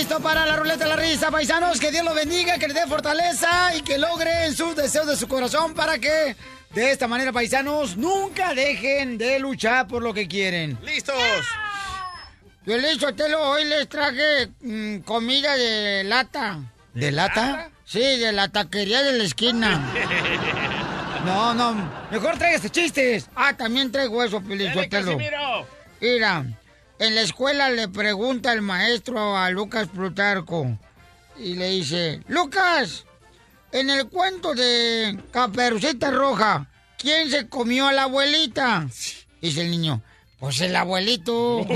Listos para la ruleta de la risa, paisanos. Que Dios los bendiga, que les dé fortaleza y que logren sus deseos de su corazón para que de esta manera, paisanos, nunca dejen de luchar por lo que quieren. ¡Listos! Yo listo, hoy les traje mm, comida de lata. ¿De lata? Sí, de la taquería de la esquina. No, no, mejor tráigase chistes. Ah, también traigo eso, Pelizotelo. Mira, en la escuela le pregunta el maestro a Lucas Plutarco y le dice, Lucas, en el cuento de Caperucita Roja, ¿quién se comió a la abuelita? Dice el niño, pues el abuelito.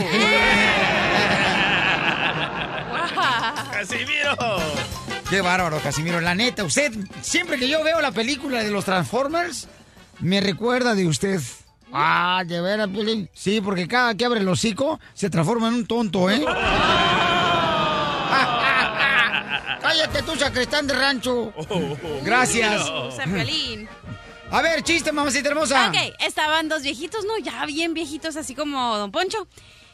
¡Casimiro! Qué bárbaro, Casimiro. La neta, usted, siempre que yo veo la película de los Transformers, me recuerda de usted. Ah, de veras, Piolín. Sí, porque cada que abre el hocico se transforma en un tonto, ¿eh? Cállate tú, sacristán de rancho. Gracias. Piolín. A ver, chiste, mamacita hermosa. Ok, estaban dos viejitos, ¿no? Ya bien viejitos, así como Don Poncho.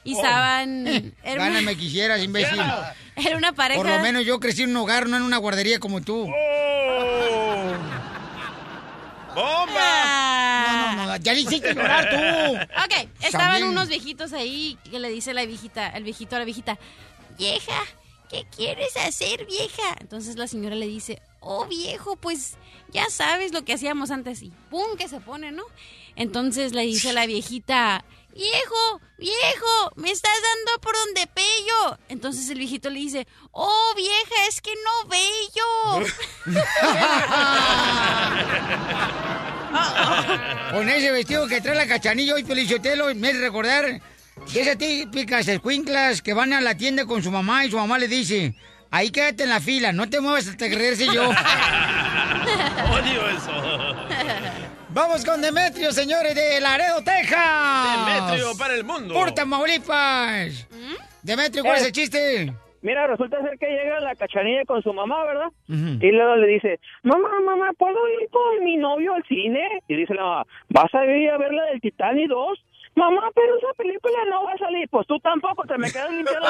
Y estaban... era una- Gáname quisieras, imbécil. Era una pareja... Por lo menos yo crecí en un hogar, no en una guardería como tú. ¡Bomba! No, no, no, ya le hiciste llorar tú. Ok, estaban También. unos viejitos ahí que le dice la viejita, el viejito a la viejita, vieja, ¿qué quieres hacer, vieja? Entonces la señora le dice, oh viejo, pues ya sabes lo que hacíamos antes y pum, que se pone, ¿no? Entonces le dice la viejita, viejo, viejo, me estás dando por donde pello. Entonces el viejito le dice, oh vieja, es que no bello. Con ese vestido que trae la cachanilla hoy, Pelichotelo, me hace recordar de esas típicas escuinclas que van a la tienda con su mamá y su mamá le dice, ahí quédate en la fila, no te muevas hasta que regrese yo. Odio eso. Vamos con Demetrio, señores, de Laredo, Texas. Demetrio para el mundo. Por Tamaulipas. Demetrio, ¿cuál es el chiste? Mira, resulta ser que llega la cachanilla con su mamá, ¿verdad? Y luego le dice, mamá, mamá, ¿puedo ir con mi novio al cine? Y dice la mamá, ¿vas a ir a ver la del Titanic 2? Mamá, pero esa película no va a salir. Pues tú tampoco, te me quedas limpiando.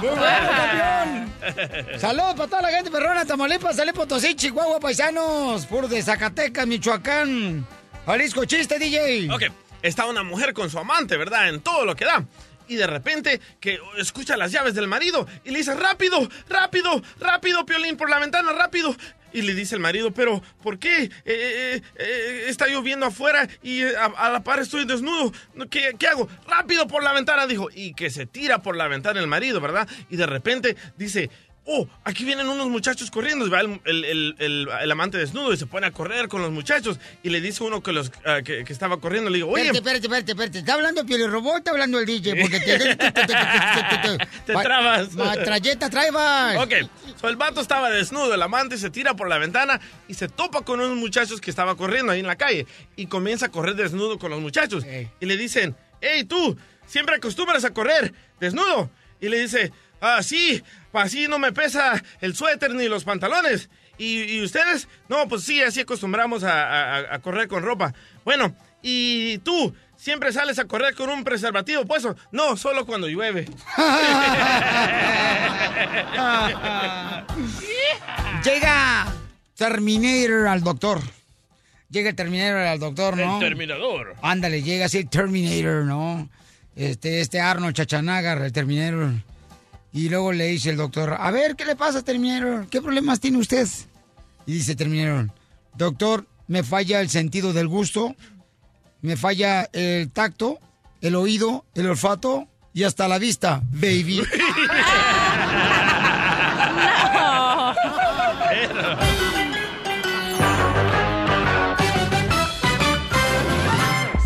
¡Muy bueno, campeón! Saludos para toda la gente perrona, Tamaulipas, Salé Potosí, Chihuahua, paisanos, puro de Zacatecas, Michoacán, Jalisco, chiste, DJ. Ok, está una mujer con su amante, ¿verdad? En todo lo que da. Y de repente que escucha las llaves del marido y le dice, rápido, rápido, rápido, Piolín, por la ventana, rápido. Y le dice el marido, pero ¿por qué? Eh, eh, eh, está lloviendo afuera y a, a la par estoy desnudo. ¿Qué, ¿Qué hago? Rápido por la ventana, dijo. Y que se tira por la ventana el marido, ¿verdad? Y de repente dice, oh, aquí vienen unos muchachos corriendo. Y Va el, el- el- el- amante desnudo y se pone a correr con los muchachos. Y le dice uno que, los, ah, que, que estaba corriendo, le digo, oye... Espérate, espérate, espérate, espérate. ¿Está hablando Pioli Robot está hablando el DJ? Porque te... te, te, te, trabas. Matralleta, traibas. Ok, so el vato estaba desnudo, el amante se tira por la ventana y se topa con unos muchachos que estaban corriendo ahí en la calle y comienza a correr desnudo con los muchachos. Y le dicen, hey tú, siempre acostumbras a correr desnudo. Y le dice, ah, sí, así no me pesa el suéter ni los pantalones. ¿Y, y ustedes? No, pues sí, así acostumbramos a, a- a correr con ropa. Bueno, ¿y tú? ¿Siempre sales a correr con un preservativo puesto? No, solo cuando llueve. Llega Terminator al doctor. Llega el Terminator al doctor, ¿no? El Terminador. Ándale, llega así el Terminator, ¿no? Este, este Arnold Chachanagar, el Terminator. Y luego le dice el doctor, a ver, ¿qué le pasa, Terminator? ¿Qué problemas tiene usted? Y dice Terminator, doctor, me falla el sentido del gusto, me falla el tacto, el oído, el olfato y hasta la vista, baby.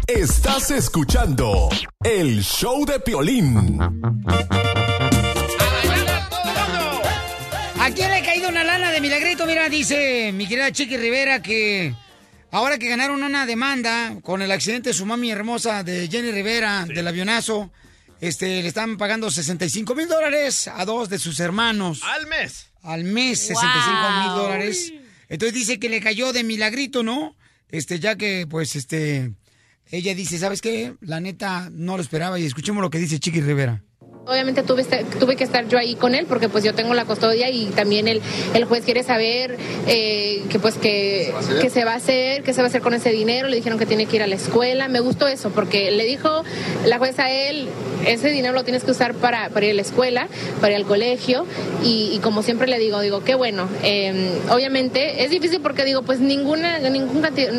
Estás escuchando el show de Piolín. Dice mi querida Chiqui Rivera que ahora que ganaron una demanda con el accidente de su mami hermosa de Jenny Rivera, del avionazo, este, le están pagando 65 mil dólares a dos de sus hermanos. Al mes. Al mes, 65 mil dólares. Entonces dice que le cayó de milagrito, ¿no? Este, ya que, pues, este, ella dice, ¿sabes qué? La neta no lo esperaba y escuchemos lo que dice Chiqui Rivera. Obviamente tuve, este- tuve que estar yo ahí con él porque pues yo tengo la custodia y también el, el juez quiere saber eh, que pues que, que se va a hacer, qué se va a hacer con ese dinero. Le dijeron que tiene que ir a la escuela. Me gustó eso porque le dijo la jueza a él, ese dinero lo tienes que usar para, para ir a la escuela, para ir al colegio y, y como siempre le digo, digo, qué bueno. Eh, obviamente es difícil porque digo, pues ninguna, ningún cantidad,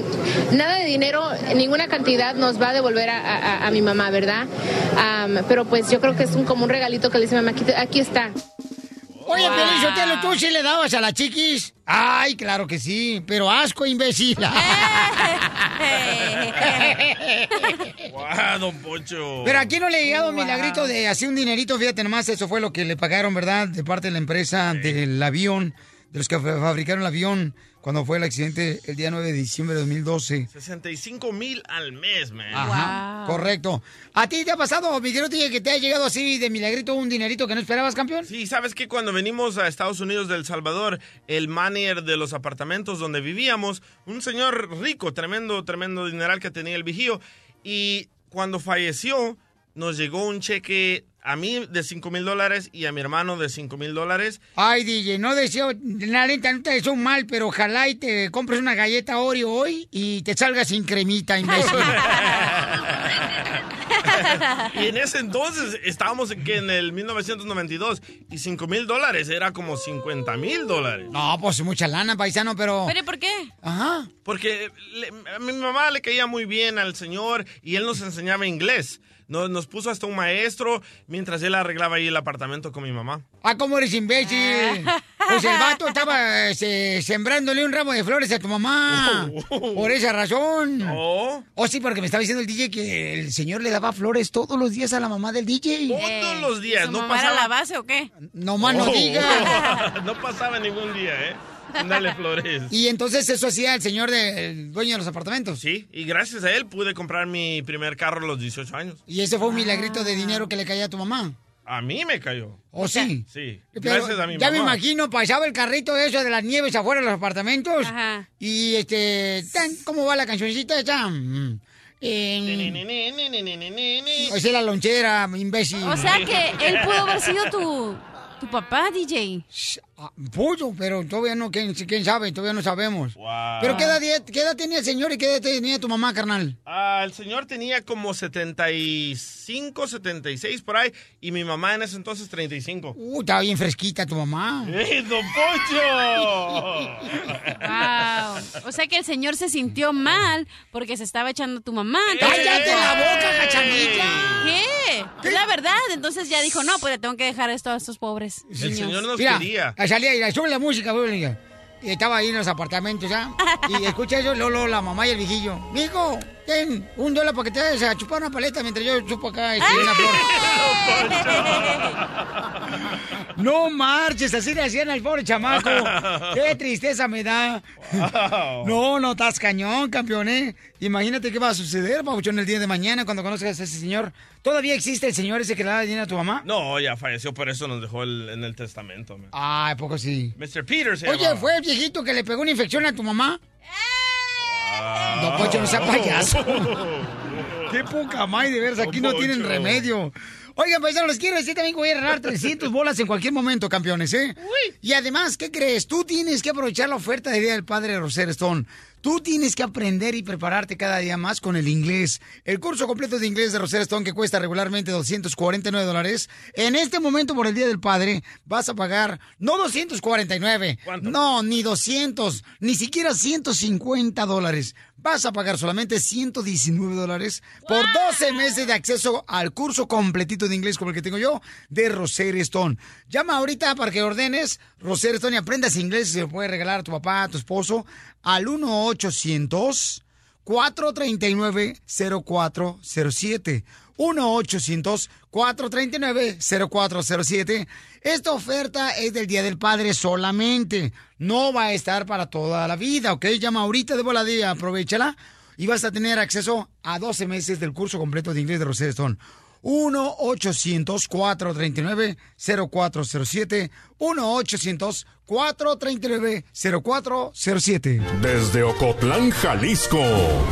nada de dinero, ninguna cantidad nos va a devolver a, a- a mi mamá, ¿verdad? Am, pero pues yo creo que es un, como un regalito que le dice mamá, aquí, aquí está. Oye, Sotelo, ¿tú sí le dabas a la chiquis? Ay, claro que sí, pero asco, imbécil. ¡Guau, don Poncho! Pero aquí no le ha llegado un milagrito de así un dinerito, fíjate nomás, eso fue lo que le pagaron, ¿verdad? De parte de la empresa del avión, de los que fa- fabricaron el avión cuando fue el accidente el día 9 de diciembre de 2012. 65 mil al mes, man. Ajá, correcto. ¿A ti te ha pasado, Miguel, que te ha llegado así de milagrito un dinerito que no esperabas, campeón? Sí, ¿sabes que Cuando venimos a Estados Unidos de El Salvador, el manager de los apartamentos donde vivíamos, un señor rico, tremendo, tremendo dineral que tenía el vigío, y cuando falleció, nos llegó un cheque a mí de 5 mil dólares y a mi hermano de 5 mil dólares. Ay, DJ, no deseo, la neta, no te deseo mal, pero ojalá y te compres una galleta Oreo hoy y te salgas sin cremita, imbécil. y en ese entonces estábamos en, que en el 1992 y 5 mil dólares era como 50 mil dólares. No, pues mucha lana, paisano, pero... ¿Pero por qué? Ajá. Porque le- a mi mamá le caía muy bien al señor y él nos enseñaba inglés. Nos, nos puso hasta un maestro mientras él arreglaba ahí el apartamento con mi mamá. Ah, ¿cómo eres imbécil? Pues el vato estaba este, sembrándole un ramo de flores a tu mamá. Por esa razón. Oh. Oh, sí, porque me estaba diciendo el DJ que el señor le daba flores todos los días a la mamá del DJ. Todos los días, ¿Su no pasaba. era la base o qué? No más no Oh. diga. no pasaba ningún día, ¿eh? Sin darle flores. Y entonces eso hacía el señor del dueño de los apartamentos. Sí, y gracias a él pude comprar mi primer carro a los 18 años. Y ese fue un milagrito de dinero que le caía a tu mamá. A mí me cayó. ¿O sí? Sí, Pero gracias a mi ya mamá. me imagino, pasaba el carrito eso de las nieves afuera de los apartamentos. Ajá. Y este, tan, ¿cómo va la cancioncita esa? Em, Esa es la lonchera, imbécil. O sea que él pudo haber sido tu, tu papá, DJ. Ah, Pudo, pero todavía no, ¿quién, quién sabe? Todavía no sabemos. Wow. Pero ¿qué edad, ¿qué edad tenía el señor y qué edad tenía tu mamá, carnal? Ah, el señor tenía como 75, 76 por ahí, y mi mamá en ese entonces 35. Uh, estaba bien fresquita tu mamá. ¡Ey, don! Wow. O sea que el señor se sintió mal porque se estaba echando a tu mamá. Entonces- ¡Cállate la boca, cachanilla! ¿Qué? Es la verdad. Entonces ya dijo, no, pues le tengo que dejar esto a estos pobres El niños. señor nos Mira, quería. salía, mira, sube la música, sube, Y estaba ahí en los apartamentos, ¿ya? Y escucha eso, Lolo, la mamá y el viejillo. Mijo, ten un dólar para que te vayas a chupar una paleta mientras yo chupo acá este, una flor. No marches, así le hacían al pobre chamaco. Qué tristeza me da. No, no estás cañón, campeón, ¿eh? Imagínate qué va a suceder, Pabuchón, el día de mañana cuando conozcas a ese señor. ¿Todavía existe el señor ese que le da dinero a tu mamá? No, ya falleció, por eso nos dejó el- en el testamento. man. Ay, poco sí. Mr. Peter se Oye, llamaba. ¿fue el viejito que le pegó una infección a tu mamá? Ah. Don Poncho, no sea payaso. Qué poca más, de veras, aquí no tienen remedio. Oigan, paisanos, les quiero decir también que voy a regalar 300 bolas en cualquier momento, campeones, ¿eh? Y además, ¿qué crees? Tú tienes que aprovechar la oferta de Día del Padre Roser Stone. Tú tienes que aprender y prepararte cada día más con el inglés. El curso completo de inglés de Roser Stone, que cuesta regularmente 249 dólares, en este momento por el Día del Padre vas a pagar no 249, no, ni 200, ni siquiera 150 dólares. Vas a pagar solamente 119 dólares por 12 meses de acceso al curso completito de inglés como el que tengo yo de Roser Stone. Llama ahorita para que ordenes Roser Stone y aprendas inglés y se lo puedes regalar a tu papá, a tu esposo al 1 800 1-800-439-0407. 1-800-439-0407. Esta oferta es del Día del Padre solamente. No va a estar para toda la vida, ¿ok? Llama ahorita de voladía, aprovechala. Y vas a tener acceso a 12 meses del curso completo de inglés de Rosetta Stone. 1-800-439-0407. 1-800-439-0407. Desde Ocotlán, Jalisco.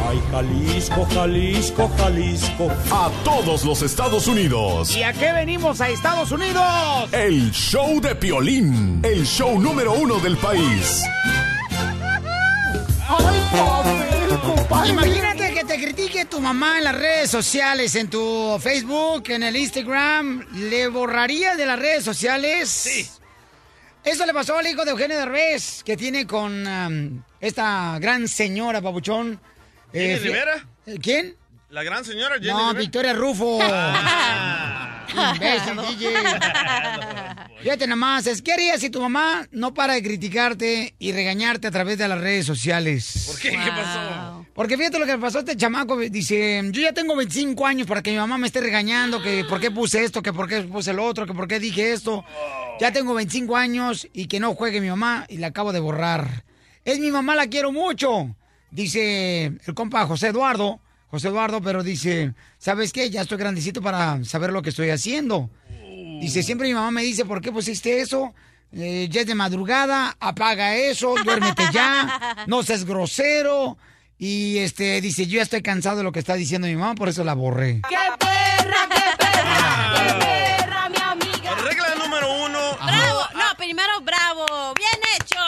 Ay, Jalisco, Jalisco, Jalisco. A todos los Estados Unidos. ¿Y a qué venimos a Estados Unidos? El show de Piolín. El show número uno del país. Imagínate que te critique tu mamá en las redes sociales, en tu Facebook, en el Instagram. ¿Le borraría de las redes sociales? Sí. Eso le pasó al hijo de Eugenio Derbez, que tiene con um, esta gran señora, babuchón. ¿Jenny Eh, Rivera? eh, ¿Quién? La gran señora Jenny No, Rivera. Victoria Rufo. Ah. Imbécil, DJ. Fíjate nomás, es, ¿qué harías si tu mamá no para de criticarte y regañarte a través de las redes sociales? ¿Por qué? ¿Qué pasó? Porque fíjate lo que pasó a este chamaco. Dice, yo ya tengo 25 años para que mi mamá me esté regañando, que por qué puse esto, que por qué puse el otro, que por qué dije esto. Ya tengo 25 años y que no juegue mi mamá y la acabo de borrar. Es mi mamá, la quiero mucho. Dice el compa José Eduardo. José Eduardo, pero dice, ¿sabes qué? Ya estoy grandecito para saber lo que estoy haciendo. Dice, siempre mi mamá me dice, ¿por qué pusiste eso? Eh, ya es de madrugada, apaga eso, duérmete ya, no seas grosero. Y este dice, yo ya estoy cansado de lo que está diciendo mi mamá, por eso la borré. ¡Qué perra, qué perra! ¡Qué perra, mi amiga! Regla número uno. ¡Bravo! No, primero, bravo. ¡Bien hecho!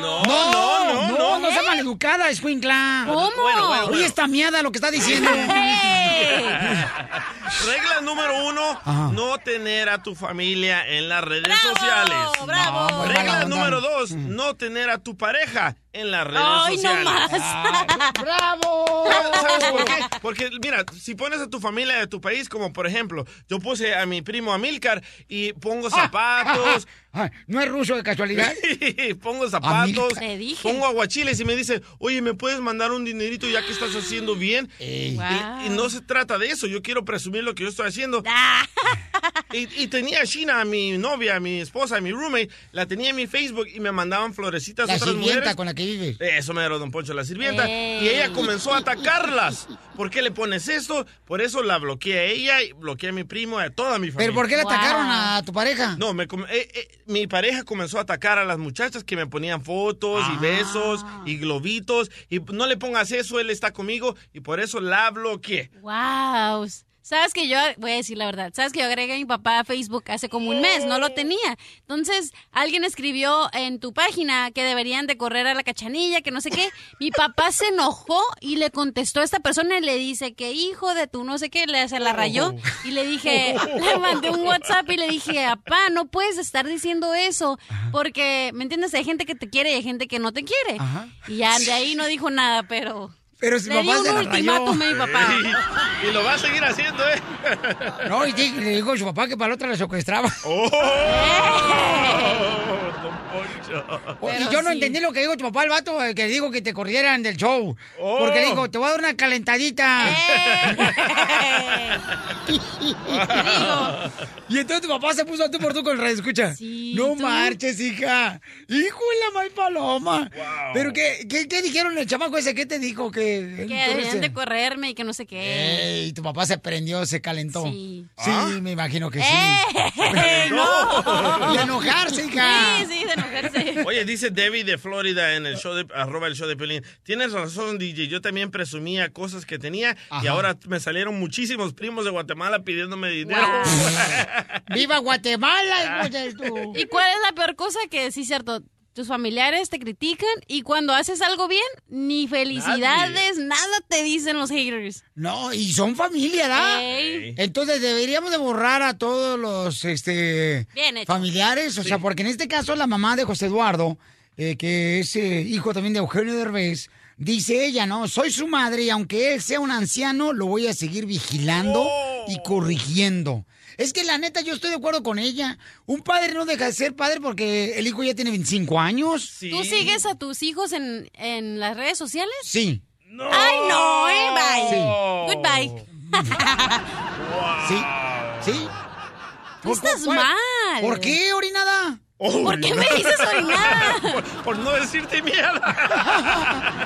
No, No, no, no, no, no. no, sea maleducada, escuincla. ¿Cómo? Bueno, bueno, Oye, bueno. está miada lo que está diciendo. Regla número uno, Ajá. no tener a tu familia en las redes ¡Bravo! sociales. ¡Bravo! No, Regla número dos, no tener a tu pareja en las redes ¡Ay, no sociales. más! ¡Bravo! ¿Sabes por qué? Porque, mira, si pones a tu familia de tu país, como por ejemplo, yo puse a mi primo Amilcar y pongo zapatos, Ah, ¿No es ruso de casualidad? pongo zapatos, pongo aguachiles y me dice, oye, ¿me puedes mandar un dinerito ya que estás haciendo bien? Wow. Y, y no se trata de eso, yo quiero presumir lo que yo estoy haciendo. Ah, Y, y tenía a Sheena, a mi novia, a mi esposa, a mi roommate, la tenía en mi Facebook y me mandaban florecitas La otras sirvienta mujeres. con la que vives. Eso me era Don Poncho, la sirvienta. Ey. Y ella comenzó a atacarlas. ¿Por qué le pones esto? Por eso la bloqueé a ella y bloqueé a mi primo y a toda mi familia. ¿Pero por qué le Wow. atacaron a tu pareja? No, me eh, eh, mi pareja comenzó a atacar a las muchachas que me ponían fotos Ah. y besos y globitos. Y no le pongas eso, él está conmigo y por eso la bloqueé. ¡Wow! Sabes que yo, voy a decir la verdad, sabes que yo agregué a mi papá a Facebook hace como un mes, no lo tenía. Entonces, alguien escribió en tu página que deberían de correr a la cachanilla, que no sé qué. Mi papá se enojó y le contestó a esta persona y le dice que hijo de tu no sé qué, le, se la rayó. Y le dije, le mandé un WhatsApp y le dije, papá, no puedes estar diciendo eso, porque, ¿me entiendes? Hay gente que te quiere y hay gente que no te quiere. Ajá. Y ya de ahí no dijo nada, pero... Pero si Le papá un se la rayó. ultimátum a mi papá. Y, y lo va a seguir haciendo, ¿eh? No, y le dijo a su papá que para la otra la secuestraba. ¡Oh! Oh, y Pero yo no sí. entendí lo que dijo tu papá, el vato, el que dijo que te corrieran del show. Oh. Porque le dijo, te voy a dar una calentadita. ¡Eh! Y entonces tu papá se puso a tú por tú con el radio, escucha. Sí, no tú. marches, hija. Hijo de la mal paloma. Pero ¿qué, qué, qué dijeron el chamaco ese? ¿Qué te dijo? Que, Que deberían de correrme y que no sé qué. Ey, tu papá se prendió, se calentó. Sí. Sí, me imagino que sí. ¡Eh! ¡No! De enojarse, hija. Sí, sí, de Oye, dice Debbie de Florida en el show de arroba el show de Pelín. Tienes razón, DJ. Yo también presumía cosas que tenía y ahora me salieron muchísimos primos de Guatemala pidiéndome dinero. ¡Viva Guatemala! ¿Y cuál es la peor cosa? Que sí, cierto, tus familiares te critican y cuando haces algo bien, ni felicidades, nada te dicen los haters. No, y son familia, ¿verdad? Ey. Entonces deberíamos de borrar a todos los este Bien hecho. familiares, o sea, porque en este caso la mamá de José Eduardo, eh, que es eh, hijo también de Eugenio Derbez, dice ella, ¿no? Soy su madre y aunque él sea un anciano, lo voy a seguir vigilando Oh. y corrigiendo. Es que la neta yo estoy de acuerdo con ella. Un padre no deja de ser padre porque el hijo ya tiene 25 años. Sí. ¿Tú sigues a tus hijos en, en las redes sociales? Sí. Ay, no, eh, bye. Sí. Goodbye. Sí, sí. Tú estás ¿Cuál? mal. ¿Por qué, orinada? ¿Por qué me dices orinada? por, por no decirte mierda.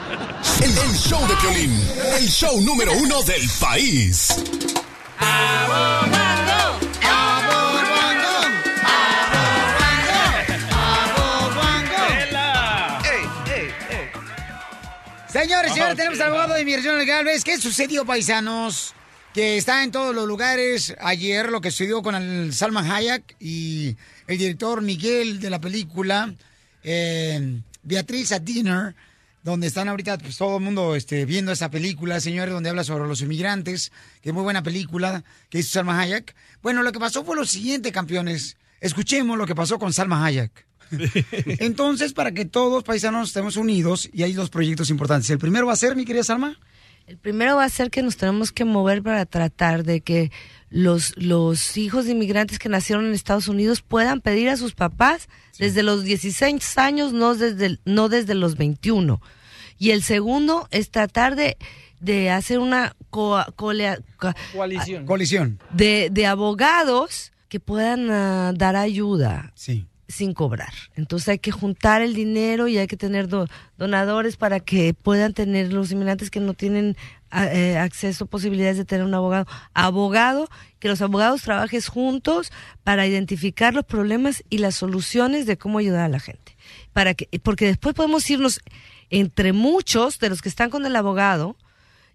El, el show de Piolín, el show número uno del país. ¡Abogado! Señores, señores, tenemos al abogado de inmigración Galvez. ¿Qué sucedió, paisanos? Que está en todos los lugares. Ayer lo que sucedió con el Salman Hayek y el director Miguel de la película eh, Beatriz at Dinner, donde están ahorita pues, todo el mundo este, viendo esa película, señores, donde habla sobre los inmigrantes, que es muy buena película que hizo Salma Hayek. Bueno, lo que pasó fue lo siguiente, campeones. Escuchemos lo que pasó con Salma Hayek. Entonces, para que todos paisanos estemos unidos, y hay dos proyectos importantes. El primero va a ser, mi querida Salma. El primero va a ser que nos tenemos que mover para tratar de que los, los hijos de inmigrantes que nacieron en Estados Unidos puedan pedir a sus papás desde los 16 años, no desde, no desde los 21. Y el segundo es tratar de, de hacer una co- colea- co- Coalición. De, de abogados que puedan ah, dar ayuda Sí. Sin cobrar. Entonces hay que juntar el dinero y hay que tener do- donadores para que puedan tener los inmigrantes que no tienen eh, acceso, posibilidades de tener un abogado. Abogado, que los abogados trabajes juntos para identificar los problemas y las soluciones de cómo ayudar a la gente. Para que, porque después podemos irnos entre muchos de los que están con el abogado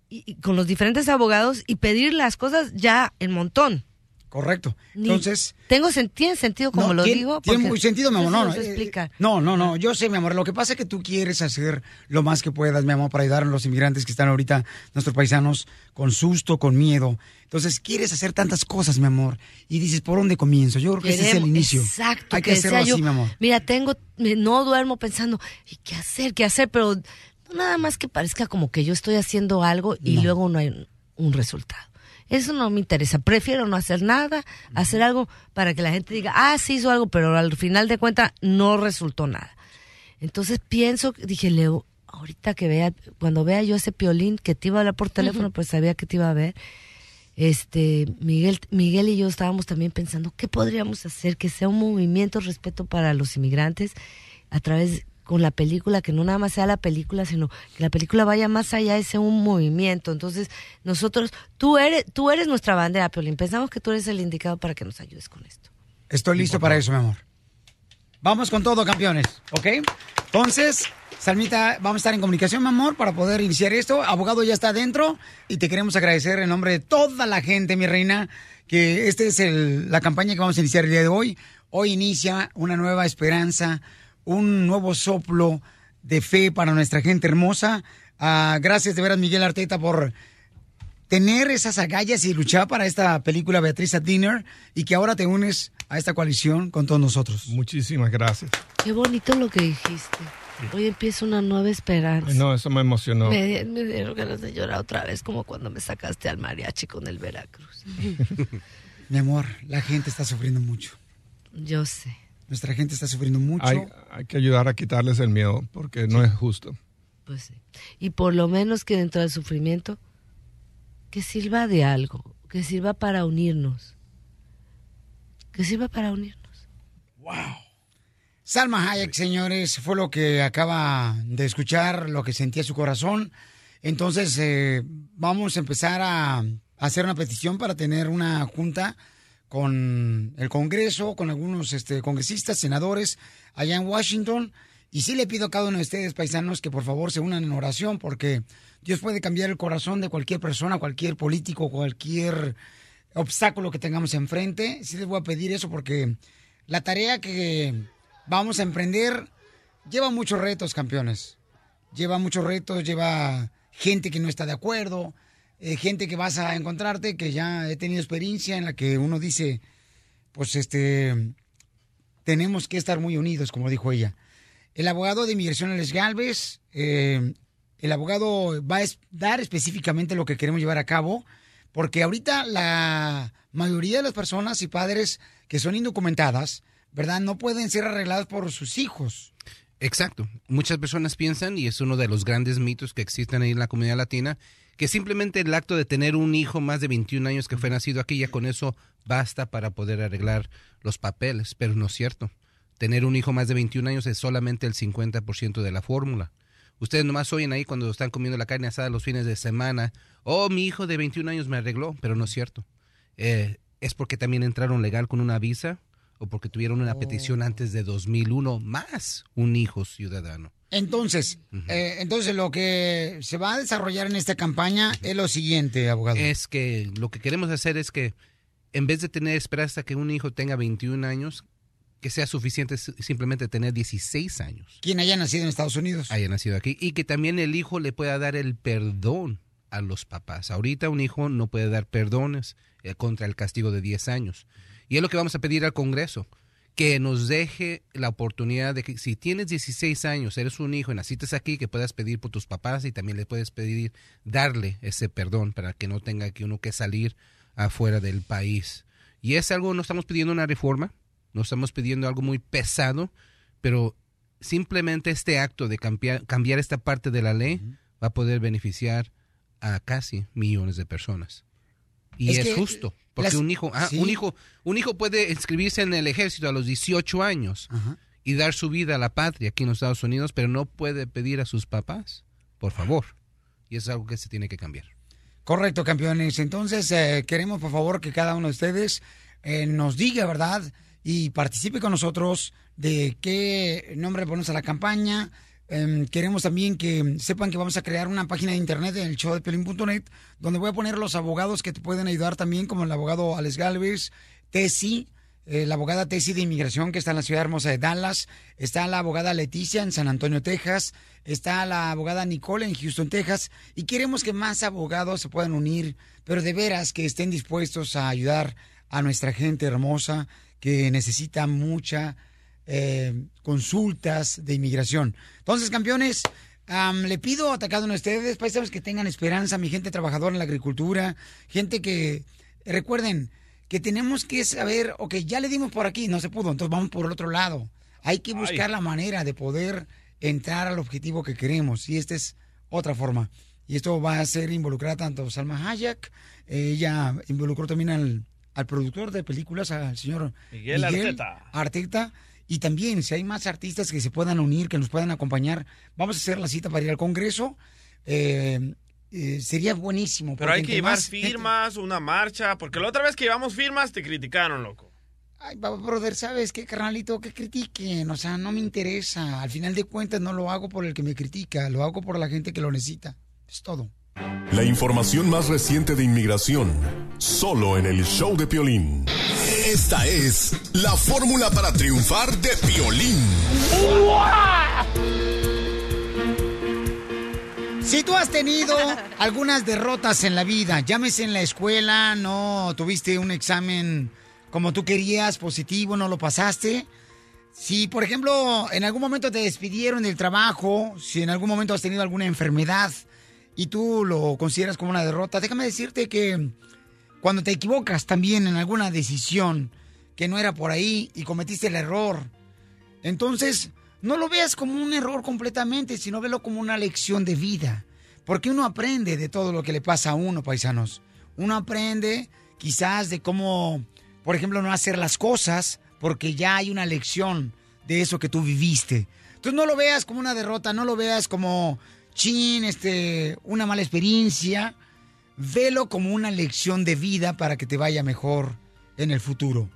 y, y con los diferentes abogados y pedir las cosas ya en montón. Correcto. Entonces. tengo sen- tiene sentido como no, lo tiene- digo. Tiene muy sentido, mi amor. No, no, eh, explica. no, no, no. Yo sé, mi amor. Lo que pasa es que tú quieres hacer lo más que puedas, mi amor, para ayudar a los inmigrantes que están ahorita, nuestros paisanos, con susto, con miedo. Entonces, quieres hacer tantas cosas, mi amor. Y dices, ¿por dónde comienzo? Yo creo que ese es el inicio. Exacto. Hay que, hacerlo decía yo, así, mi amor. Mira, tengo, no duermo pensando, ¿y qué hacer? ¿Qué hacer? Pero nada más que parezca como que yo estoy haciendo algo y luego no hay un resultado. Eso no me interesa. Prefiero no hacer nada, hacer algo para que la gente diga, ah, sí hizo algo, pero al final de cuentas no resultó nada. Entonces pienso, dije, Leo, ahorita que vea, cuando vea yo ese piolín que te iba a hablar por teléfono, pues sabía que te iba a ver. Este, Miguel, Miguel y yo estábamos también pensando qué podríamos hacer que sea un movimiento de respeto para los inmigrantes a través con la película, que no nada más sea la película, sino que la película vaya más allá y sea un movimiento. Entonces, nosotros, tú eres, tú eres nuestra bandera, Piolín. Pensamos que tú eres el indicado para que nos ayudes con esto. Estoy listo para eso, mi amor. Vamos con todo, campeones, ¿ok? Entonces, Salmita, vamos a estar en comunicación, mi amor, para poder iniciar esto. Abogado ya está adentro y te queremos agradecer en nombre de toda la gente, mi reina, que esta es el- la campaña que vamos a iniciar el día de hoy. Hoy inicia una nueva esperanza, un nuevo soplo de fe para nuestra gente hermosa. Ah, gracias de veras, Miguel Arteta, por tener esas agallas y luchar para esta película Beatriz at Dinner y que ahora te unes a esta coalición con todos nosotros. Muchísimas gracias. Qué bonito lo que dijiste. Hoy empieza una nueva esperanza. No, eso me emocionó. Me, me dieron ganas de llorar otra vez, como cuando me sacaste al mariachi con el Veracruz. Mi amor, la gente está sufriendo mucho. Yo sé. Nuestra gente está sufriendo mucho. Hay, hay que ayudar a quitarles el miedo porque no es justo. Pues sí. Y por lo menos que dentro del sufrimiento, que sirva de algo, que sirva para unirnos. Que sirva para unirnos. Salma Hayek, señores, fue lo que acaba de escuchar, lo que sentía su corazón. Entonces, eh, vamos a empezar a hacer una petición para tener una junta con el Congreso, con algunos este, congresistas, senadores allá en Washington. Y sí le pido a cada uno de ustedes, paisanos, que por favor se unan en oración, porque Dios puede cambiar el corazón de cualquier persona, cualquier político, cualquier obstáculo que tengamos enfrente. Sí les voy a pedir eso porque la tarea que vamos a emprender lleva muchos retos, campeones. Lleva muchos retos, lleva gente que no está de acuerdo, eh, gente que vas a encontrarte, que ya he tenido experiencia en la que uno dice, pues este, tenemos que estar muy unidos, como dijo ella. El abogado de inmigración, Alex Galvez, eh, el abogado va a dar específicamente lo que queremos llevar a cabo, porque ahorita la mayoría de las personas y padres que son indocumentadas, ¿verdad? No pueden ser arregladas por sus hijos. Exacto. Muchas personas piensan, y es uno de los grandes mitos que existen ahí en la comunidad latina, que simplemente el acto de tener un hijo más de 21 años que fue nacido aquí, ya con eso basta para poder arreglar los papeles, pero no es cierto. Tener un hijo más de 21 años es solamente el 50% de la fórmula. Ustedes nomás oyen ahí cuando están comiendo la carne asada los fines de semana, oh, mi hijo de 21 años me arregló, pero no es cierto. Eh, es porque también entraron legal con una visa o porque tuvieron una petición antes de 2001 más un hijo ciudadano. Entonces, eh, entonces lo que se va a desarrollar en esta campaña es lo siguiente, abogado. Es que lo que queremos hacer es que en vez de tener esperar hasta que un hijo tenga 21 años, que sea suficiente simplemente tener 16 años. Quien haya nacido en Estados Unidos. Haya nacido aquí y que también el hijo le pueda dar el perdón a los papás. Ahorita un hijo no puede dar perdones eh, contra el castigo de 10 años. Y es lo que vamos a pedir al Congreso, que nos deje la oportunidad de que si tienes 16 años, eres un hijo y naciste aquí, que puedas pedir por tus papás y también le puedes pedir darle ese perdón para que no tenga que uno que salir afuera del país. Y es algo, no estamos pidiendo una reforma, no estamos pidiendo algo muy pesado, pero simplemente este acto de cambiar, cambiar esta parte de la ley va a poder beneficiar a casi millones de personas. Y Es es, que justo, porque las- un hijo, ah, sí. un hijo, un hijo puede inscribirse en el ejército a los 18 años y dar su vida a la patria aquí en los Estados Unidos, pero no puede pedir a sus papás, por favor. Y eso es algo que se tiene que cambiar. Correcto, campeones. Entonces, eh, queremos por favor que cada uno de ustedes eh, nos diga, ¿verdad? Y participe con nosotros de qué nombre ponemos a la campaña. Em, queremos también que sepan que vamos a crear una página de internet en el show de Pelín.net, donde voy a poner los abogados que te pueden ayudar también, como el abogado Alex Galvez, Tessy, eh, la abogada Tessy de Inmigración, que está en la ciudad hermosa de Dallas, está la abogada Leticia en San Antonio, Texas, está la abogada Nicole en Houston, Texas, y queremos que más abogados se puedan unir, pero de veras que estén dispuestos a ayudar a nuestra gente hermosa que necesita mucha eh, consultas de inmigración. Entonces, campeones, am, le pido a cada uno de ustedes, paisanos, que tengan esperanza, mi gente trabajadora en la agricultura, gente que, recuerden, que tenemos que saber, ok, ya le dimos por aquí, no se pudo, entonces vamos por el otro lado. Hay que buscar la manera de poder entrar al objetivo que queremos, y esta es otra forma. Y esto va a ser involucrar tanto Salma Hayek, ella involucró también al, al productor de películas, al señor Miguel Arteta. Arteta. Y también, si hay más artistas que se puedan unir, que nos puedan acompañar, vamos a hacer la cita para ir al Congreso. Eh, eh, sería buenísimo. Pero hay que llevar gente- firmas, una marcha, porque la otra vez que llevamos firmas te criticaron, loco. Ay, papá, brother, ¿sabes qué, carnalito? Que critiquen, o sea, no me interesa. Al final de cuentas no lo hago por el que me critica, lo hago por la gente que lo necesita. Es todo. La información más reciente de inmigración, solo en el show de Piolín. Esta es la fórmula para triunfar de Piolín. Si tú has tenido algunas derrotas en la vida, llámese en la escuela, no tuviste un examen como tú querías, positivo, no lo pasaste. Si, por ejemplo, en algún momento te despidieron del trabajo, si en algún momento has tenido alguna enfermedad y tú lo consideras como una derrota, déjame decirte que cuando te equivocas también en alguna decisión que no era por ahí y cometiste el error, entonces, no lo veas como un error completamente, sino velo como una lección de vida. Porque uno aprende de todo lo que le pasa a uno, paisanos. Uno aprende quizás de cómo, por ejemplo, no hacer las cosas, porque ya hay una lección de eso que tú viviste. Entonces no lo veas como una derrota, no lo veas como, chin, este, una mala experiencia. Velo como una lección de vida para que te vaya mejor en el futuro.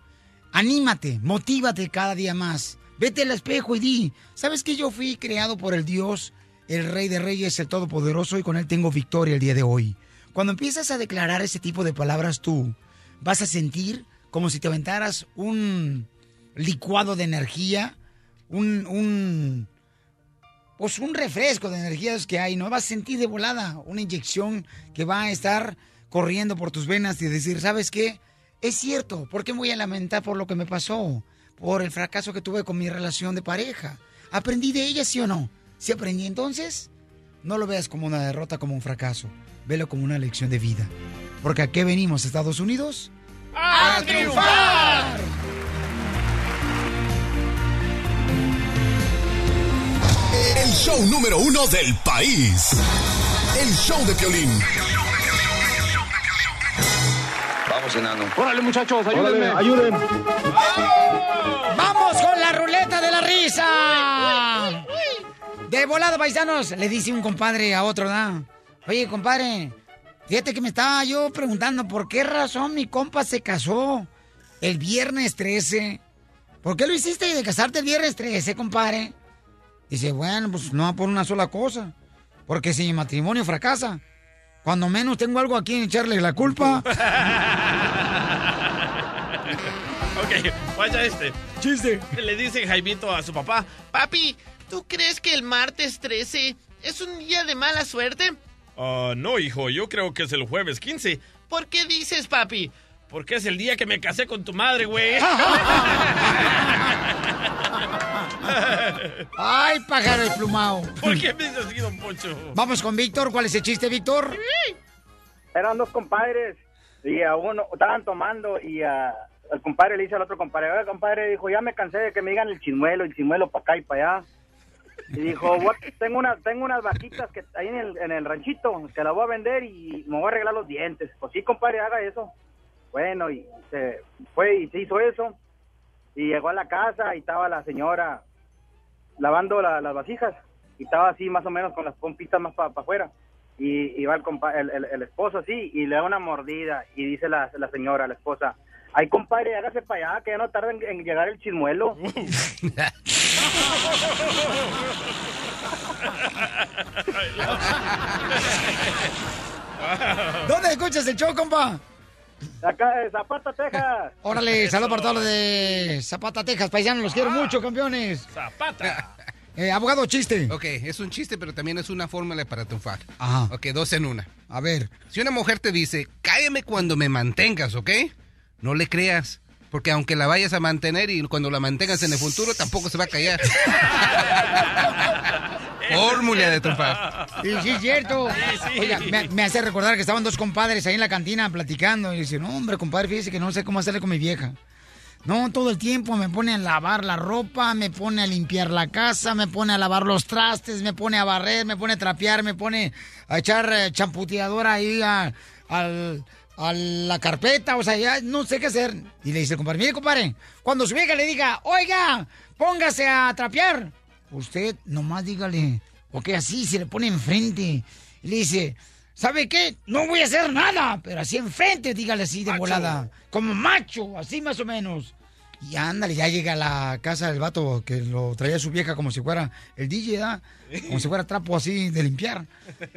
Anímate, motívate cada día más. Vete al espejo y di, ¿sabes que yo fui creado por el Dios, el Rey de Reyes, el Todopoderoso, y con Él tengo victoria el día de hoy? Cuando empiezas a declarar ese tipo de palabras tú, vas a sentir como si te aventaras un licuado de energía, un, un, pues un refresco de energías que hay, ¿no? Vas a sentir de volada una inyección que va a estar corriendo por tus venas y decir, ¿sabes qué? Es cierto, ¿por qué me voy a lamentar por lo que me pasó? Por el fracaso que tuve con mi relación de pareja. ¿Aprendí de ella, sí o no? Si aprendí entonces, no lo veas como una derrota, como un fracaso. Velo como una lección de vida. Porque ¿a qué venimos, Estados Unidos? ¡A triunfar! El show número uno del país. El show de Piolín. Vamos, enano. Órale, muchachos, ayúdenme. ayuden. ¡Vamos con la ruleta de la risa! De volada, paisanos, le dice un compadre a otro, ¿da? Oye, compadre, fíjate que me estaba yo preguntando por qué razón mi compa se casó el viernes 13. ¿Por qué lo hiciste de casarte el viernes 13, compadre? Dice, bueno, pues no por una sola cosa. Porque si mi matrimonio fracasa, cuando menos tengo algo aquí en echarle la culpa. Ok, vaya este. Chiste. Le dice Jaimito a su papá, papi, ¿tú crees que el martes 13 es un día de mala suerte? Ah, no, hijo, yo creo que es el jueves 15. ¿Por qué dices, papi? Porque es el día que me casé con tu madre, güey. Ay, pájaro desplumado. ¿Por qué me dices así, don Poncho? Vamos con Víctor. ¿Cuál es el chiste, Víctor? Eran dos compadres y a uno estaban tomando y a, el compadre le dice al otro compadre, oye, compadre, dijo, ya me cansé de que me digan el chimuelo, el chimuelo para acá y para allá. Y dijo, "What? tengo una, tengo unas vaquitas que ahí en el, en el ranchito, que las voy a vender y me voy a arreglar los dientes. Pues sí, compadre, haga eso. Bueno, y se fue y se hizo eso. Y llegó a la casa y estaba la señora lavando la- las vasijas. Y estaba así más o menos con las pompitas más para afuera. Y, y va el, compa- el, el- el esposo así y le da una mordida. Y dice la, la señora, la esposa, ay compadre, hágase para allá, que ya no tarda en, en llegar el chismuelo. ¿Dónde escuchas el show, compa? Acá de Zapata, Texas. Órale, saludos para todos los de Zapata, Texas. Paisanos, los quiero mucho, campeones. Zapata. Eh, abogado, chiste. Ok, es un chiste, pero también es una fórmula para triunfar. Ajá. Ok, dos en una. A ver. Si una mujer te dice, cállame cuando me mantengas, ¿ok? No le creas. Porque aunque la vayas a mantener y cuando la mantengas en el futuro, tampoco se va a callar. Fórmula de triunfar. Sí, sí, es cierto. Oiga, me, me hace recordar que estaban dos compadres ahí en la cantina platicando. Y dice, no, hombre, compadre, fíjese que no sé cómo hacerle con mi vieja. No, todo el tiempo me pone a lavar la ropa, me pone a limpiar la casa, me pone a lavar los trastes, me pone a barrer, me pone a trapear, me pone a echar eh, champuteadora ahí a, al- a la carpeta, o sea, ya no sé qué hacer. Y le dice el compadre, mire, compadre, cuando su vieja le diga, oiga, póngase a trapear, usted nomás dígale, ok, así se le pone enfrente. Y le dice, ¿sabe qué? No voy a hacer nada, pero así enfrente, dígale así de volada. Como macho, así más o menos. Y ándale, ya llega a la casa del vato que lo traía su vieja como si fuera el DJ, ¿da? Como si fuera trapo así de limpiar.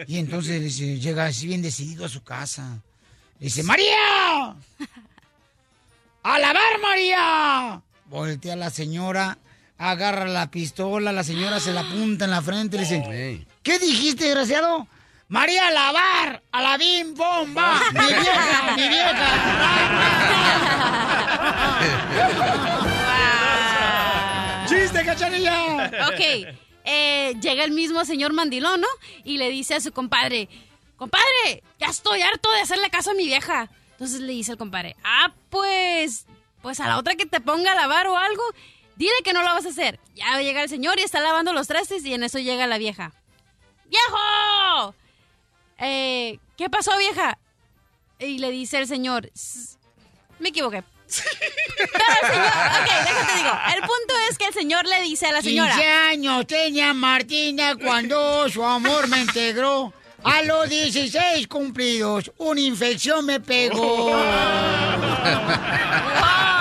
Y entonces dice, llega así bien decidido a su casa. Le dice, ¡María! ¡A lavar, María! Voltea la señora, agarra la pistola, la señora se la apunta en la frente y le dice, ¿qué dijiste, desgraciado? María, lavar, a la bim bomba, mi vieja, mi vieja. ¡Chiste, cachanilla! Ok, eh, llega el mismo señor mandilón, ¿no? Y le dice a su compadre, compadre, ya estoy harto de hacerle caso a mi vieja. Entonces le dice al compadre, ah, pues, pues a la otra que te ponga a lavar o algo, dile que no lo vas a hacer. Ya llega el señor y está lavando los trastes y en eso llega la vieja. ¡Viejo! Eh, ¿Qué pasó, vieja? Y le dice el señor, "S- me equivoqué. Pero el señor, ok, déjate digo. El punto es que el señor le dice a la señora. 15 años tenía Martina cuando su amor me integró. A los 16 cumplidos, una infección me pegó.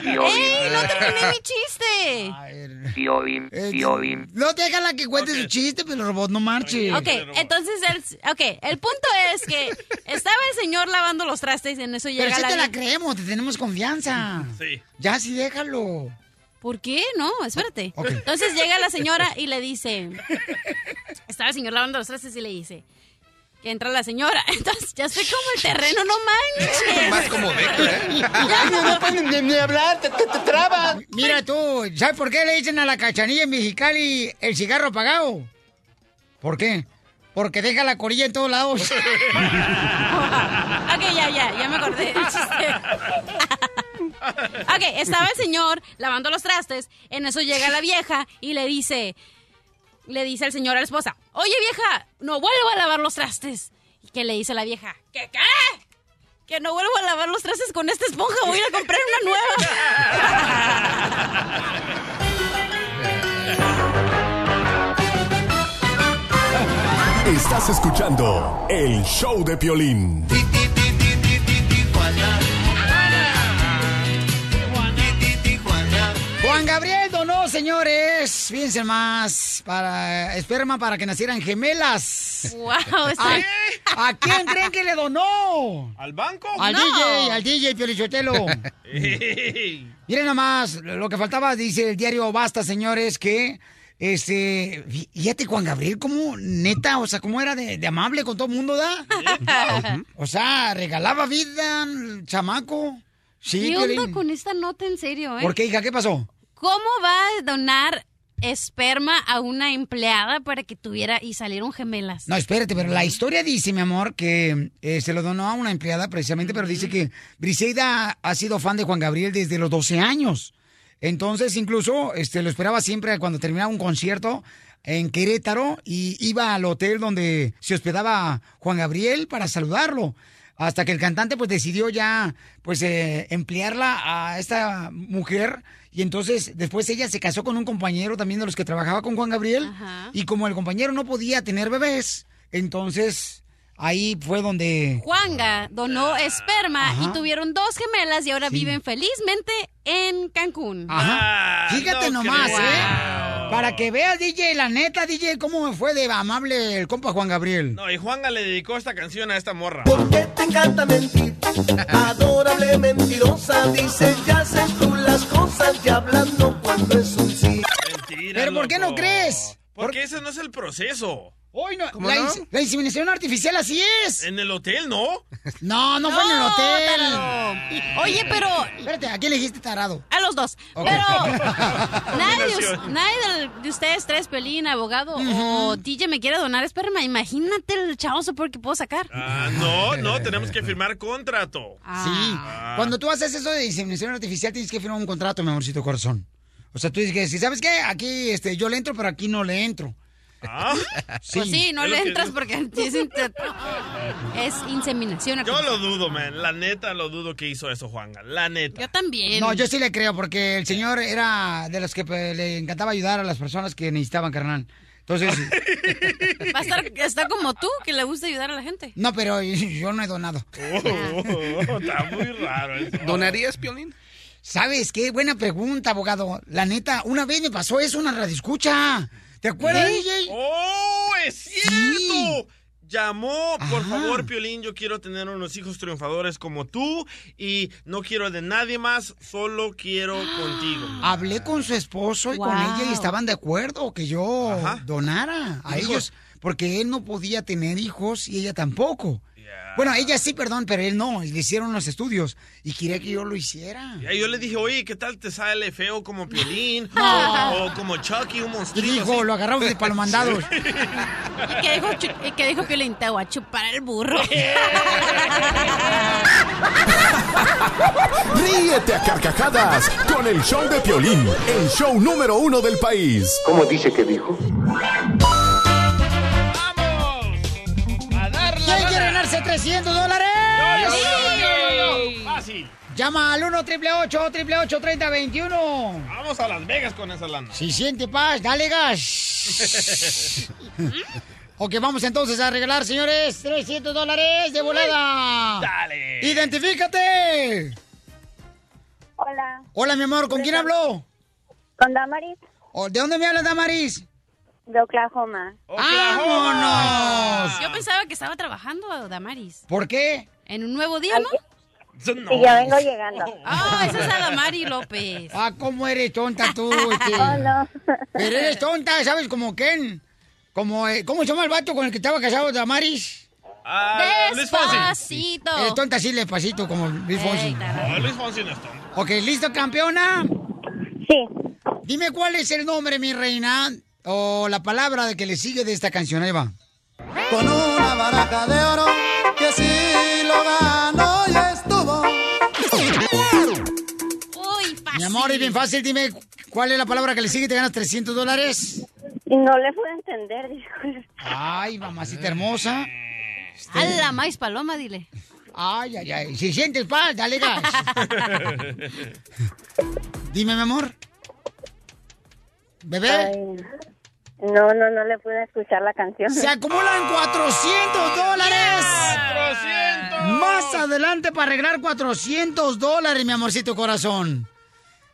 Piolín, ¡Ey! ¡No terminé mi chiste! Piolín, Piolín. No déjala que cuente su chiste, pero el robot no marche. Ok, entonces el, okay, el punto es que estaba el señor lavando los trastes y en eso llega Pero si la te la creemos, te tenemos confianza. Sí. Ya sí, déjalo. ¿Por qué? No, espérate. Ok. Entonces llega la señora y le dice... Estaba el señor lavando los trastes y le dice... Que entra la señora. Entonces ya estoy como el terreno, no manches. Más como ¿eh? Ya no, no pueden ni, ni hablar, te, te, te trabas. Mira tú, ¿sabes por qué le dicen a la cachanilla en Mexicali el cigarro apagado? ¿Por qué? Porque deja la corilla en todos lados. ok, ya, ya, ya me acordé. Ok, estaba el señor lavando los trastes. En eso llega la vieja y le dice, le dice el señor a la esposa, oye vieja, no vuelvo a lavar los trastes. ¿Y qué le dice la vieja? ¿Qué qué? Que no vuelvo a lavar los trastes con esta esponja, voy a ir a comprar una Estás escuchando el show de Piolín. Gabriel donó, señores, fíjense más, para esperma para que nacieran gemelas. Wow, ¿A, a quién creen que le donó? ¿Al banco? Al No. DJ, al DJ Piolichotelo. Miren nomás, lo que faltaba, dice el diario Basta, señores, que, este, fí- fíjate Juan Gabriel, como neta, o sea, cómo era de, de amable con todo el mundo, ¿da? o sea, regalaba vida, chamaco. Sí, ¿Qué onda con esta nota en serio, eh? ¿Por qué, hija? ¿Qué pasó? ¿Cómo va a donar esperma a una empleada para que tuviera y salieron gemelas? No, espérate, pero la historia dice, mi amor, que eh, se lo donó a una empleada precisamente, pero dice que Briseida ha sido fan de Juan Gabriel desde los 12 años. Entonces, incluso, este, lo esperaba siempre cuando terminaba un concierto en Querétaro y iba al hotel donde se hospedaba Juan Gabriel para saludarlo. Hasta que el cantante pues decidió ya pues eh, emplearla a esta mujer y entonces después ella se casó con un compañero también de los que trabajaba con Juan Gabriel y como el compañero no podía tener bebés, entonces ahí fue donde... Juanga donó esperma Ajá. y tuvieron dos gemelas y ahora viven felizmente en Cancún. Ajá. Fíjate Ah, no nomás, creo. ¿eh? Para que veas, DJ, la neta, DJ, cómo me fue de amable el compa Juan Gabriel. No, y Juanga le dedicó esta canción a esta morra. Te encanta mentir, adorable mentirosa, dices ya haces tú las cosas ya hablando cuando es un sí. Mentira, ¿Pero por qué no loco. crees? Porque ese no es el proceso. Hoy no, ¿Cómo la, no? ins- la inseminación artificial así es. En el hotel, ¿no? No, no, fue en el hotel. tarado. Oye, pero... Espérate, ¿a quién le dijiste tarado? A los dos. Pero nadie, de, nadie ustedes tres, Pelín, abogado o DJ, me quiere donar esperma. Imagínate el chavoso porque puedo sacar. Ah, no, no, tenemos que firmar contrato. Sí. Cuando tú haces eso de inseminación artificial, tienes que firmar un contrato, mi amorcito corazón. O sea, tú dices que, si sabes qué, aquí este, yo le entro, pero aquí no le entro. ¿Ah? Pues sí, no le que entras porque es, inseminación Yo lo dudo, man. La neta lo dudo que hizo eso, Juanga. La neta. Yo también. No, yo sí le creo, porque el señor era de los que pues, le encantaba ayudar a las personas que necesitaban, carnal. Entonces, Va a estar, está como tú, que le gusta ayudar a la gente. no, pero yo no he donado. Oh, está muy raro eso. ¿Donarías, Piolín? ¿Sabes qué? Buena pregunta, abogado. La neta, una vez me pasó eso, una radio escucha. ¿Te acuerdas, ¿Eh? DJ? ¡Oh, es cierto! Llamó, por favor, Piolín, yo quiero tener unos hijos triunfadores como tú y no quiero de nadie más, solo quiero contigo. Hablé con su esposo y con ella y estaban de acuerdo que yo Ajá. donara a Hijos. ellos, porque él no podía tener hijos y ella tampoco. Bueno, ella sí, perdón, pero él no. Le hicieron los estudios y quería que yo lo hiciera. Y ahí yo le dije, oye, ¿qué tal te sale feo como Piolín? No. O, o como Chucky, un Y monstruo. dijo, lo agarramos de palomandados. ¿Y qué dijo, y qué dijo Piolín? Te voy a chupar el burro. Ríete a carcajadas con el show de Piolín, el show número uno del país. ¿Cómo dice que dijo? 300 dólares? Yo, yo. Fácil. Llama al 1 888 3021 Vamos a Las Vegas con esa lana. Si siente paz, dale gas. ok, vamos entonces a regalar, señores, 300 dólares de volada. Dale. Identifícate. Hola. Hola, mi amor, ¿con quién hablo? Con Damaris. ¿De dónde me hablas, Damaris? De Oklahoma. ¡Vámonos! Yo pensaba que estaba trabajando, Damaris. ¿Por qué? ¿En un nuevo día, no? Y ya vengo llegando. Ah, esa es Adamari López. Ah, ¿cómo eres tonta tú? este? Oh, no. Pero eres tonta, ¿sabes? Como quién? Como, eh, ¿Cómo se llama el vato con el que estaba casado, Damaris? Ah, Luis Fonsi. Despacito. Es tonta así, despacito, como Luis Fonsi. No, Luis Fonsi no es tonto. Ok, ¿listo, campeona? Sí. Dime cuál es el nombre, mi reina, o la palabra de que le sigue de esta canción. Ahí va. Con una baraja de oro que si lo ganó ya estuvo. amor, es bien fácil. Dime cuál es la palabra que le sigue y te ganas 300 dólares. Y no le puedo entender, disculpe. Ay, mamacita hermosa. A la maíz paloma, dile. Ay, ay, ay. Si sientes paz, dale gas. Dime, mi amor. Bebé. Ay, no, no, no le pude escuchar la canción. Se acumulan 400 dólares. Más adelante para arreglar 400 dólares, mi amorcito corazón.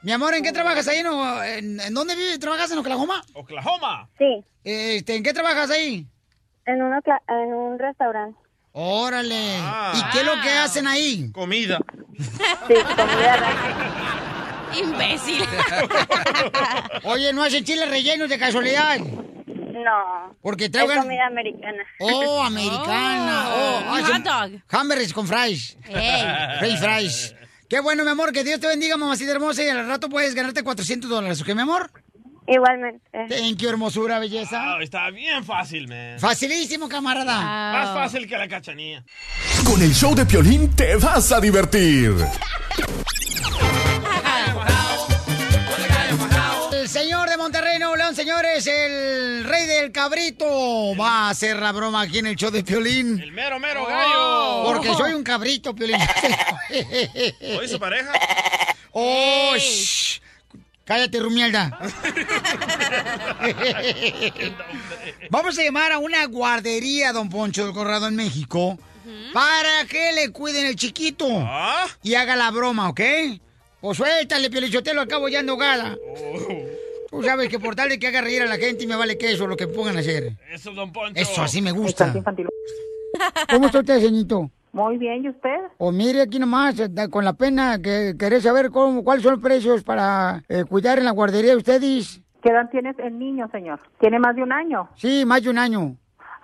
Mi amor, ¿en qué trabajas ahí? no? ¿En, en dónde vives? ¿Trabajas en Oklahoma? Oklahoma. Sí, Este, ¿En qué trabajas ahí? en, una, en un restaurante. Órale. ¿Y qué es lo que hacen ahí? Comida. Sí, comida Imbécil. Oye, ¿no hacen chiles rellenos de casualidad? No. Porque Es traigan... comida americana. Oh, americana. Oh, hacen hot dog. Hamburgers con fries. Ey. French fries. Qué bueno, mi amor, que Dios te bendiga, mamacita hermosa, y al rato puedes ganarte 400 dólares, ¿ok, mi amor? Igualmente. Thank you, hermosura, belleza. Está bien fácil, man. Facilísimo, camarada. Más fácil que la cachanilla. Con el show de Piolín te vas a divertir. Señores, el rey del cabrito, va a hacer la broma aquí en el show de Piolín. El mero, mero gallo. Porque soy un cabrito, Piolín. ¿Oye su pareja? Oh, shh. Cállate, Rumielda. Vamos a llamar a una guardería, don Poncho del Corrado, en México, para que le cuiden el chiquito y haga la broma, ¿ok? Pues suéltale, Piolichotelo, al cabo ya ando gala. Tú sabes que por tal de que haga reír a la gente y me vale queso lo que pongan a hacer. Eso, don Poncho. Eso así me gusta. ¿Cómo está usted, señorito? Muy bien, ¿y usted? O mire aquí nomás, eh, con la pena que querés saber cómo, cuáles son los precios para eh, cuidar en la guardería de ustedes. ¿Qué edad tienes el niño, señor? ¿Tiene más de un año? Sí, más de un año.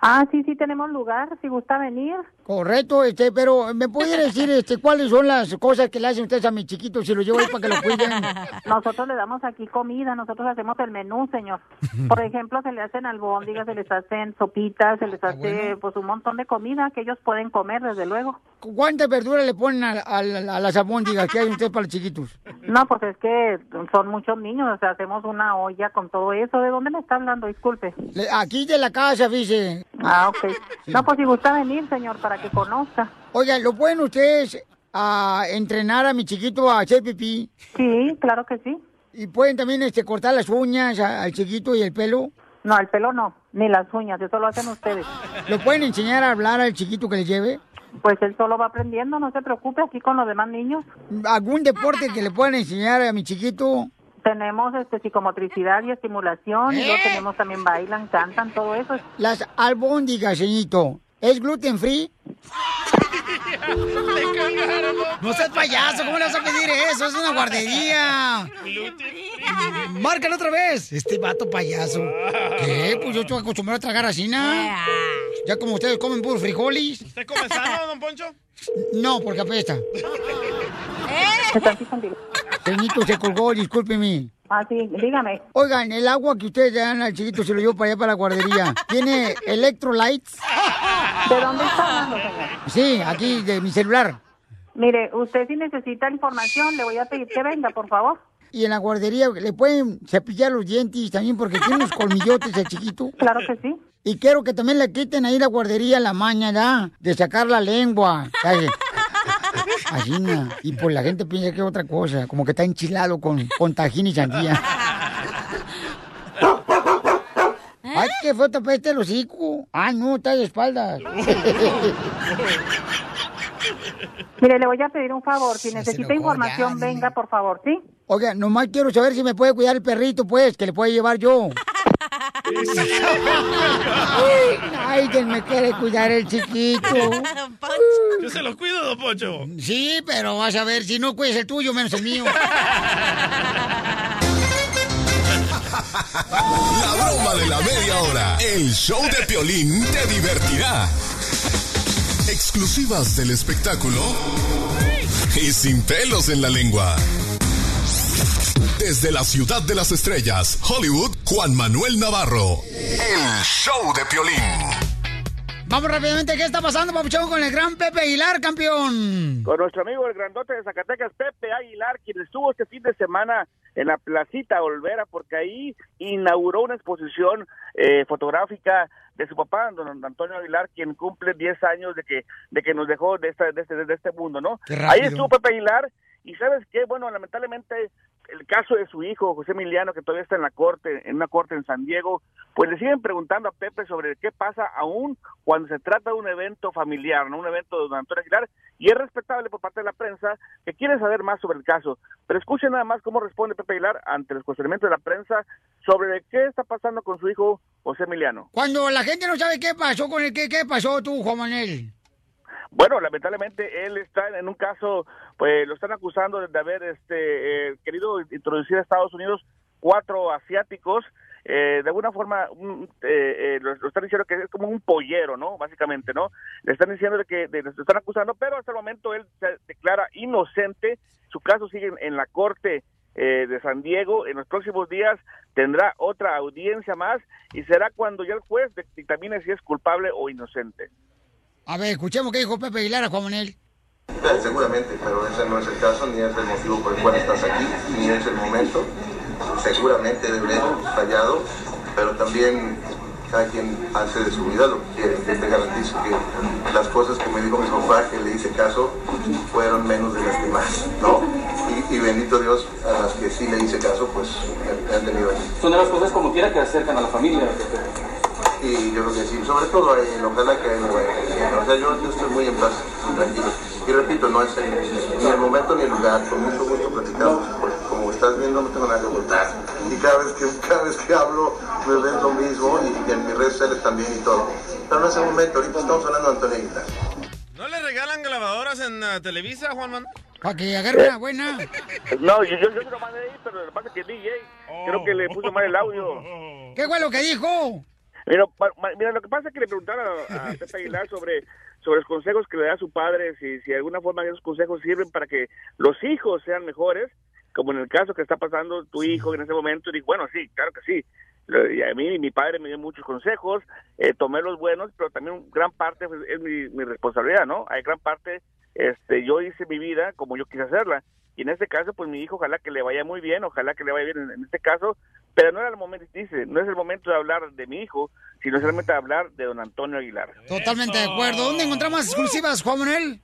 Ah, sí, sí, tenemos lugar, si gusta venir. Correcto, este, pero ¿me pudiera decir este, cuáles son las cosas que le hacen ustedes a mi chiquito si lo llevo ahí para que lo cuiden? Nosotros le damos aquí comida, nosotros hacemos el menú, señor. Por ejemplo, se le hacen albóndigas, se les hacen sopitas, se les hace pues un montón de comida que ellos pueden comer, desde luego. ¿Cuántas verduras le ponen a, a- a las albóndigas que hay ustedes para los chiquitos? No, pues es que son muchos niños, o sea, hacemos una olla con todo eso. ¿De dónde me está hablando? Disculpe. Aquí de la casa, dice. Ah, ok. No, pues si gusta venir, señor, para que conozca. Oiga, ¿lo pueden ustedes a entrenar a mi chiquito a hacer pipí? Sí, claro que sí. ¿Y pueden también este, cortar las uñas al chiquito y el pelo? No, el pelo no, ni las uñas, eso lo hacen ustedes. ¿Lo pueden enseñar a hablar al chiquito que le lleve? Pues él solo va aprendiendo, no se preocupe, aquí con los demás niños. ¿Algún deporte que le puedan enseñar a mi chiquito? Tenemos este psicomotricidad y estimulación, y luego ¿Eh? tenemos también bailan, cantan, todo eso. Las albóndigas, señorito. ¿Es gluten free? No seas payaso, ¿cómo le vas a pedir eso? Es una guardería. Márcalo otra vez. Este vato payaso. ¿Qué? Pues yo estoy acostumbrado a tragar así, ¿no? Ya como ustedes comen puros frijoles. ¿Usted come sano, don Poncho? No, porque apesta. Señorito se colgó, discúlpeme. Ah, sí, dígame. Oigan, el agua que ustedes dan al chiquito se lo llevo para allá para la guardería. ¿Tiene electrolytes? ¿De dónde está hablando, señor? Sí, aquí de mi celular. Mire, usted si necesita información, le voy a pedir que venga, por favor. Y en la guardería le pueden cepillar los dientes también porque tiene unos colmillotes el chiquito. Claro que sí. Y quiero que también le quiten ahí la guardería la maña, ¿ya? De sacar la lengua. ¿sabes? Así. Y pues la gente piensa que es otra cosa, como que está enchilado con, con tajín y sandía. Ay, qué fue peste el hocico. Ah, no, está de espaldas. Mire, le voy a pedir un favor, si necesita información, venga, por favor, ¿sí? Oiga, nomás quiero saber si me puede cuidar el perrito, pues, que le puede llevar yo. Ay, que me quiere cuidar el chiquito. Yo se lo cuido, don Poncho. Sí, pero vas a ver, si no cuides el tuyo, menos el mío. La broma de la media hora. El show de Piolín te divertirá. Exclusivas del espectáculo y sin pelos en la lengua. Desde la ciudad de las estrellas, Hollywood, Juan Manuel Navarro. El show de Piolín. Vamos rápidamente, ¿qué está pasando, Papuchón, con el gran Pepe Aguilar, campeón? Con nuestro amigo el grandote de Zacatecas, Pepe Aguilar, quien estuvo este fin de semana en la placita Olvera, porque ahí inauguró una exposición eh, fotográfica de su papá, don Antonio Aguilar, quien cumple 10 años de que de que nos dejó de, esta, de, este, de este mundo, ¿no? Ahí estuvo Pepe Aguilar, y ¿sabes qué? Bueno, lamentablemente el caso de su hijo, José Emiliano, que todavía está en la corte, en una corte en San Diego, pues le siguen preguntando a Pepe sobre qué pasa aún cuando se trata de un evento familiar, no un evento de don Antonio Aguilar, y es respetable por parte de la prensa que quiere saber más sobre el caso. Pero escuchen nada más cómo responde Pepe Aguilar ante los cuestionamientos de la prensa sobre qué está pasando con su hijo José Emiliano. Cuando la gente no sabe qué pasó con el qué, qué pasó tú, Juan Manuel. Bueno, lamentablemente él está en un caso, pues lo están acusando de haber este eh, querido introducir a Estados Unidos cuatro asiáticos. Eh, de alguna forma un- eh, eh, lo, están diciendo que es como un pollero, ¿no? Básicamente, ¿no? Le están diciendo de que de, lo están acusando, pero hasta el momento él se declara inocente. Su caso sigue en, en la corte eh, de San Diego. En los próximos días tendrá otra audiencia más y será cuando ya el juez dictamine si es culpable o inocente. A ver, escuchemos qué dijo Pepe Aguilar a Juan Manuel. Eh, Seguramente, pero ese no es el caso, ni es el motivo por el cual estás aquí, ni es el momento. Seguramente debe haber fallado, pero también cada quien hace de su vida lo que quiere. Yo te garantizo que las cosas que me dijo mi papá, que le hice caso, fueron menos de las demás, ¿no? Y, y bendito Dios, a las que sí le hice caso, pues me, me han tenido aquí. Son de las cosas como quiera que acercan a la familia. Y yo creo que sí, sobre todo a él, ojalá que bien. O sea, yo, yo estoy muy en paz, tranquilo. Y repito, no es ni el momento ni el lugar, con mucho gusto platicamos, porque como estás viendo no tengo nada que ocultar. Y cada vez que, cada vez que hablo me ves lo mismo y, y en mis redes sociales también y todo. Pero no es el momento, ahorita estamos hablando de Antonio Aguilar. ¿No le regalan grabadoras en eh, Televisa, Juan Manuel? Para que agarre una buena. No, yo, yo, yo mandé ahí, pero lo que pasa es que el DJ creo que le puso mal el audio. ¿Qué fue lo que dijo? Ma- mira, lo que pasa es que le preguntaron a, a Pepe Aguilar sobre, sobre los consejos que le da a su padre, si, si de alguna forma esos consejos sirven para que los hijos sean mejores, como en el caso que está pasando tu hijo en ese momento. Y digo, bueno, sí, claro que sí. Y a mí mi padre me dio muchos consejos, eh, tomé los buenos, pero también gran parte pues, es mi, responsabilidad, ¿no? Hay gran parte, este, yo hice mi vida como yo quise hacerla. Y en este caso, pues mi hijo, ojalá que le vaya muy bien, ojalá que le vaya bien en, este caso, pero no era el momento, dice, no es el momento de hablar de mi hijo, sino solamente hablar de don Antonio Aguilar. Totalmente de acuerdo. ¿Dónde encontramos exclusivas, Juan Manuel?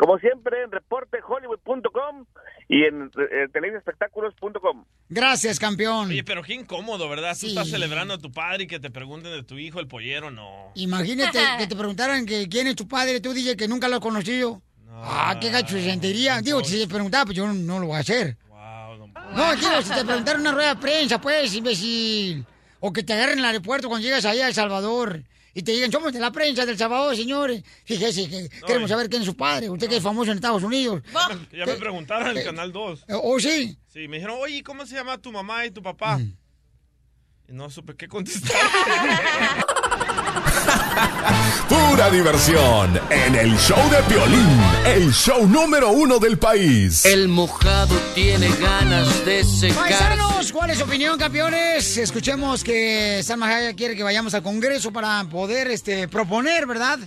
Como siempre, en reportehollywood.com y en eh, televisespectáculos.com. Gracias, campeón. Oye, pero qué incómodo, ¿verdad? Tú estás celebrando a tu padre y que te pregunten de tu hijo, el pollero, no. Imagínate que te preguntaran que quién es tu padre, tú dices que nunca lo has conocido. Ah, qué gacho se sentiría. Digo, si te preguntaba, pues yo no, no lo voy a hacer. No, digo, si te preguntaran una rueda de prensa, pues, imbécil. O que te agarren en el aeropuerto cuando llegas allá a El Salvador. Y te digan, somos de la prensa del Salvador, señores. Fíjese que queremos saber quién es su padre. Usted que es famoso en Estados Unidos. Ya me preguntaron en el Canal 2. ¿Oh, sí? Sí, me dijeron, oye, ¿cómo se llama tu mamá y tu papá? Mm. Y no supe qué contestar. Pura diversión en el show de Piolín, el show número uno del país. El mojado tiene ganas de secar. Paisanos, ¿cuál es su opinión, campeones? Escuchemos que Salma Hayek quiere que vayamos al Congreso para poder este, proponer, ¿verdad?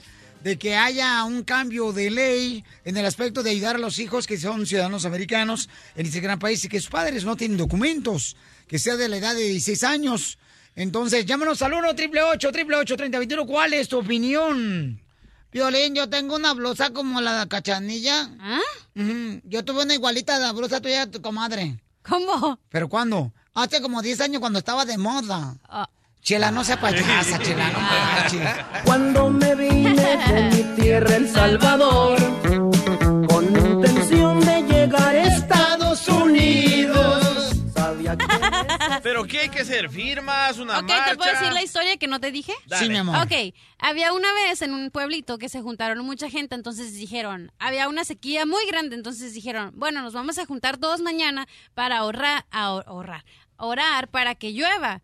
De que haya un cambio de ley en el aspecto de ayudar a los hijos que son ciudadanos americanos en este gran país y que sus padres no tienen documentos, que sea de la edad de 16 años. Entonces, llámanos al 1 888 888 3021 ¿Cuál es tu opinión? Violín, yo tengo una blusa como la de Cachanilla. Ujú, Yo tuve una igualita de la blusa tuya de tu comadre. ¿Cómo? ¿Pero cuándo? Hace como 10 años cuando estaba de moda. Chela, no sea payasa, Chela, no marches. Cuando me vine de mi tierra, El Salvador, ¿Pero qué hay que hacer? ¿Firmas? ¿Una Ok, marcha? ¿te puedo decir la historia que no te dije? Dale. Sí, mi amor. Ok, había una vez en un pueblito que se juntaron mucha gente, entonces dijeron, había una sequía muy grande, entonces dijeron, bueno, nos vamos a juntar todos mañana para ahorrar, ahor- ahorrar, orar para que llueva.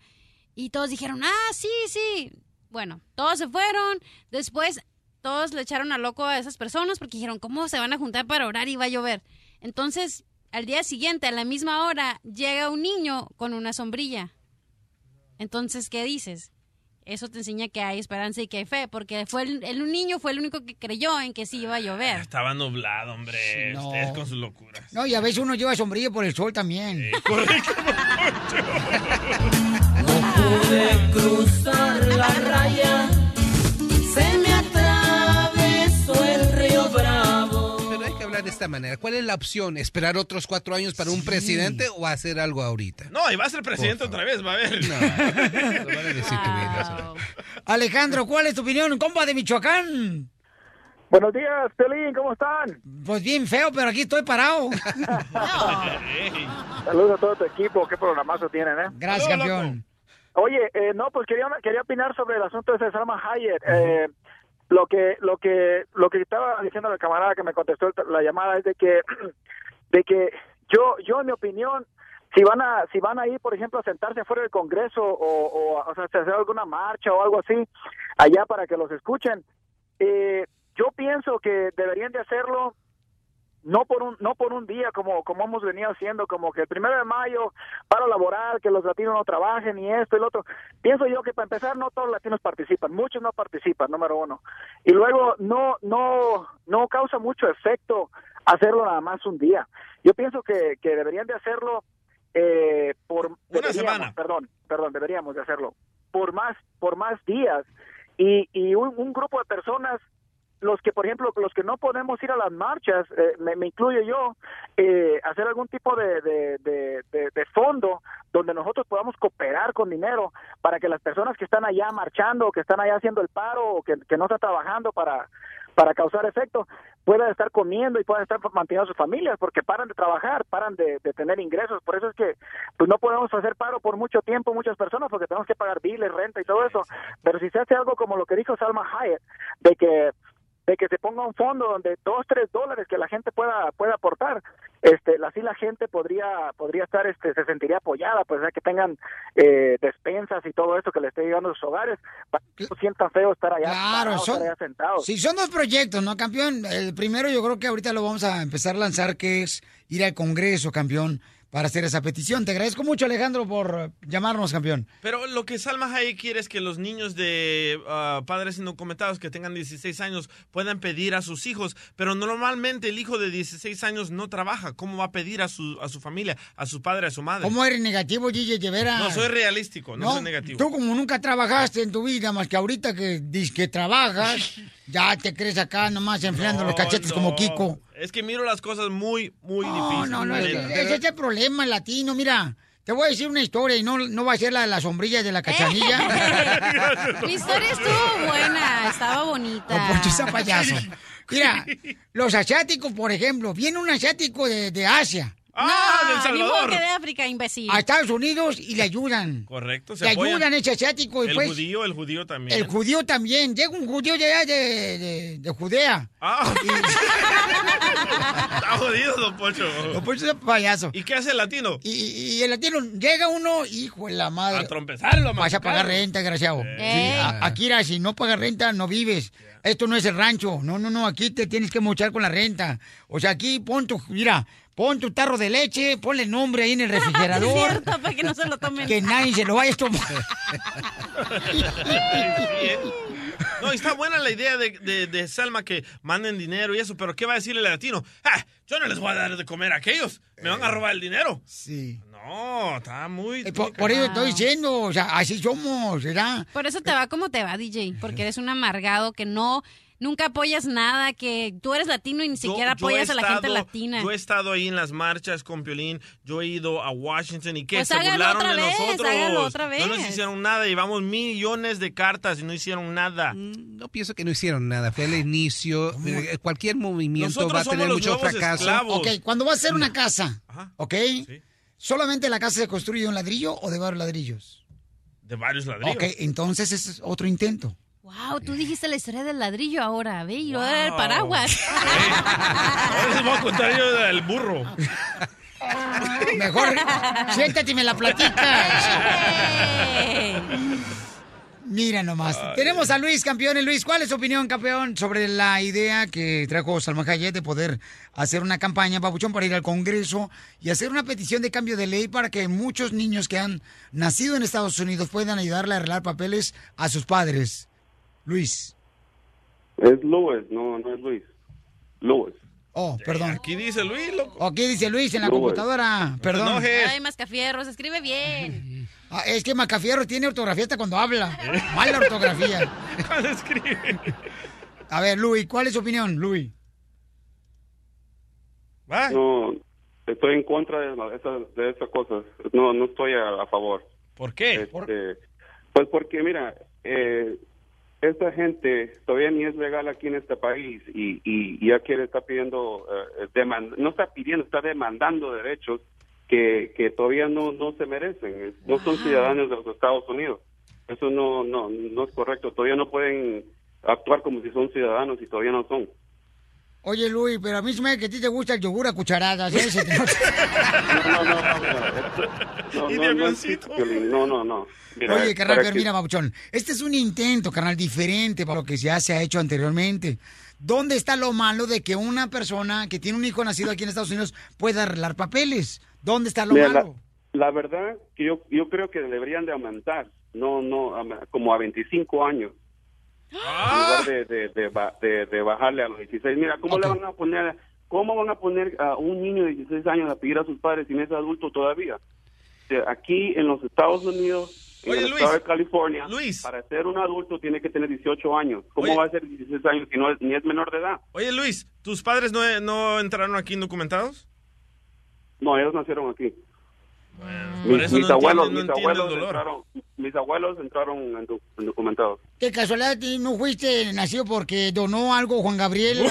Y todos dijeron, ah, sí, sí. Bueno, todos se fueron, después todos le echaron a loco a esas personas porque dijeron, ¿cómo se van a juntar para orar y va a llover? Entonces, al día siguiente, a la misma hora, llega un niño con una sombrilla. Entonces, ¿qué dices? eso te enseña que hay esperanza y que hay fe, porque fue el, el niño fue el único que creyó en que sí iba a llover. Estaba nublado, hombre. no. Ustedes con sus locuras. No, y a veces uno lleva sombrilla por el sol también. pude cruzar la raya, se me esta manera. ¿Cuál es la opción? ¿Esperar otros cuatro años para un presidente o hacer algo ahorita? No, y va a ser presidente otra vez, va a ver. Lo van a decir que bien, vas a ver. Alejandro, ¿cuál es tu opinión, compa de Michoacán? Buenos días, Pelín, ¿cómo están? Pues bien feo, pero aquí estoy parado. Saludos a todo tu equipo, qué programazo tienen, ¿eh? Gracias, campeón. Oye, eh, no, pues quería quería opinar sobre el asunto de Salma Hayek. Eh, lo que lo que lo que estaba diciendo el camarada que me contestó la llamada es de que de que yo yo en mi opinión si van a si van a ir por ejemplo a sentarse afuera del Congreso o o, o sea hacer alguna marcha o algo así allá para que los escuchen eh, yo pienso que deberían de hacerlo no por un no por un día como como hemos venido haciendo como que el primero de mayo para laboral que los latinos no trabajen y esto y lo otro. Pienso yo que para empezar no todos los latinos participan muchos no participan número uno. Y luego no no no causa mucho efecto hacerlo nada más un día. Yo pienso que, que deberían de hacerlo eh, por deberíamos, semana. perdón perdón deberíamos de hacerlo por más por más días. Y, y un, un grupo de personas los que, por ejemplo, los que no podemos ir a las marchas, eh, me, me incluyo yo, eh, hacer algún tipo de, de, de, fondo donde nosotros podamos cooperar con dinero para que las personas que están allá marchando, que están allá haciendo el paro, o que, que no están trabajando para, para causar efecto, puedan estar comiendo y puedan estar manteniendo a sus familias, porque paran de trabajar, paran de, de tener ingresos. Por eso es que pues no podemos hacer paro por mucho tiempo muchas personas, porque tenemos que pagar biles, renta y todo eso. Pero si se hace algo como lo que dijo Salma Hayek, de que de que se ponga un fondo donde dos tres dólares que la gente pueda pueda aportar este así la gente podría podría estar este se sentiría apoyada pues ya que tengan eh, despensas y todo eso que le esté llegando a sus hogares para que no sientan feo estar allá Claro, parados, son, estar allá sentados sí, son dos proyectos, ¿no, campeón? El primero yo creo que ahorita lo vamos a empezar a lanzar, que es ir al Congreso, campeón, para hacer esa petición. Te agradezco mucho, Alejandro, por llamarnos, campeón. Pero lo que Salma Hayek quiere es que los niños de ah, padres indocumentados que tengan 16 años puedan pedir a sus hijos, pero normalmente el hijo de 16 años no trabaja. ¿Cómo va a pedir a su, a su familia, a su padre, a su madre? ¿Cómo eres negativo, Gigi de veras? No, soy realístico, no, soy negativo. Tú como nunca trabajaste en tu vida, más que ahorita que dices que trabajas, ya te crees acá nomás enfriando los cachetes no. como Kiko. Es que miro las cosas muy, muy No, difíciles. no, no, es ese es el problema latino, mira. Te voy a decir una historia y no, no va a ser la de la sombrilla de la cachanilla. Mi historia estuvo buena, estaba bonita. Poncho payaso. Mira, los asiáticos, por ejemplo, viene un asiático de, de Asia. ¡Ah, No, ni modo que de África, imbécil. A Estados Unidos y le ayudan. Correcto, se Le apoyan. ayudan ese asiático y El pues judío, el judío también. el judío también. Llega un judío de allá de, de, de Judea. Ah. Está jodido, don Poncho. Don Poncho es payaso. ¿Y qué hace el latino? Y, el latino, llega uno, hijo de la madre. A trompezarlo, Vas a pagar renta, desgraciado. Sí, Eh. a- aquí, era, si no pagas renta, no vives. Esto no es el rancho. No, no, no, aquí te tienes que mochar con la renta. O sea, aquí pon tu, mira, pon tu tarro de leche, ponle nombre ahí en el refrigerador. Es cierto, para que no se lo tomen. Que nadie se lo vaya a tomar. No, y está buena la idea de, de, de Salma que manden dinero y eso, pero ¿qué va a decir el latino? ¡Ah! Yo no les voy a dar de comer a aquellos. Me van a robar el dinero. Sí. No, está muy... Eh, Por, por eso estoy diciendo, o sea, así somos, ¿verdad? Por eso te va como te va, DJ, porque eres un amargado que no, nunca apoyas nada, que tú eres latino y ni Yo- siquiera yo apoyas a la gente latina. Yo he estado ahí en las marchas con Piolín, yo he ido a Washington y que Pues se burlaron otra de vez, nosotros. otra No nos vez. hicieron nada, llevamos millones de cartas y no hicieron nada. No pienso que no hicieron nada. Fue el inicio. Eh, Cualquier movimiento Nosotros va a tener mucho fracaso. esclavos. Ok, cuando vas a hacer una casa, ¿ok? ¿Solamente la casa se construye de un ladrillo o de varios ladrillos? De varios ladrillos. Ok, entonces es otro intento. Wow, tú dijiste la historia del ladrillo ahora, ve, y lo del paraguas. Ahora les voy a contar yo del burro. Mejor siéntate y me la platicas. Mira nomás. Tenemos a Luis, campeón. Y Luis, ¿cuál es su opinión, campeón, sobre la idea que trajo Salma Hayek de poder hacer una campaña, Papuchón, para ir al Congreso y hacer una petición de cambio de ley para que muchos niños que han nacido en Estados Unidos puedan ayudarle a arreglar papeles a sus padres? Luis. Es Louis, no, no es Luis. Louis. Oh, perdón. Aquí dice Luis, loco. Aquí dice Luis en la computadora. Perdón. Ay, Mascafierro, se escribe bien. Ah, es que Macafierro tiene ortografía hasta cuando habla. Mala ortografía. Cuando escribe. A ver, Luis, ¿cuál es su opinión, Luis? No, estoy en contra de, la- esa- de esas cosas. No, no estoy a, a favor. ¿Por qué? Este, pues porque, mira, eh, esta gente todavía ni es legal aquí en este país y, y, y ya quiere, está pidiendo, eh, deman- no está pidiendo, está demandando derechos que, que todavía no, no se merecen. No son ciudadanos de los Estados Unidos. Eso no, no, no es correcto. Todavía no pueden actuar como si son ciudadanos y todavía no son. Oye, Luis, pero a mí se me que a ti te gusta el yogur a cucharadas. ¿eh? No, no, no, no, no, no, es- no, no, no. Mira, Oye, carnal, pero que- mira, Babuchón, este es un intento, carnal, diferente para lo que ya se ha hecho anteriormente. ¿Dónde está lo malo de que una persona que tiene un hijo nacido aquí en Estados Unidos pueda arreglar papeles? ¿Dónde está lo Mira, la, malo? la verdad que yo, yo creo que deberían de aumentar, no, no, como a 25 años. En lugar de, de, de, ba- de- de bajarle a los 16. Mira, ¿cómo le van a poner, cómo van a poner a un niño de 16 años a pedir a sus padres si no es adulto todavía? O sea, aquí en los Estados Unidos, en Oye, el Luis. estado de California, para ser un adulto tiene que tener 18 años. ¿Cómo Oye. va a ser 16 años si no es, ni es menor de edad? Oye, Luis, ¿tus padres no, no entraron aquí indocumentados? No, ellos nacieron aquí. Mis, eso mis no abuelos, mis abuelos entraron, mis abuelos entraron en, doc- en documentados. ¿Qué casualidad no fuiste nacido porque donó algo Juan Gabriel?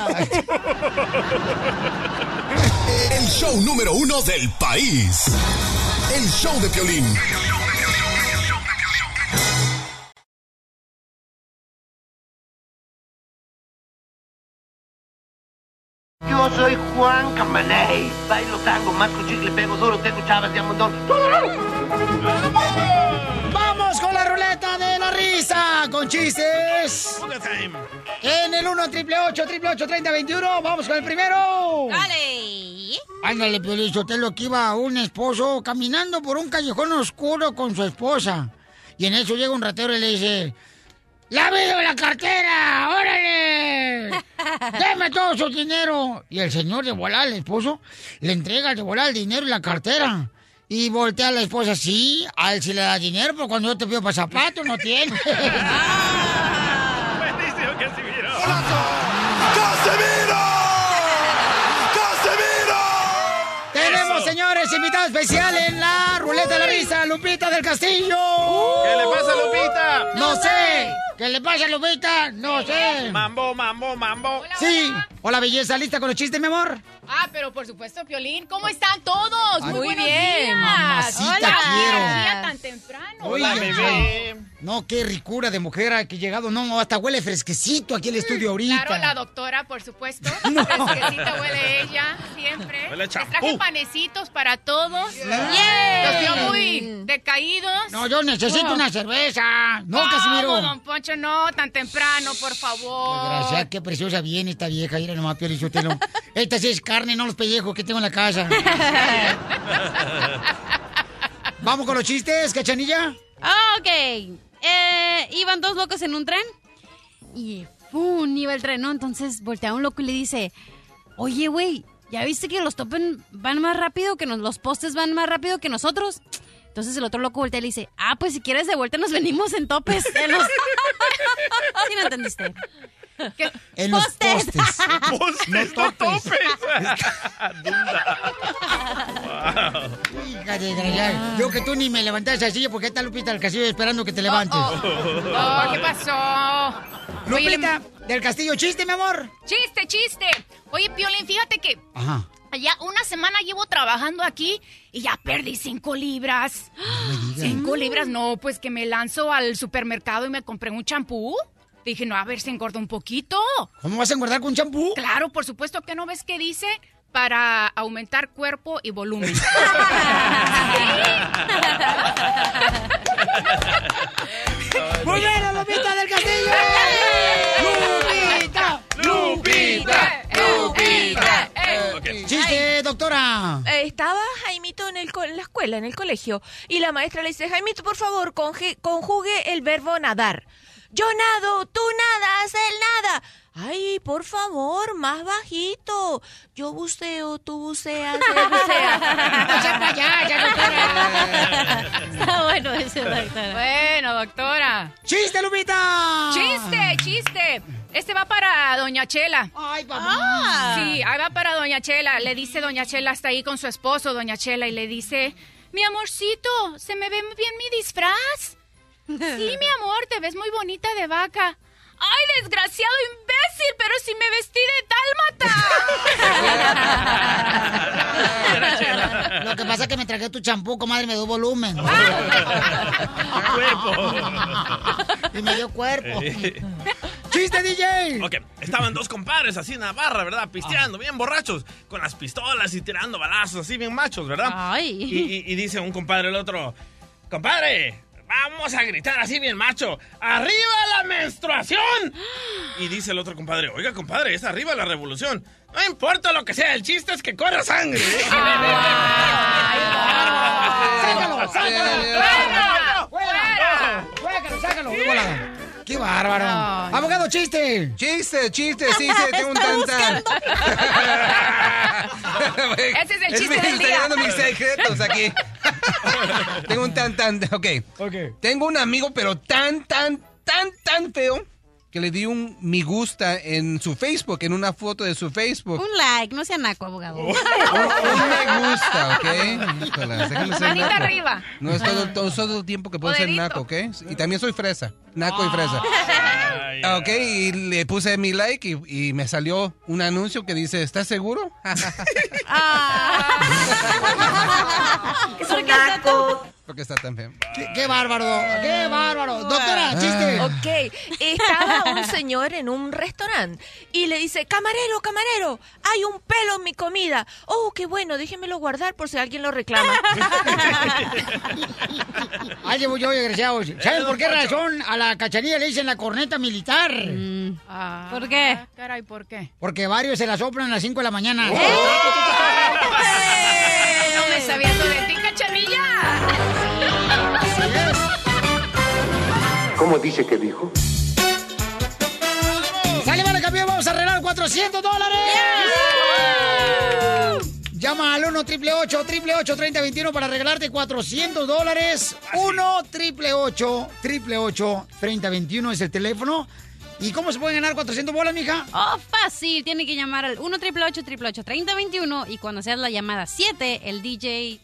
El show número uno del país. El show de Piolín. Yo soy Juan Camaney. Bailo tango, masco chicle, pego duro, tengo chavas de amondón. ¡Vamos con la ruleta de la risa! ¡Con chistes! En el 1 triple 8 triple 8 30 21 ¡Vamos con el primero! ¡Dale! Ándale, Piolín Sotelo, que iba un esposo caminando por un callejón oscuro con su esposa. Y en eso llega un ratero y le dice... ¡La veo la cartera! ¡Órale! ¡Deme todo su dinero! Y el señor de volar, el esposo, le entrega de volar el dinero y la cartera. Y voltea a la esposa, sí, a él sí le da dinero, pero cuando yo te pido para zapatos, no tiene. Buenísimo, Casimiro. Tenemos, señores, invitado especial en la ruleta de la risa, Lupita del Castillo. ¿Qué le ¿Qué le pasa a Lupita? No sé. Mambo, mambo, mambo. Sí. Hola, belleza, ¿lista con los chistes, mi amor? Ah, pero por supuesto, Piolín, ¿cómo están todos? Ay, Muy buenos bien. días. Mamacita, Hola. quiero. Tan temprano. Oye, No, qué ricura de mujer ha que llegado. No, hasta huele fresquecito aquí el estudio ahorita. Claro, la doctora, por supuesto. Fresquecita huele ella, siempre. Huele a Les traje panecitos para todos. Yeah. Los veo muy decaídos. No, yo necesito Oh. una cerveza. No, ¿Cómo, Casimiro. don Poncho, no, tan temprano, por favor. Gracias, qué preciosa viene esta vieja. Mira nomás, Pio Lizotelo. Esta sí es carne, no los pellejos que tengo en la casa. Vamos con los chistes, cachanilla. Ok. Eh, iban dos locos en un tren y ¡pum! iba el tren, ¿no? Entonces voltea un loco y le dice, oye, güey, ¿ya viste que los topen van más rápido que nos, los postes van más rápido que nosotros? Entonces el otro loco voltea y le dice, ah, pues si quieres de vuelta nos venimos en topes. En los... ¿Sí no entendiste? ¿Qué? En los postes. Postes, no topes. Hija de. Yo que tú ni me levantaste así porque está Lupita del Castillo esperando que te levantes. Oh, ¿qué pasó? Lupita del Castillo, chiste, mi amor. Chiste, chiste. Oye, Piolín, fíjate que Ajá. ya una semana llevo trabajando aquí y ya perdí cinco libras. ¿Cinco libras? No, pues que me lanzo al supermercado y me compré un champú. Dije, no, a ver, se engorda un poquito. ¿Cómo vas a engordar con champú? Claro, por supuesto que no ves que dice para aumentar cuerpo y volumen. ¡Muy bien, Lupita del Castillo! ¡Lupita! ¡Lupita! ¡Lupita! Eh, eh. ¡Chiste, doctora! Eh, estaba Jaimito en, el co en la escuela, en el colegio, y la maestra le dice, Jaimito, por favor, conjugue el verbo nadar. Yo nado, tú nadas, él nada. Ay, por favor, más bajito. Yo buceo, tú buceas, él bucea. Está bueno ese, doctora. Bueno, doctora. ¡Chiste, Lupita! ¡Chiste, chiste! Este va para Doña Chela. ¡Ay, papá! Sí, ahí va para Doña Chela. Le dice Doña Chela, está ahí con su esposo, Doña Chela, y le dice, mi amorcito, ¿se me ve bien mi disfraz? Sí, mi amor, te ves muy bonita de vaca. ¡Ay, desgraciado imbécil! Pero si me vestí de dálmata. Lo que pasa es que me tragué tu champú, comadre, me dio volumen. y me dio cuerpo. ¡Chiste, DJ! Ok, estaban dos compadres así en Navarra, ¿verdad? Pisteando, bien borrachos, con las pistolas y tirando balazos, así bien machos, ¿verdad? Ay. Y, y- y dice un compadre al otro, compadre, vamos a gritar así bien macho, ¡arriba la menstruación! Y dice el otro compadre, oiga, compadre, es arriba la revolución. No importa lo que sea, el chiste es que corra sangre. ¡Sácalo, sácalo! ¡Fuera! ¡Sácalo, sácalo! ¡Qué bárbaro! ¡Abogado, chiste! Chiste, chiste, sí, sí, tengo un tan tan. Ese es el chiste del está día. mis secretos aquí. tengo un tan tan, ok. Tengo un amigo, pero tan, tan, tan, tan feo, que le di un me gusta en su Facebook, en una foto de su Facebook. Un like, no sea naco, abogado. Un, un me gusta, ¿ok? Híjolas, déjame ser Manita naco. arriba. No es todo, todo, todo el tiempo que puedo ser naco, ¿ok? Y también soy fresa. Naco y fresa. Ok, y le puse mi like y, y me salió un anuncio que dice, ¿estás seguro? Es un naco. Porque está tan feo. ¡Qué, qué bárbaro! ¡Qué bárbaro! Doctora, chiste. Ok, estaba un señor en un restaurante y le dice, camarero, camarero, hay un pelo en mi comida. Oh, qué bueno, déjemelo guardar por si alguien lo reclama. Ahí llevo yo, desgraciados. ¿Saben por qué razón a la cachanilla le dicen la corneta militar? ¿Por qué? Ah, Caray, ¿por qué? Porque varios se la soplan a las 5 de la mañana. No ¿Cómo dice que dijo? ¡Sale, vale, campeón! ¡Vamos a arreglar 400 dólares! Llama al 1 triple 8 triple 8 3021 para regalarte 400 dólares. 1 triple 8 triple 8 3021 es el teléfono. ¿Y cómo se puede ganar 400 bolas, mija? Oh, fácil. Tiene que llamar al 1 888 3021 y cuando seas la llamada 7, el DJ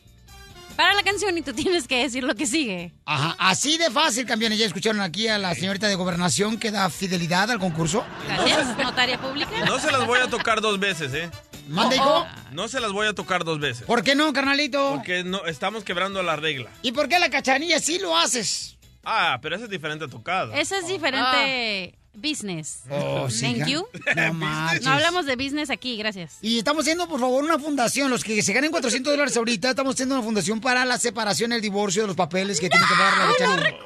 para la canción y tú tienes que decir lo que sigue. Ajá, así de fácil, campeones. Ya escucharon aquí a la señorita de gobernación que da fidelidad al concurso. Gracias, notaria pública. No se las voy a tocar dos veces, ¿eh? Mande, hijo. No se las voy a tocar dos veces. ¿Por qué no, carnalito? Porque no, estamos quebrando la regla. ¿Y por qué la cachanilla sí lo haces? Ah, pero eso es diferente a tocado. Eso es diferente business. Oh, sí, Thank you. No. No hablamos de business aquí, gracias. Y estamos haciendo, por favor, una fundación. Los que se ganen 400 dólares ahorita, estamos haciendo una fundación para la separación, el divorcio de los papeles que tiene que pagar la Ay, no cachanilla.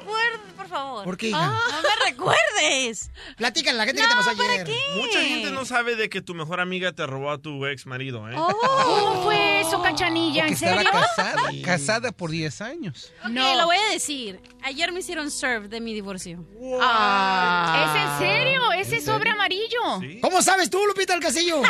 Favor. ¿Por qué, hija? Ah, no me recuerdes. Platícale a la gente que te pasó ayer. Mucha gente no sabe de que tu mejor amiga te robó a tu ex marido, ¿eh? Oh. ¿Cómo fue eso, cachanilla? ¿En serio? estaba casada, casada por 10 años. No. lo voy a decir. Ayer me hicieron serve de mi divorcio. Ah, ¿Es en serio? Ese sobre amarillo. ¿Cómo sabes tú, Lupita del Casillo?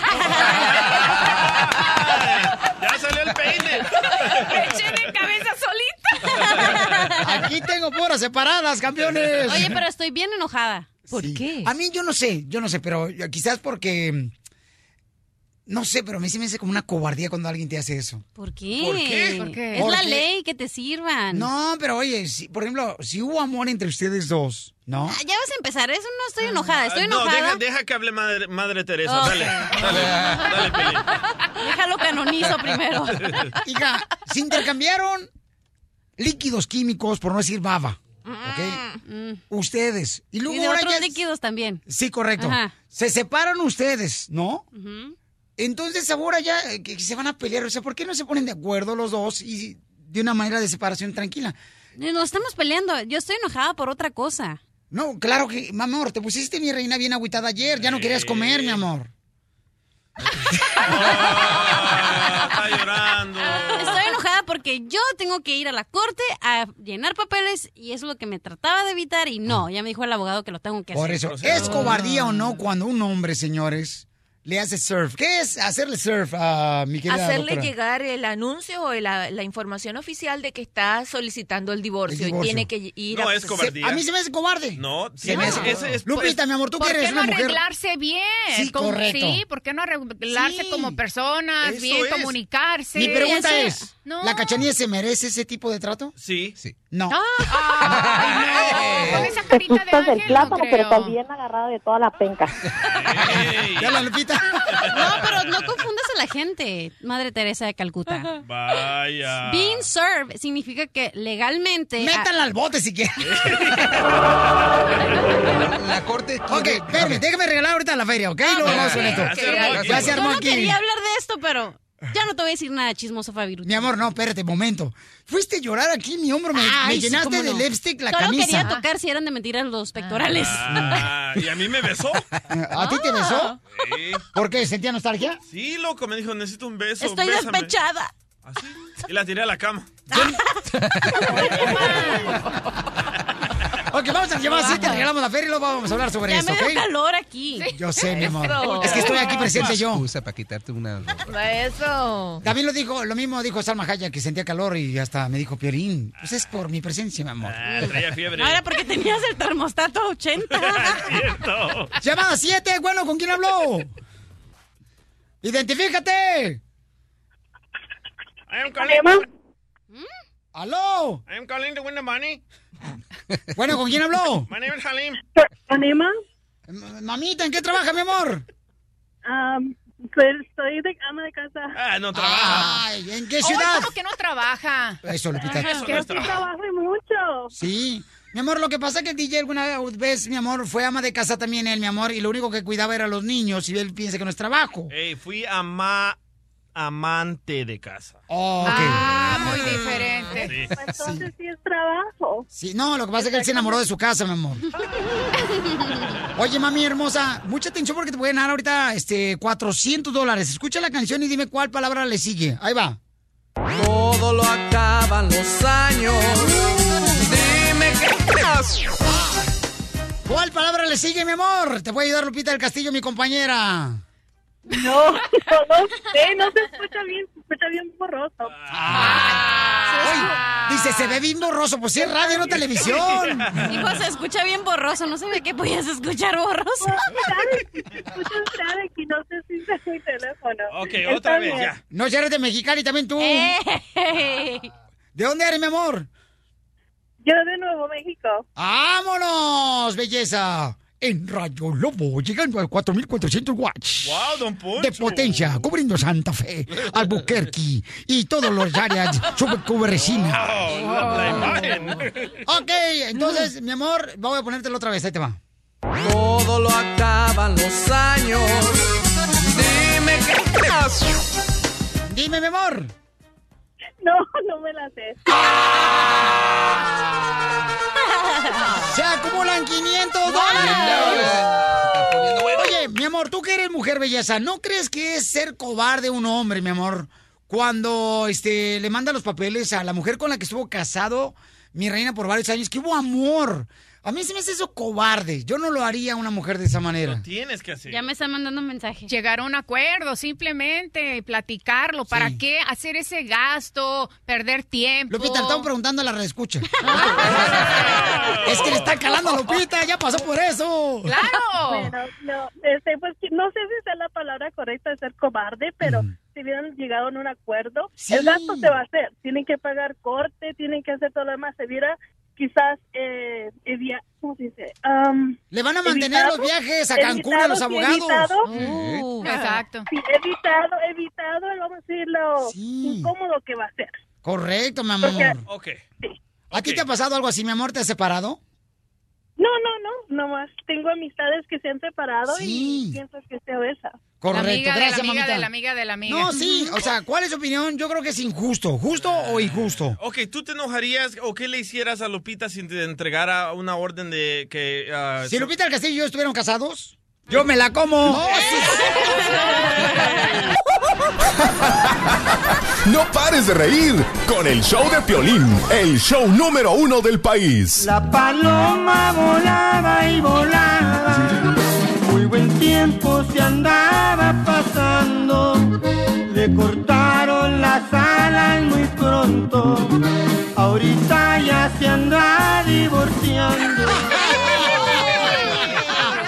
¡Ya salió el peine! Me eché de cabeza solita. Aquí tengo puras separadas, campeones. Oye, pero estoy bien enojada. ¿Por qué? A mí yo no sé, yo no sé, pero quizás porque... No sé, pero a mí sí me hace como una cobardía cuando alguien te hace eso. ¿Por qué? ¿Por qué? ¿Por qué? Es Porque- la ley que te sirvan. No, pero oye, si, por ejemplo, si hubo amor entre ustedes dos, ¿no? Ah, Ya vas a empezar. Eso no estoy enojada. Estoy Ah, no, enojada. deja, deja que hable Madre, madre Teresa. Dale, dale, dale, Pelín. Déjalo canonizo primero. Hija, se intercambiaron líquidos químicos, por no decir baba. ¿Ok? Mm. Ustedes. Y luego Y de ahora otros ya- líquidos también. Sí, correcto. Ajá. Se separan ustedes, ¿no? Entonces ahora ya eh, que se van a pelear. O sea, ¿por qué no se ponen de acuerdo los dos y de una manera de separación tranquila? No estamos peleando. Yo estoy enojada por otra cosa. No, claro que, mi amor, te pusiste mi reina bien agüitada ayer. Ya no querías comer, mi amor. Está llorando. Porque yo tengo que ir a la corte a llenar papeles y eso es lo que me trataba de evitar y no, ya me dijo el abogado que lo tengo que Por hacer. eso, ¿es cobardía o no cuando un hombre, señores, le hace surf? ¿Qué es hacerle surf a mi querida Hacerle doctora? llegar el anuncio o la, la información oficial de que está solicitando el divorcio, El divorcio. y tiene que ir No, a... es cobardía. A mí se me hace cobarde. No, Se me no, hace- ese es- Lupita, mi amor, tú ¿Por que eres qué no una mujer. arreglarse bien? Sí, Como- correcto. Sí, ¿por qué no arreglarse Sí. como personas, Eso bien es. comunicarse? Mi pregunta es, No. ¿la cachanilla se merece ese tipo de trato? Sí. Sí. No. No, con esa Te carita de del plátano, no pero también agarrada de toda la penca. Ya la Lupita. No, pero no confundas a la gente, Madre Teresa de Calcuta. Vaya. Being served significa que legalmente... Métanla al bote si quieren. La corte Ok, espérame, déjame regalar ahorita la feria, ¿ok? Luego vamos con esto. Ya se armó aquí. Ya se armó Yo no aquí. quería hablar de esto, pero ya no te voy a decir nada chismoso, Fabirucho. Mi amor, no, espérate, momento. Fuiste a llorar aquí mi hombro, me, Ay, sí, llenaste cómo de no. lipstick la Solo camisa. quería tocar si eran de mentiras los pectorales. Ah, ¿Y a mí me besó? ¿A ti te besó? Sí. ¿Por qué? ¿Sentía nostalgia? Sí, loco, me dijo, necesito un beso. Estoy bésame. despechada. Así. Y la tiré a la cama. Ok, vamos a llevar así, te regalamos la feria y luego vamos a hablar sobre Ya esto, me ¿ok? dio calor aquí. Yo sé, mi amor. Eso. Es que estoy aquí presente yo. Excusa para quitarte una... Eso. También lo dijo, lo mismo dijo Salma Hayek, que sentía calor y hasta me dijo, Piolín, pues es por mi presencia, mi amor. Ah, traía fiebre. Era porque tenías el termostato a 80. Cierto. Llamada 7, bueno, ¿con quién habló? ¡Identifícate! I am calling, ¡Aló! I am calling to win the money. Bueno, ¿con quién habló? My name is Halim. ¿Anima? Mamita, ¿en qué trabaja, mi amor? Um, pues, soy de ama de casa. Ah, no trabaja. Ay, ¿en qué Ay, ciudad? ¿Cómo que no trabaja? Eso, Lupita. Eso no Que es trabajo y mucho. Sí. Mi amor, lo que pasa es que el DJ alguna vez, mi amor, fue ama de casa también él, mi amor, y lo único que cuidaba era a los niños y él piensa que no es trabajo. Ey, fui ama amante de casa. Oh, ok. Ah, muy diferente. Sí. Pues, Entonces sí. es trabajo. Sí, no, lo que pasa es que él se enamoró de su casa, mi amor. Oye, mami hermosa, mucha atención porque te voy a ganar ahorita este 400 dólares. Escucha la canción y dime cuál palabra le sigue. Ahí va. Todo lo acaban los años. Dime qué ¿Cuál palabra le sigue, mi amor? Te puede ayudar Lupita del Castillo, mi compañera. No, no, no sé, no se escucha bien, se escucha bien borroso. Oye, dice, se ve bien borroso. Pues sí, es radio, no televisión. Hijo, se escucha bien borroso. No sabía que podías escuchar borroso. Se escucha y no sé si es mi teléfono. Ok, Está otra vez, bien. ya. No, si eres de Mexicali también tú. ¡Ey! ¿De dónde eres, mi amor? Yo de Nuevo México. ¡Vámonos, belleza! En Rayo Lobo, llegando al 4400 watts. Wow, don Poncho. De potencia, cubriendo Santa Fe, Albuquerque y todos los áreas subcuberresina. Wow, la, la imagen. Ok, entonces, mi amor, voy a ponértelo otra vez, ahí te va. Todo lo acaban los años. Dime qué Dime, mi amor. No, no me la sé. Se acumulan 500 dólares. Oye, mi amor, tú que eres mujer belleza, ¿no crees que es ser cobarde un hombre, mi amor? Cuando este le manda los papeles a la mujer con la que estuvo casado, mi reina, por varios años, que hubo amor. A mí se me hace eso cobarde. Yo no lo haría a una mujer de esa manera. Tienes que hacer. Ya me están mandando un mensaje. Llegar a un acuerdo, simplemente platicarlo. ¿Para Sí. qué hacer ese gasto, perder tiempo? Lupita, le estamos preguntando a la reescucha. es que le está calando a Lupita, ya pasó por eso. ¡Claro! Bueno, no, este, pues no sé si es la palabra correcta de ser cobarde, pero si hubieran llegado a un acuerdo, Sí. el gasto se va a hacer. Tienen que pagar corte, tienen que hacer todo lo demás. Se hubiera quizás, eh, evia- ¿cómo se dice? Le van a mantener evitado- los viajes a Cancún a los sí, abogados. evitado, Uh, Exacto. sí, evitado, evitado, vamos a decir, lo Sí. incómodo que va a ser. Correcto, mi Porque- amor. Ok. ¿A ti te ha pasado algo así, mi amor? ¿Te has separado? No, no, no, nomás tengo amistades que se han separado Sí. y pienso que sea esa. Correcto, la amiga gracias, de la amiga mamita. de la amiga de la amiga. No, sí, o sea, ¿cuál es su opinión? Yo creo que es injusto. ¿Justo o injusto? Ok, ¿tú te enojarías o qué le hicieras a Lupita si te entregara una orden de que... ah, Si so- Lupita del Castillo y yo estuvieron casados, yo me la como. No pares de reír con el show de Piolín, el show número uno del país. La paloma volaba y volaba. Muy buen tiempo se andaba pasando. Le cortaron las alas muy pronto. Ahorita ya se anda divorciando.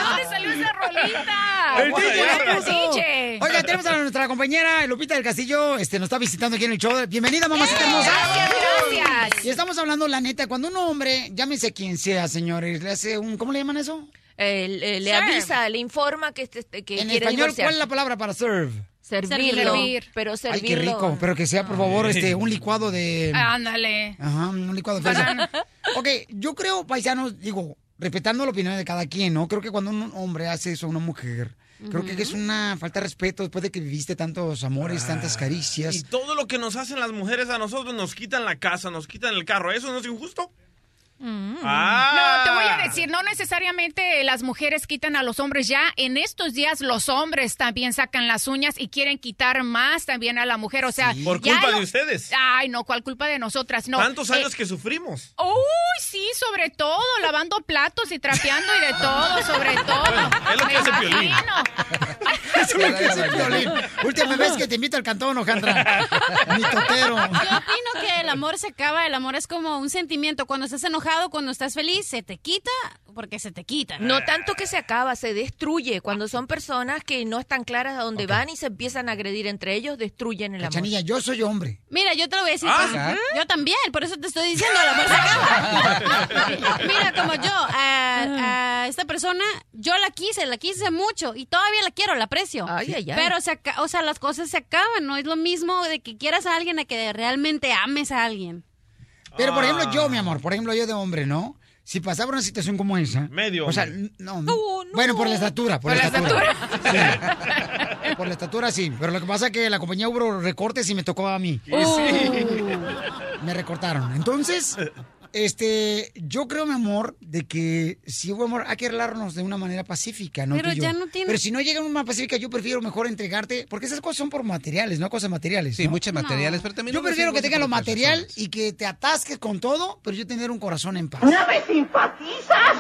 ¿Dónde salió esa rolita? El DJ. Oiga, tenemos a nuestra compañera Lupita del Castillo, este, nos está visitando aquí en el show. Bienvenida, mamacita hermosa. Gracias, gracias. Y estamos hablando, la neta, cuando un hombre, llámese quien sea, señores, le hace un, ¿cómo le llaman eso? Eh, le, le Serve. avisa, le informa que, este- que En quiere español, ¿cuál es la palabra para serve? Servirlo, pero Ay, servirlo. qué rico, pero que sea, por favor, este, un licuado de... Ándale. Ajá, un licuado de fresa. Ok, yo creo, paisanos, digo, respetando la opinión de cada quien, ¿no? Creo que cuando un hombre hace eso a una mujer, creo que es una falta de respeto después de que viviste tantos amores, tantas caricias. Y todo lo que nos hacen las mujeres a nosotros nos quitan la casa, nos quitan el carro. ¿Eso no es injusto? Ah. No, te voy a decir, no necesariamente las mujeres quitan a los hombres ya. En estos días los hombres también sacan las uñas y quieren quitar más también a la mujer. O sea, Por ya culpa lo- de ustedes. Ay, no, ¿cuál culpa de nosotras? No. Tantos Eh, años que sufrimos. Uy, sí, sobre todo, lavando platos y trapeando y de todo, sobre todo. es lo que Me hace Piolín. es lo que hace Piolín. Última vez que te invito al cantón, Ojandra. Mi totero. Yo opino que el amor se acaba, el amor es como un sentimiento. Cuando estás enojado, cuando estás feliz, se te quita porque se te quita. No tanto que se acaba, se destruye. Cuando son personas que no están claras a dónde van y se empiezan a agredir entre ellos, destruyen el amor. Chanilla, yo soy hombre. Mira, yo te lo voy a decir. Ah. pues, yo también, por eso te estoy diciendo, el amor se acaba. Mira, como yo, a, a esta persona, yo la quise, la quise mucho y todavía la quiero, la aprecio. Ay, ay, ay. Pero, se o sea, las cosas se acaban, no es lo mismo de que quieras a alguien a que realmente ames a alguien. Pero, por Ah. ejemplo, yo, mi amor, por ejemplo, yo de hombre, ¿no? Si pasaba una situación como esa. Medio O sea, hombre. no. Bueno, por la estatura, por, la estatura. Sí. Por la estatura, sí. Pero lo que pasa es que la compañía hubo recortes y me tocó a mí. Y sí. Me recortaron. Entonces, este, yo creo, mi amor, de que si hubo amor, hay que arreglarnos de una manera pacífica, ¿no? Pero Tú y yo. ya no tiene- Pero si no llega una manera pacífica, yo prefiero mejor entregarte, porque esas cosas son por materiales, no cosas materiales. Sí, ¿no? muchos materiales, pero también Yo prefiero que tenga lo material y que te atasques con todo, pero yo tener un corazón en paz. ¿No me simpatizas?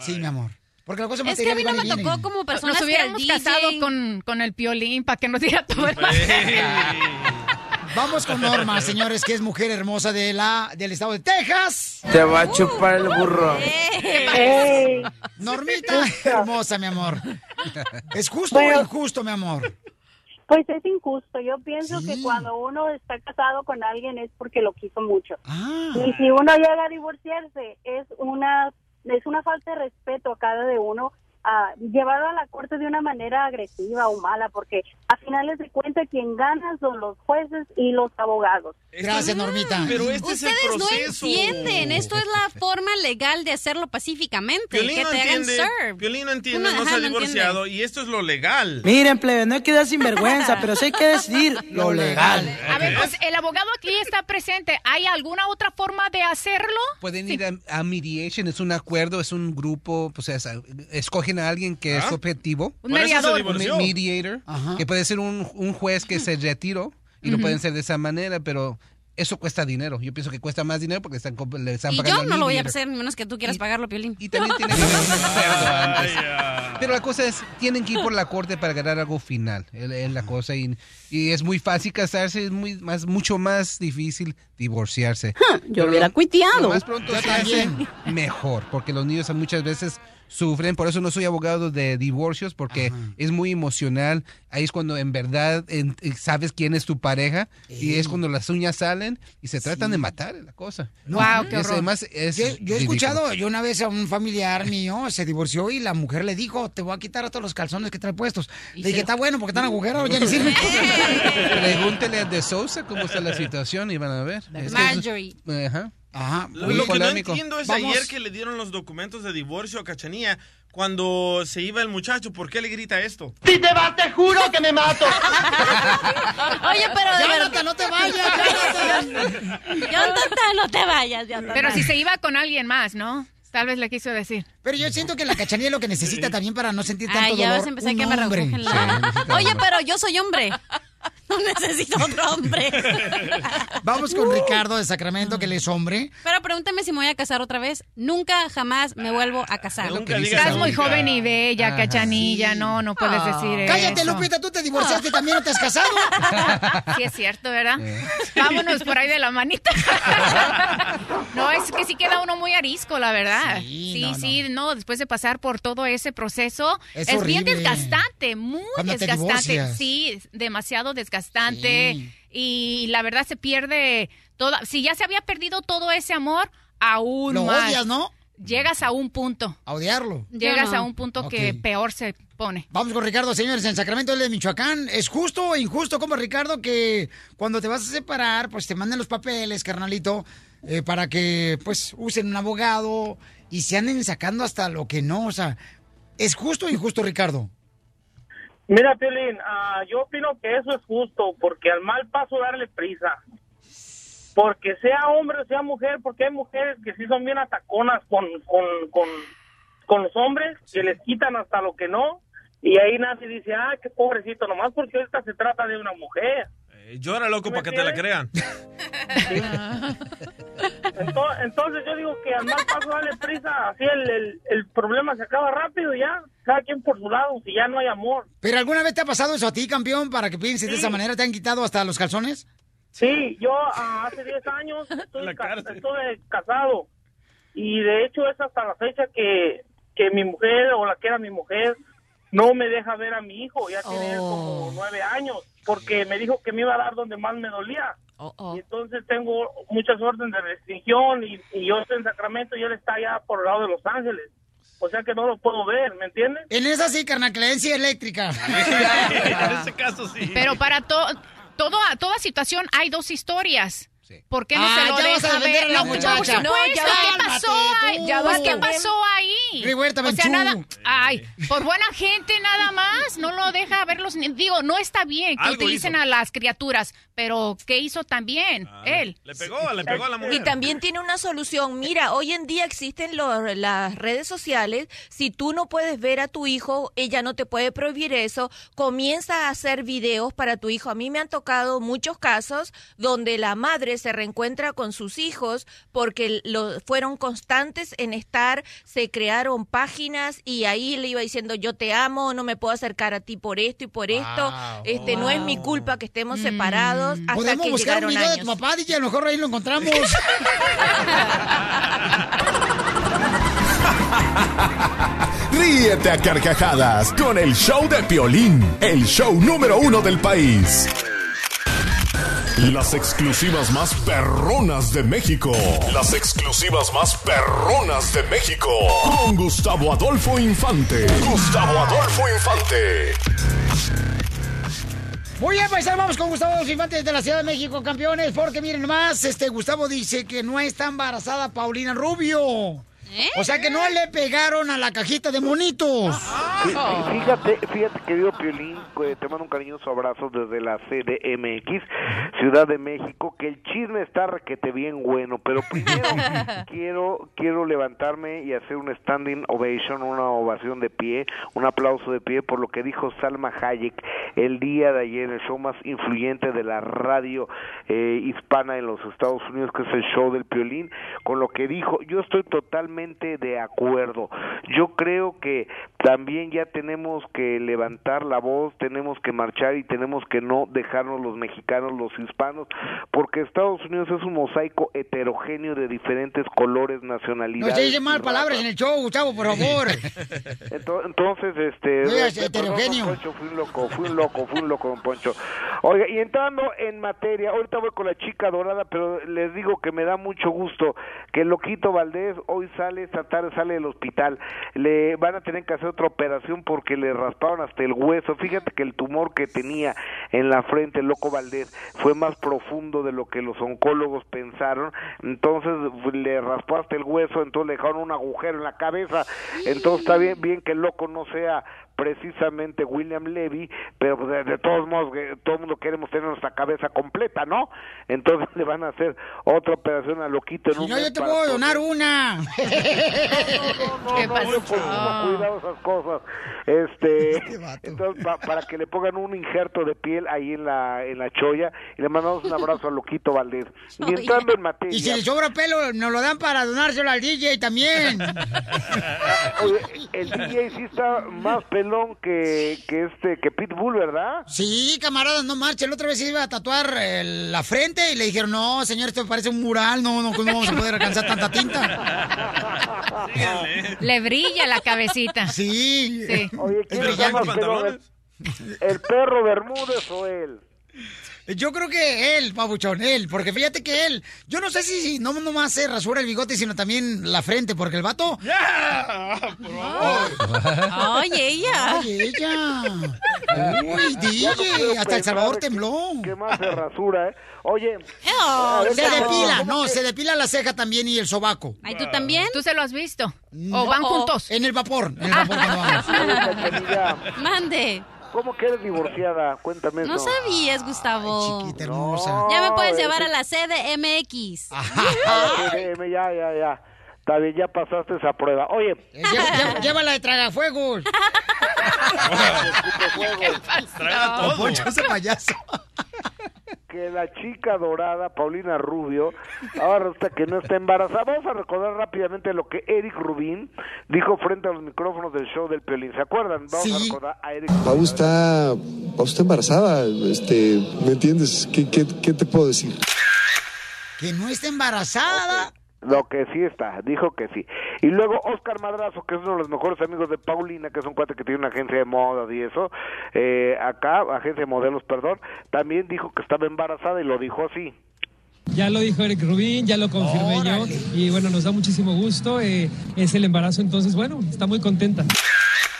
Sí, mi amor. Porque la cosa Es que a mí no me tocó como persona Nos hubiéramos casado con, con el piolín para que nos diera todo el Vamos con Norma, señores, que es mujer hermosa de la, del estado de Texas. Te va a chupar el burro. Ey. Normita, hermosa, mi amor. ¿Es justo Bueno. o injusto, mi amor? Pues es injusto. Yo pienso que cuando uno está casado con alguien es porque lo quiso mucho. Ah. Y si uno llega a divorciarse es una es una falta de respeto a cada de uno a llevarlo a la corte de una manera agresiva o mala, porque finales de cuentas quien gana son los jueces y los abogados. Gracias, Normita. Pero este es el Ustedes no proceso. entienden, esto es la forma legal de hacerlo pacíficamente, Piolín que no te hagan entiende, serve. Piolín no entiende, no ajá, se ha no divorciado y esto es lo legal. Miren, plebe, no hay que dar sinvergüenza, pero sí hay que decidir lo legal. A ver, pues el abogado aquí está presente. ¿Hay alguna otra forma de hacerlo? Pueden ir a, a mediation, es un acuerdo, es un grupo, pues es- escogen a alguien que es objetivo. Un mediador. Un mediator, que puede ser un, un juez que se retiró y lo pueden ser de esa manera, pero eso cuesta dinero. Yo pienso que cuesta más dinero porque están, le están Y pagando yo no lo voy a hacer, menos que tú quieras pagarlo, Piolín. Y también tiene que antes. Pero la cosa es, tienen que ir por la corte para ganar algo final. Es la cosa. Y, y es muy fácil casarse, es muy más, mucho más difícil divorciarse. yo Pero hubiera lo- cuiteado. lo más pronto se hace mejor, porque los niños muchas veces sufren. Por eso no soy abogado de divorcios, porque es muy emocional. Ahí es cuando en verdad en- eh, sabes quién es tu pareja y es cuando las uñas salen y se tratan de matar la cosa. Guau, Es- además, es yo, yo he ridículo. escuchado, yo una vez a un familiar mío se divorció y la mujer le dijo, te voy a quitar a todos los calzones que trae puestos. Le dije, está bueno porque están agujerados, ya ni sirven. Pregúntele a De Sousa cómo está la situación y van a ver. Es que es- Marjorie. Ajá. Ajá. Lo, Muy lo que no entiendo es Vamos. ayer que le dieron los documentos de divorcio a Cachanía cuando se iba el muchacho. ¿Por qué le grita esto? Si te vas, te juro que me mato. Oye, pero de Jonathan, verdad. no te vayas, Jonathan, no te vayas, Jonathan. Pero si se iba con alguien más, ¿no? Tal vez le quiso decir. Pero yo siento que la cachanilla es lo que necesita también para no sentir tanto Ay, ya dolor. vas a empezar un que me hombre. recogen la... Oye, pero yo soy hombre. No necesito otro hombre. Vamos con Ricardo de Sacramento, que él es hombre. Pero pregúntame si me voy a casar otra vez. Nunca, jamás me vuelvo a casar. Estás muy joven y bella, cachanilla. No, no puedes decir eso. Cállate, Lupita, tú te divorciaste también no te has casado. Sí, es cierto, ¿verdad? Vámonos por ahí de la manita. No, es que sí queda uno muy arisco, la verdad. Sí, sí, no, después de pasar por todo ese proceso, Es es, bien desgastante, muy Cuando desgastante. Sí, demasiado desgastante. Y la verdad se pierde toda. Si ya se había perdido todo ese amor, aún Lo más. odias, ¿no? Llegas a un punto. A odiarlo. Llegas no. a un punto que peor se pone. Vamos con Ricardo, señores, en Sacramento, de Michoacán. ¿Es justo o injusto, como Ricardo, que cuando te vas a separar, pues te manden los papeles, carnalito, eh, para que, pues, usen un abogado y se anden sacando hasta lo que no? O sea, ¿es justo o injusto, Ricardo? Mira, Piolín, ah, yo opino que eso es justo, porque al mal paso darle prisa. Porque sea hombre o sea mujer, porque hay mujeres que sí son bien ataconas con, con, con, con los hombres, que les quitan hasta lo que no, y ahí nadie dice, ah, qué pobrecito, nomás porque esta se trata de una mujer. Eh, Llora, loco, para que te la crean. Ento- Entonces yo digo que al mal paso darle prisa, así el, el, el problema se acaba rápido y ya, cada quien por su lado, si ya no hay amor. ¿Pero alguna vez te ha pasado eso a ti, campeón, para que pienses de esa manera? ¿Te han quitado hasta los calzones? Sí, yo ah, hace 10 años estoy, ca- estuve casado y de hecho es hasta la fecha que, que mi mujer o la que era mi mujer no me deja ver a mi hijo, ya tiene él como nueve años, porque me dijo que me iba a dar donde más me dolía. Y entonces tengo muchas órdenes de restricción y, y yo estoy en Sacramento y él está allá por el lado de Los Ángeles. O sea que no lo puedo ver, ¿me entiendes? En esa sí, carnal, creencia eléctrica. en ese caso sí. Pero para to- todo, toda situación hay dos historias. ¿Por qué no Ah, se lo ya vas a deja defender ver? a la No, por muchacha. supuesto, No, ya ¿qué cálmate, pasó ahí? tú. ¿qué Vas a pasó ahí? Rihuerta, o sea, nada, ay, por buena gente nada más, no lo deja ver los digo, no está bien que Algo utilicen hizo. a las criaturas, pero ¿qué hizo también él? Le pegó, le pegó a la mujer. Y también tiene una solución. Mira, hoy en día existen los- las redes sociales. Si tú no puedes ver a tu hijo, ella no te puede prohibir eso. Comienza a hacer videos para tu hijo. A mí me han tocado muchos casos donde la madre se reencuentra con sus hijos porque lo, fueron constantes en estar, se crearon páginas y ahí le iba diciendo yo te amo, no me puedo acercar a ti por esto y por esto. Este no es mi culpa que estemos separados hasta Podemos que buscar un video de tu papá, DJ, a lo mejor ahí lo encontramos. Ríete a carcajadas con el show de Piolín, el show número uno del país. Las exclusivas más perronas de México. Las exclusivas más perronas de México. Con Gustavo Adolfo Infante. Gustavo Adolfo Infante. Muy bien, paisano, vamos con Gustavo Adolfo Infante de la Ciudad de México, campeones, porque miren nomás, este Gustavo dice que no está embarazada Paulina Rubio. O sea que no le pegaron a la cajita de monitos. Fí- fí- Fíjate, fíjate, querido Piolín, te mando un cariñoso abrazo desde la CDMX, Ciudad de México, que el chisme está requete bien bueno, pero primero quiero quiero levantarme y hacer un standing ovation, una ovación de pie, un aplauso de pie por lo que dijo Salma Hayek el día de ayer, el show más influyente de la radio eh, hispana en los Estados Unidos, que es el show del Piolín, con lo que dijo, yo estoy totalmente de acuerdo. Yo creo que también ya tenemos que levantar la voz, tenemos que marchar y tenemos que no dejarnos los mexicanos, los hispanos, porque Estados Unidos es un mosaico heterogéneo de diferentes colores, No nacionalidades. se dicen mal palabras en el show, Gustavo, por favor. Ento- Entonces, este... No heterogéneo. Poncho, fui un loco, fui un loco, fui un loco, don Poncho. Oiga, y entrando en materia, ahorita voy con la chica dorada, pero les digo que me da mucho gusto que loquito Valdés hoy sale, esta tarde sale del hospital. Le van a tener que hacer otra operación porque le rasparon hasta el hueso. Fíjate que el tumor que tenía en la frente, el loco Valdés, fue más profundo de lo que los oncólogos pensaron. Entonces le raspó hasta el hueso, entonces le dejaron un agujero en la cabeza. Entonces está bien, bien que el loco no sea precisamente William Levy, pero pues, de, de todos modos que todo el mundo queremos tener nuestra cabeza completa, ¿no? Entonces le van a hacer otra operación a Loquito en Si un no, yo te puedo donar una. ¿Qué Cuidado esas cosas. Este, entonces, pa- para que le pongan un injerto de piel ahí en la en la cholla y le mandamos un abrazo a Loquito Valdés. Y entrando en materia. Y si le sobra pelo, nos lo dan para donárselo al DJ también. Oye, el DJ sí está más pelón que, que este que Pitbull, ¿verdad? Sí, camarada, no marche. La otra vez se iba a tatuar eh, la frente y le dijeron, no, señor, esto parece un mural, no, no, no vamos a poder alcanzar tanta tinta. Le brilla la cabecita. Sí. Sí. Oye, ¿quién pelón? ¿El, el perro Bermúdez o él? Yo creo que él, papuchón, él, porque fíjate que él, yo no sé si, si no nomás se rasura el bigote, sino también la frente, porque el vato... Ay, ella. Ay, ella. Uy, Ya no DJ, hasta El Salvador tembló. ¿Qué más se rasura, eh? Oye, Oh, Se ¿cómo- depila, no, que- se depila la ceja también y el sobaco. ¿Ay, tú también? ¿Tú se lo has visto? No. ¿O van juntos? En el vapor, en el vapor cuando vamos. Oye, Cachanilla, Mande. ¿Cómo que eres divorciada? Cuéntame No eso. sabías, Gustavo. Chiquita hermosa. Ya me puedes No, llevar a la CDMX. CDM, ya, ya, ya. Está bien, ya pasaste esa prueba. Oye, Eh, lleva- Llévala de tragafuegos. Traga todo. Poncho, ese payaso. Que la chica dorada, Paulina Rubio, ahora resulta que no está embarazada. Vamos a recordar rápidamente lo que Eric Rubin dijo frente a los micrófonos del show del Piolín. ¿Se acuerdan? Vamos a recordar a Eric Pau está, Pau está embarazada, este, ¿me entiendes? ¿Qué, qué, qué te puedo decir? Que no está embarazada. Lo que sí está, dijo que sí. Y luego Oscar Madrazo, que es uno de los mejores amigos de Paulina, que es un cuate que tiene una agencia de modas y eso, eh, acá, agencia de modelos, perdón, también dijo que estaba embarazada y lo dijo así. Ya lo dijo Eric Rubín, ya lo confirmé yo. Y bueno, nos da muchísimo gusto. eh, es el embarazo, entonces, bueno, está muy contenta.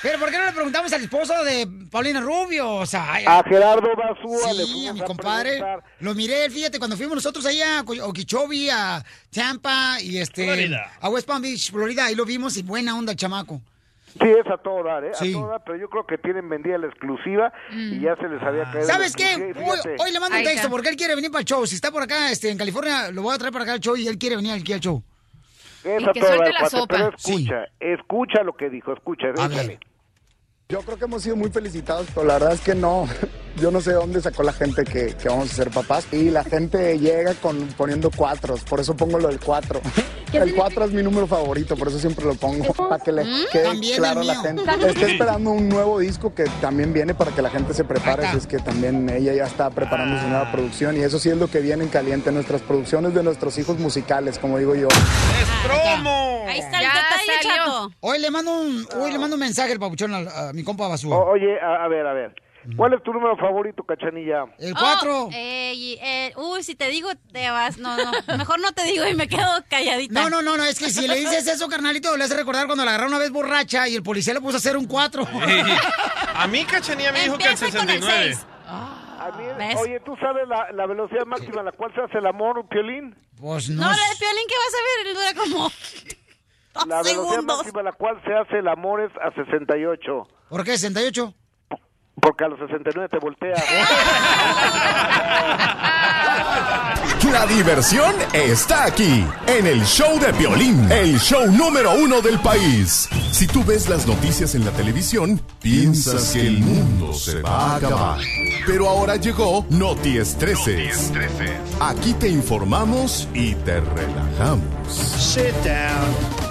Pero ¿por qué no le preguntamos al esposo de Paulina Rubio? O sea, ay, A Gerardo Basúa Sí, a mi compadre. Lo miré, fíjate, cuando fuimos nosotros allá a Okeechobee, a Tampa y este Florida. a West Palm Beach, Florida, ahí lo vimos y buena onda el chamaco. Sí, es a todo dar, ¿eh? Sí. A todo dar, pero yo creo que tienen vendida la exclusiva y ya se les había caído. la ¿Sabes qué? Hoy, le mando un Ahí texto porque él quiere venir para el show. Si está por acá este, en California, lo voy a traer para acá al show y él quiere venir aquí al show. Es Y a que todo suelte dar, la cuate, sopa. pero escucha, escucha lo que dijo, escucha, A ver. Yo creo que hemos sido muy felicitados, pero la verdad es que no. Yo no sé de dónde sacó la gente que, que vamos a ser papás. Y la gente llega con, poniendo cuatros, por eso pongo lo del cuatro. El cuatro es mi número favorito, por eso siempre lo pongo. Para que le quede También claro a la gente. Estoy esperando un nuevo disco que también viene para que la gente se prepare. Así es que también ella ya está preparando su nueva producción. Y eso sí es lo que viene en caliente. Nuestras producciones de nuestros hijos musicales, como digo yo. ¡Es promo! Ahí está el Ya detalle, chato. Hoy le mando un, hoy le mando un mensaje al papuchón a, mi compa Basúa. O- oye, a, a ver, a ver. ¿Cuál es tu número favorito, Cachanilla? El Oh, 4. eh, eh, uy, si te digo, te vas. No, no. Mejor no te digo y me quedo calladita. No, no, no, no, es que si le dices eso, carnalito, le hace recordar cuando la agarraron una vez borracha y el policía le puso a hacer un 4. Ey, A mí Cachanía me dijo que el Empieza con el 69. A mí, ¿Ves? oye, ¿tú sabes la, la velocidad máxima a la cual se hace el amor, un piolín? Pues no. No, la de Piolín, ¿qué vas a ver? Dura como dos La velocidad segundos. máxima a la cual se hace el amor es a 68. ¿Por qué? ¿68? Porque a los 69 te voltea. La diversión está aquí, en el show de violín, el show número uno del país. Si tú ves las noticias en la televisión, piensas que el mundo se va a acabar. Pero ahora llegó Noti Estreses. Aquí te informamos y te relajamos. Sit down.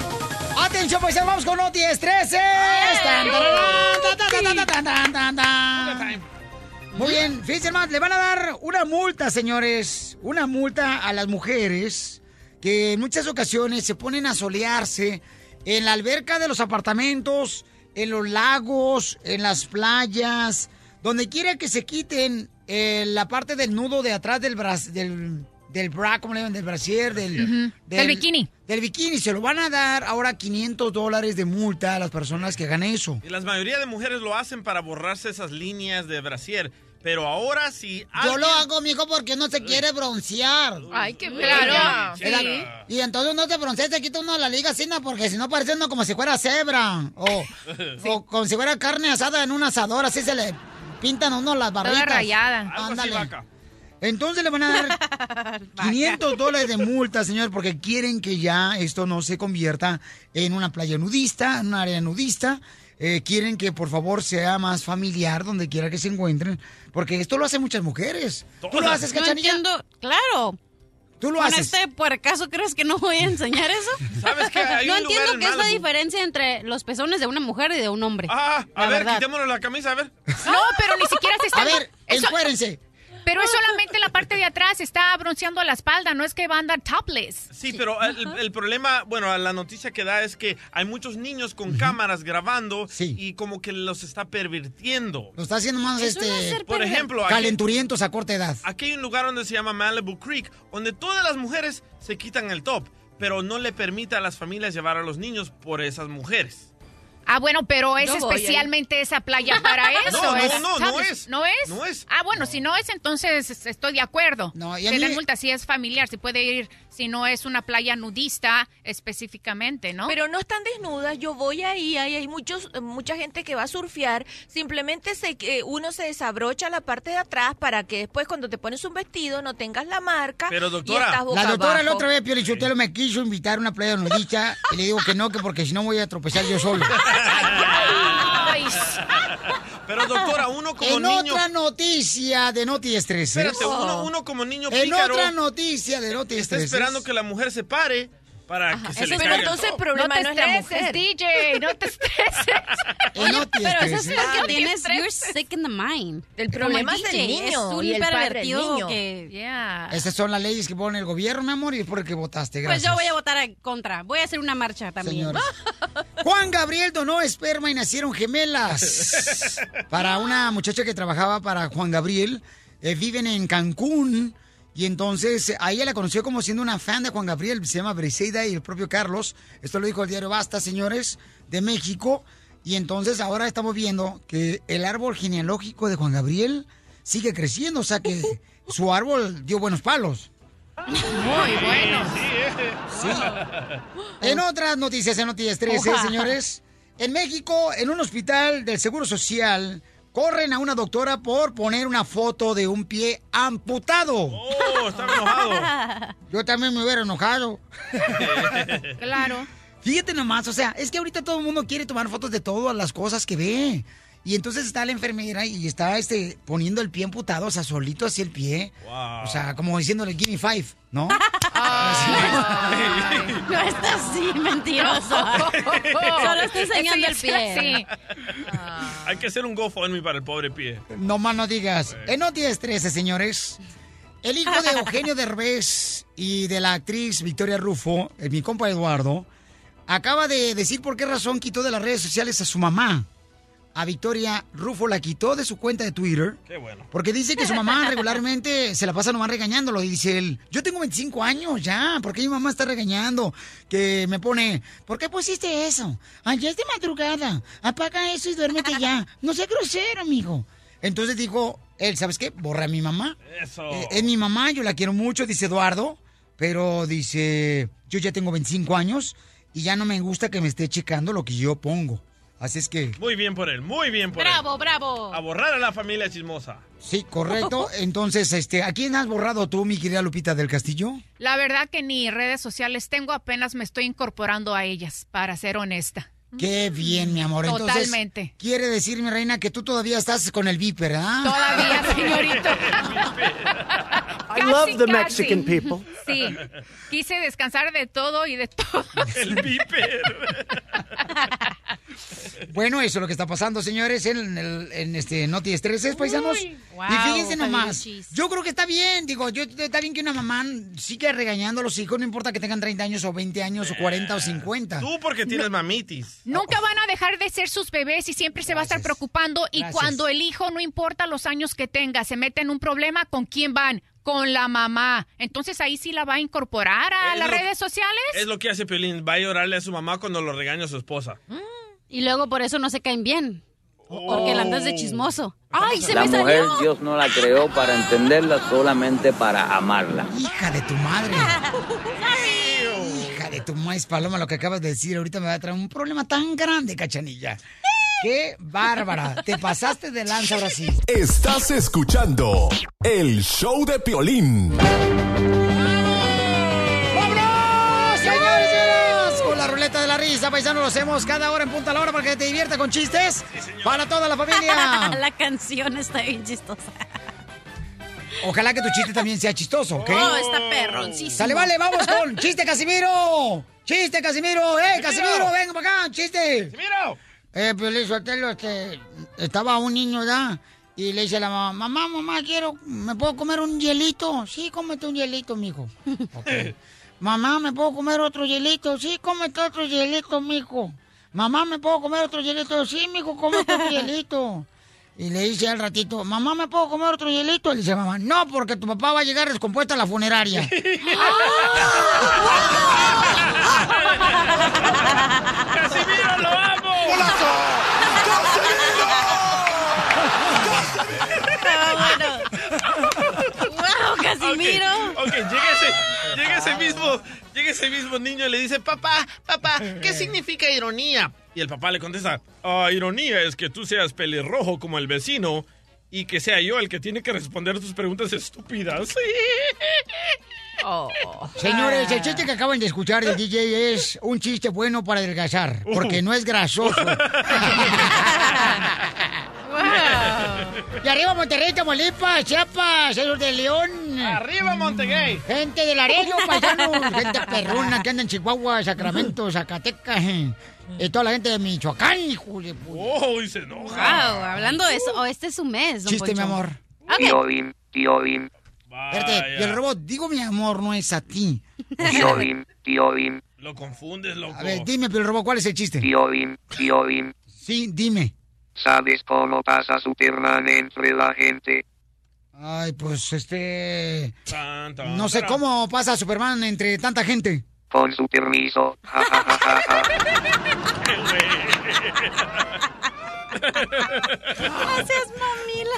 Atención, pues vamos con Noti Estreses. Tan. Muy bien, fíjense más, le van a dar una multa, señores, una multa a las mujeres que en muchas ocasiones se ponen a solearse en la alberca de los apartamentos, en los lagos, en las playas, donde quiera que se quiten eh, la parte del nudo de atrás del bras, del, del bra, ¿cómo le llaman? Del brasier, del, del bikini. Del bikini, se lo van a dar ahora 500 dólares de multa a las personas que hagan eso. Y la mayoría de mujeres lo hacen para borrarse esas líneas de brasier. Pero ahora si Yo lo hago, mijo, porque no se quiere broncear. Ay, qué Claro. Sí. Y entonces uno se broncea, se quita uno la liga ¿no? porque si no parece uno como si fuera cebra. O, o como si fuera carne asada en un asador, así se le pintan a uno las barritas. rayada. Algo así, Ándale. vaca. Entonces le van a dar 500 dólares de multa, señor, porque quieren que ya esto no se convierta en una playa nudista, en un área nudista. Eh, quieren que por favor sea más familiar donde quiera que se encuentren, porque esto lo hacen muchas mujeres. ¿Tú lo haces, No Cachanilla? entiendo. Claro. ¿Tú lo ¿Con haces? este por acaso crees que no voy a enseñar eso? ¿Sabes qué? Hay no un entiendo en qué es la diferencia entre los pezones de una mujer y de un hombre. Ah, a ver, verdad. quitémonos la camisa, a ver. No, pero ni siquiera se está... A ver, eso- encuérense. Pero es solamente la parte de atrás, está bronceando la espalda, no es que va a andar topless. Sí, pero el, el problema, bueno, la noticia que da es que hay muchos niños con cámaras grabando y como que los está pervirtiendo. Lo está haciendo más Eso no es este Por ejemplo, aquí, calenturientos a corta edad. aquí hay un lugar donde se llama Malibu Creek, donde todas las mujeres se quitan el top, pero no le permite a las familias llevar a los niños por esas mujeres. Ah, bueno, pero es especialmente esa playa para eso. No, no, es- no, no es. ¿No es? No es. Ah, bueno, si no es, entonces es- estoy de acuerdo. No, y a que mí multa si es familiar, si puede ir, si no es una playa nudista específicamente, ¿no? Pero no están desnudas, yo voy ahí, ahí hay muchos, mucha gente que va a surfear, simplemente se, eh, uno se desabrocha la parte de atrás para que después cuando te pones un vestido no tengas la marca Pero, y doctora, estás boca La doctora la otra vez, Pio Lichotelo, me quiso invitar a una playa nudista y le digo que no, que porque si no voy a tropezar yo solo. Pero doctora, uno como en niño... otra noticia de Noti Estreses. Espérate, uno, uno como niño En pícaro otra noticia de Noti está Estreses. esperando que la mujer se pare para que se le Pero caiga el entonces el problema no no, te es la estreses, mujer. DJ, no te estreses. En Noti Pero eso es Estreses. porque Ay, tienes, you're sick in the mind. El problema es del niño es un y el padre niño. que... Yeah. Esas son las leyes que pone el gobierno, mi amor, y es por el que votaste. Pues Gracias. yo voy a votar en contra. Voy a hacer una marcha también. Juan Gabriel donó esperma y nacieron gemelas. Para una muchacha que trabajaba para Juan Gabriel, eh, viven en Cancún. Y entonces eh, a ella la conoció como siendo una fan de Juan Gabriel, se llama Briseida y el propio Carlos. Esto lo dijo el diario Basta, señores, de México. Y entonces ahora estamos viendo que el árbol genealógico de Juan Gabriel sigue creciendo, o sea que su árbol dio buenos palos. Muy bueno. Sí. En otras noticias, en Noticias 13, Oja. señores, en México, en un hospital del Seguro Social, corren a una doctora por poner una foto de un pie amputado. Oh, estaba enojado. Yo también me hubiera enojado. Claro. Fíjate nomás, o sea, es que ahorita todo el mundo quiere tomar fotos de todas las cosas que ve. Y entonces está la enfermera y está este poniendo el pie amputado, o sea, solito así el pie. O sea, como diciéndole, give me five, ¿no? No está así, mentiroso. Solo está enseñando el pie. Sí. Hay que hacer un GoFundMe para el pobre pie. No más no digas. En Noticias 13, señores. El hijo de Eugenio Derbez y de la actriz Victoria Rufo, eh, mi compa Eduardo, acaba de decir por qué razón quitó de las redes sociales a su mamá. A Victoria Rufo la quitó de su cuenta de Twitter. Qué bueno. Porque dice que su mamá regularmente se la pasa nomás regañándolo. Y dice él, yo tengo 25 años ya, ¿por qué mi mamá está regañando? Que me pone, ¿por qué pusiste eso? Ayer es de madrugada, apaga eso y duérmete ya. No sea grosero, amigo. Entonces dijo él, ¿sabes qué? Borra a mi mamá. Eso. Eh, es mi mamá, yo la quiero mucho, dice Eduardo. Pero dice, yo ya tengo 25 años y ya no me gusta que me esté checando lo que yo pongo. Así es que... Muy bien por él, muy bien por Bravo, él. bravo. A borrar a la familia chismosa. Sí, correcto. Entonces, este, ¿a quién has borrado tú, mi querida Lupita del Castillo? La verdad que ni redes sociales tengo, apenas me estoy incorporando a ellas, para ser honesta. Qué bien, mi amor. Entonces, Totalmente. Quiere decir, mi reina, que tú todavía estás con el viper, ¿ah? Todavía, señorita. I love the Mexican people. Sí, quise descansar de todo y de todo. El viper. Bueno, eso es lo que está pasando, señores, en, el- en este Noti Estreses, paisanos. Uy, wow, y fíjense nomás, yo creo que está bien, digo, yo está bien que una mamá siga regañando a los hijos, no importa que tengan 30 años o 20 años o 40 o 50. Tú porque tienes mamitis. Nunca van a dejar de ser sus bebés y siempre se va a estar preocupando. Y Gracias. cuando el hijo, no importa los años que tenga, se mete en un problema, ¿con quién van? Con la mamá. Entonces ahí sí la va a incorporar a Es las lo- redes sociales. Es lo que hace Piolín. Va a llorarle a su mamá cuando lo regaña a su esposa. Y luego por eso no se caen bien. Porque la andas de chismoso. ¡Ay, se La me mujer salió! Dios no la creó para entenderla, solamente para amarla. Hija de tu madre. Tu maíz paloma, lo que acabas de decir ahorita me va a traer un problema tan grande, cachanilla. ¡Qué bárbara! Te pasaste de lanza ahora sí. Estás escuchando el show de Piolín. ¡Vámonos, señores y! Con la ruleta de la risa, paisano, lo hacemos cada hora en punta a la hora para que te divierta con chistes para toda la familia. la canción está bien chistosa. Ojalá que tu chiste también sea chistoso, ¿ok? Oh, está perroncísimo. Sale, vale, vamos con chiste, Casimiro. Chiste, Casimiro. ¡Eh, Casimiro, venga para acá! ¡Chiste! ¡Casimiro! Eh, Piolín Sotelo, este, estaba un niño, ¿da? Y le dice a la mamá, mamá, mamá, quiero, ¿me puedo comer un hielito? Sí, cómete un hielito, mijo. Mamá, ¿me puedo comer otro hielito? Sí, cómete otro hielito, mijo. Mamá, ¿me puedo comer otro hielito? Sí, mijo, cómete otro hielito. Y le dice al ratito, mamá, ¿me puedo comer otro hielito? Y le dice, mamá, no, porque tu papá va a llegar descompuesta a la funeraria. ¡Casimiro, lo amo! ¡Wow, Casimiro! Ok, ok, llega ese, llega ese mismo, ese mismo niño le dice, papá, papá, ¿qué significa ironía? Y el papá le contesta, ah, ironía es que tú seas pelirrojo como el vecino y que sea yo el que tiene que responder tus preguntas estúpidas. Señores, el chiste que acaban de escuchar del DJ es un chiste bueno para adelgazar, porque no es grasoso. Y arriba Monterrey, Tamaulipas, Chiapas, Esos de León. ¡Arriba Montegay! Gente de Laredo, paisanos, gente perruna que anda en Chihuahua, Sacramento, Zacatecas, eh, y toda la gente de Michoacán, hijo de pu- ¡Oh, y se enoja! Wow, hablando de eso, oh, este es su mes, don Chiste, mi amor. Ok. Piolín, Piolín, Espérate, y el robot, digo mi amor, no es a ti. Piolín, Piolín, Lo confundes, loco. A ver, dime, pero el robot, ¿cuál es el chiste? Piolín, Piolín. Sí, dime. ¿Sabes cómo pasa Superman entre la gente? Ay, pues este. No sé cómo pasa Superman entre tanta gente. Con su permiso. Ja, ja, ja, ja, ja. Gracias, mamila.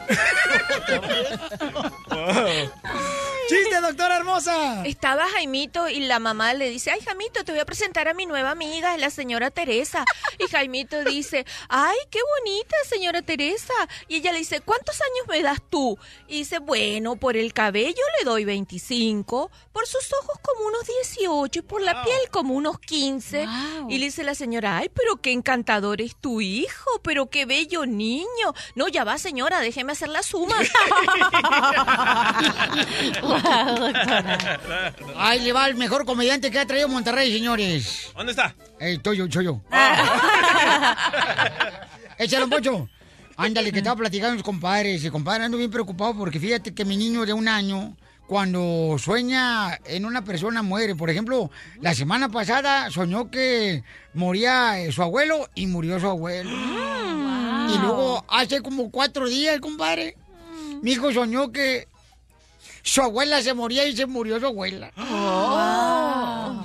¡Chiste, doctora hermosa! Estaba Jaimito y la mamá le dice, ay Jaimito, te voy a presentar a mi nueva amiga, es la señora Teresa. Y Jaimito dice, ay, qué bonita señora Teresa. Y ella le dice, ¿cuántos años me das tú? Y dice, bueno, por el cabello le doy 25, por sus ojos como unos 18 y por la piel como unos 15. Y le dice la señora, ay, pero qué encantador es tu hijo, pero qué bello niño. No, ya va señora, déjeme hacer la suma. Ay, le va el mejor comediante que ha traído Monterrey, señores. ¿Dónde está? Ey, soy yo, soy yo. Échale un pocho. Ándale, que estaba platicando con mis compadres. Y compadre, ando bien preocupado porque fíjate que mi niño de un año, cuando sueña en una persona, muere. Por ejemplo, la semana pasada soñó que moría eh, su abuelo y murió su abuelo. Y luego, hace como cuatro días, compadre, mi hijo soñó que su abuela se moría y se murió su abuela.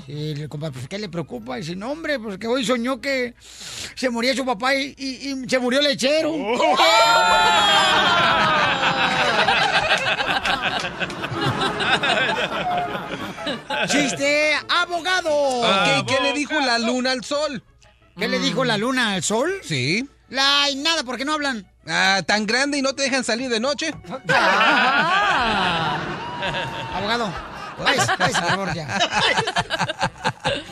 Sí, le compadre, pues ¿qué le preocupa? Y dice, no, hombre, pues que hoy soñó que se moría su papá y, y- y se murió el lechero. ¡Chiste, abogado! Ok, ¿qué le dijo la luna al sol? ¿Qué le dijo la luna al sol? Sí. La y nada, ¿por qué no hablan? Ah, tan grande y no te dejan salir de noche. Abogado, váyase, váyase, por favor, ya.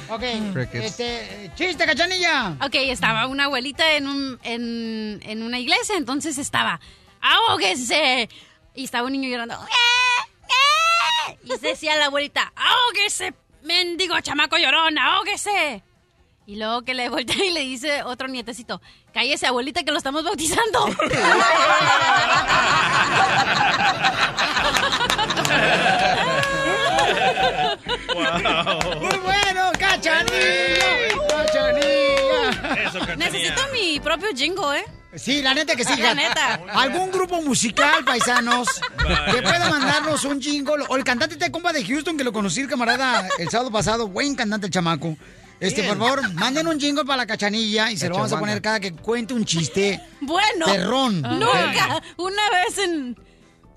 Ok, Crickets. este, chiste, cachanilla. Ok, estaba una abuelita en, un, en, en una iglesia, entonces estaba, ¡ahóguese! Y estaba un niño llorando, "Eh, eh". Y decía la abuelita, ¡ahóguese, mendigo chamaco llorón, ahóguese! Y luego que le voltea y le dice otro nietecito, cállese abuelita que lo estamos bautizando. Muy bueno, cachanilla. Cachanilla. Eso, cachanilla. Necesito mi propio jingle, ¿eh? Sí, la neta que sí. La neta. ¿Algún grupo musical, paisanos, que pueda mandarnos un jingle? O el cantante de compa de Houston, que lo conocí el camarada el sábado pasado. Buen cantante el chamaco. Este, Bien. por favor, manden un jingle para la cachanilla y se lo vamos a poner cada que cuente un chiste Bueno. Perrón. Nunca. Una vez en...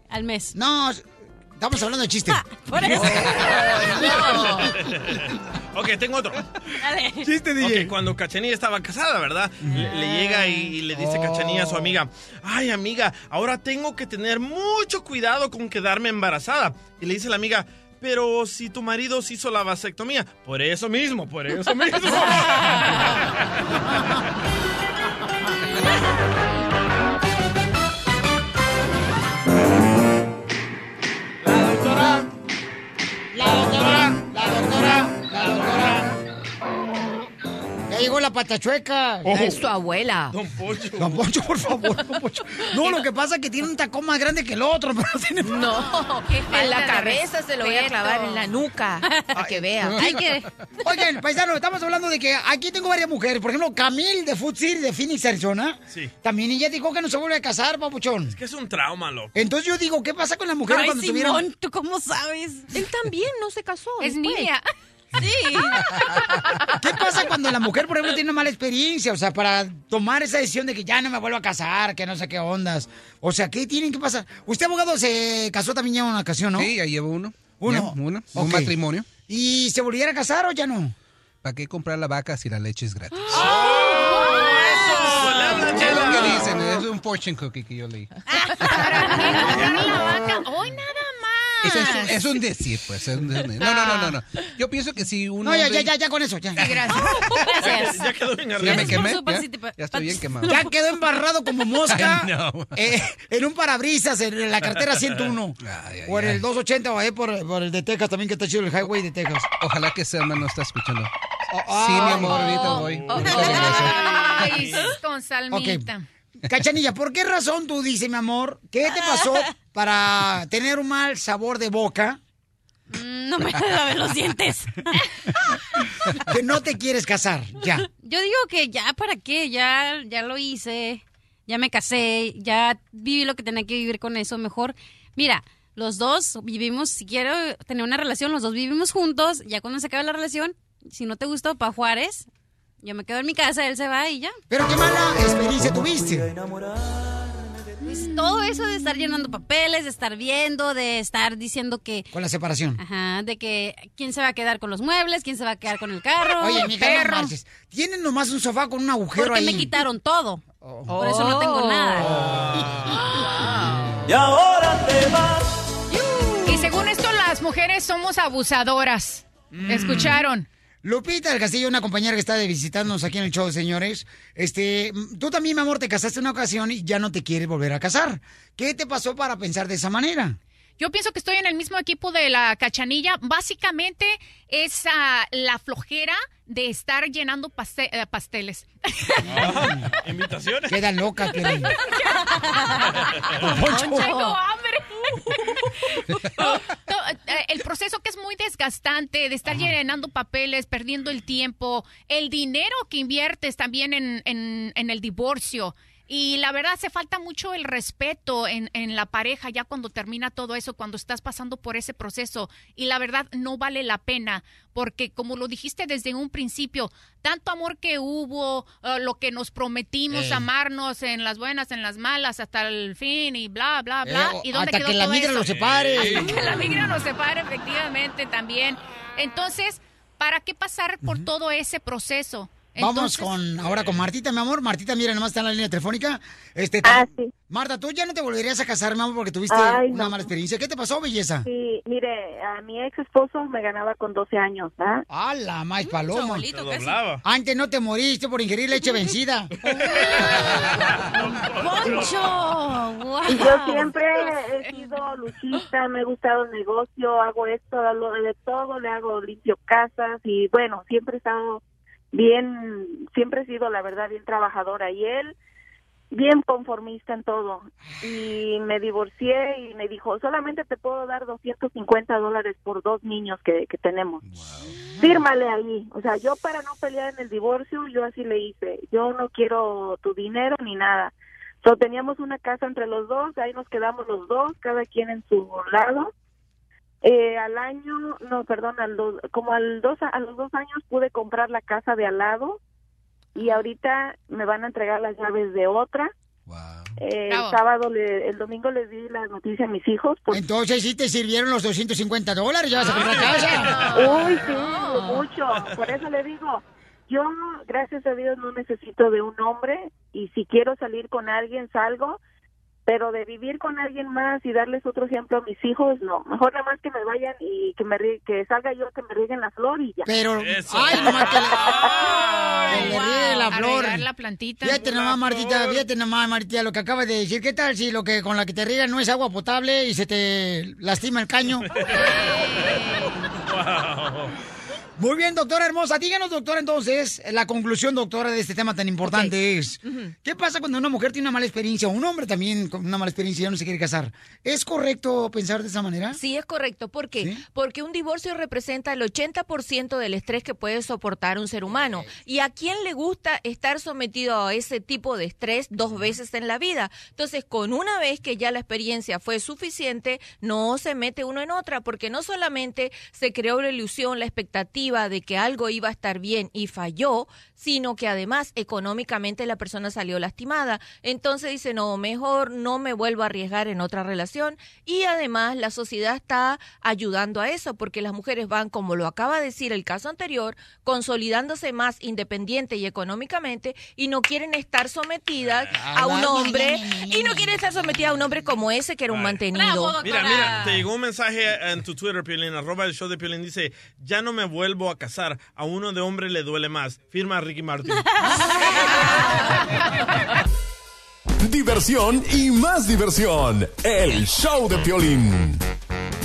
al mes. No, estamos hablando de chiste. Por eso. ok, tengo otro. Dale. Chiste, DJ. Cuando Cachanilla estaba casada, ¿verdad? Le, le llega y, y le dice Cachanilla a su amiga, ay amiga, ahora tengo que tener mucho cuidado con quedarme embarazada. Y le dice la amiga, pero si tu marido se hizo la vasectomía, por eso mismo, por eso mismo. llegó la patachueca. Es tu abuela. Don Poncho. Don Poncho, por favor, Don. No, lo que pasa es que tiene un tacón más grande que el otro, pero tiene... No, en la cabeza se lo voy a clavar en la nuca. Para que vea. Hay que... Oigan, paisano, estamos hablando de que aquí tengo varias mujeres. Por ejemplo, Camille de Food City de Phoenix, Arizona. Sí. También ella dijo que no se vuelve a casar, papuchón. Es que es un trauma, loco. Entonces yo digo, ¿qué pasa con las mujeres Ay, cuando Simón, tuvieron... ¿tú cómo sabes? Él también no se casó. Es después. niña. Sí. ¿Qué pasa cuando la mujer, por ejemplo, tiene una mala experiencia? O sea, para tomar esa decisión de que ya no me vuelvo a casar, que no sé qué ondas. O sea, ¿qué tienen que pasar? Usted, abogado, se casó también ya en una ocasión, ¿no? Sí, ya llevo uno. Uno. Ya, uno. Un matrimonio. ¿Y se volviera a casar o ya no? ¿Para qué comprar la vaca si la leche es gratis? ¡Eso! ¿Qué dicen? Es un fortune cookie que yo leí. Hoy nada Es, es es un decir, pues. es un decir. No, no, no, no, no. Yo pienso que si uno... No, ya, ya, ya, ya con eso, ya. gracias. Gracias. Ya quedó bien Ya arriba. me quemé. Ya, ya estoy bien quemado. Ya quedó embarrado como mosca Ay, no. eh, en un parabrisas en la carretera 101. Ay, ay, o en el 280 o ahí por, por el de Texas también, que está chido el highway de Texas. Ojalá que Selma no está escuchando. ah, Sí, mi amor, ahorita voy. Ahorita regreso. Ay, con salmita. Cachanilla, ¿por qué razón tú dices, mi amor, qué te pasó para tener un mal sabor de boca Mm, No me lavé los dientes. que no te quieres casar? Ya. Yo digo que ya, ¿para qué? Ya, ya lo hice, ya me casé, ya viví lo que tenía que vivir con eso. Mejor, mira, los dos vivimos, si quiero tener una relación, los dos vivimos juntos, ya cuando se acabe la relación, si no te gusta, pa' Juárez, yo me quedo en mi casa, él se va y ya. Pero qué mala experiencia tuviste. Pues, todo eso de estar llenando papeles, de estar viendo, de estar diciendo que... Con la separación. Ajá, de que quién se va a quedar con los muebles, quién se va a quedar con el carro. Oye, mija, perro. no. Tienen nomás un sofá con un agujero Porque ahí. me quitaron todo. Por eso no tengo nada. Y ahora te vas. Y según esto, las mujeres somos abusadoras. Mm. ¿Escucharon? Lupita del Castillo, una compañera que está de visitarnos aquí en el show, señores. Este, tú también, mi amor, te casaste en una ocasión y ya no te quieres volver a casar. ¿Qué te pasó para pensar de esa manera? Yo pienso que estoy en el mismo equipo de la cachanilla. Básicamente es ah, la flojera de estar llenando paste- eh, pasteles. Ah, ¿Invitaciones? Quedan locas. Eh, el proceso que es muy desgastante de estar llenando papeles, perdiendo el tiempo, el dinero que inviertes también en, en- en el divorcio. Y la verdad hace falta mucho el respeto en, en la pareja ya cuando termina todo eso, cuando estás pasando por ese proceso. Y la verdad no vale la pena, porque como lo dijiste desde un principio, tanto amor que hubo, eh, lo que nos prometimos, amarnos en las buenas, en las malas, hasta el fin y bla, bla, bla. Eh, ¿Y dónde hasta quedó que la migra los separe. Hasta que la migra nos separe, efectivamente, también. Entonces, ¿para qué pasar por todo ese proceso? Vamos Entonces- con ahora con Martita, mi amor. Martita, mira, nomás está en la línea telefónica. Este, Ah, tam- Marta, tú ya no te volverías a casar, mi amor, porque tuviste Ay, una no. mala experiencia. ¿Qué te pasó, belleza? Sí, mire, a mi ex esposo me ganaba con 12 años, ¿ah? ¡Ah, la más paloma! casi. doblaba. Antes no te moriste por ingerir leche vencida. ¡Poncho! Y yo siempre he sido luchista, me ha gustado el negocio, hago esto, hago de todo, le hago limpio casas y bueno, siempre he estado bien, siempre he sido la verdad bien trabajadora y él bien conformista en todo. Y me divorcié y me dijo solamente te puedo dar 250 dólares por dos niños que, que tenemos. Fírmale ahí o sea yo para no pelear en el divorcio yo así le hice. Yo no quiero tu dinero ni nada. So, teníamos una casa entre los dos, ahí nos quedamos los dos, cada quien en su lado. Eh, al año, no, perdón, al dos- como al dos, a los dos años pude comprar la casa de al lado y ahorita me van a entregar las llaves de otra. Eh, el sábado, le- el domingo les di la noticia a mis hijos. Pues, Entonces sí te sirvieron los 250 dólares, ya vas a comprar casa. Uy, sí, mucho. Por eso le digo, yo, gracias a Dios, no necesito de un hombre y si quiero salir con alguien, salgo, pero de vivir con alguien más y darles otro ejemplo a mis hijos, no. Mejor nada más que me vayan y que me que salga yo, que me rieguen la flor y ya. Pero, ay, nomás que le, que le riegue la flor. la plantita. Fíjate nomás, Martita, fíjate nomás, Martita, lo que acabas de decir. ¿Qué tal si lo que con la que te riegan no es agua potable y se te lastima el caño? Muy bien, doctora hermosa. Díganos, doctora, entonces, la conclusión, doctora, de este tema tan importante es, ¿qué pasa cuando una mujer tiene una mala experiencia, o un hombre también con una mala experiencia y ya no se quiere casar? ¿Es correcto pensar de esa manera? Sí, es correcto. ¿Por qué? Porque un divorcio representa el 80% del estrés que puede soportar un ser humano. ¿Y a quién le gusta estar sometido a ese tipo de estrés dos veces en la vida? Entonces, con una vez que ya la experiencia fue suficiente, no se mete uno en otra, porque no solamente se creó la ilusión, la expectativa de que algo iba a estar bien y falló, sino que además económicamente la persona salió lastimada. Entonces dice, no, mejor no me vuelvo a arriesgar en otra relación. Y además la sociedad está ayudando a eso, porque las mujeres van, como lo acaba de decir el caso anterior, consolidándose más independiente y económicamente y no quieren estar sometidas a un hombre y no quieren estar sometidas a un hombre como ese que era un mantenido. Mira, mira, te llegó un mensaje en tu Twitter, Piolín, arroba el show de Piolín, dice, ya no me vuelvo a casar, a uno de hombre le duele más. Firma Ricky Martin. Diversión y más diversión. El show de Piolín.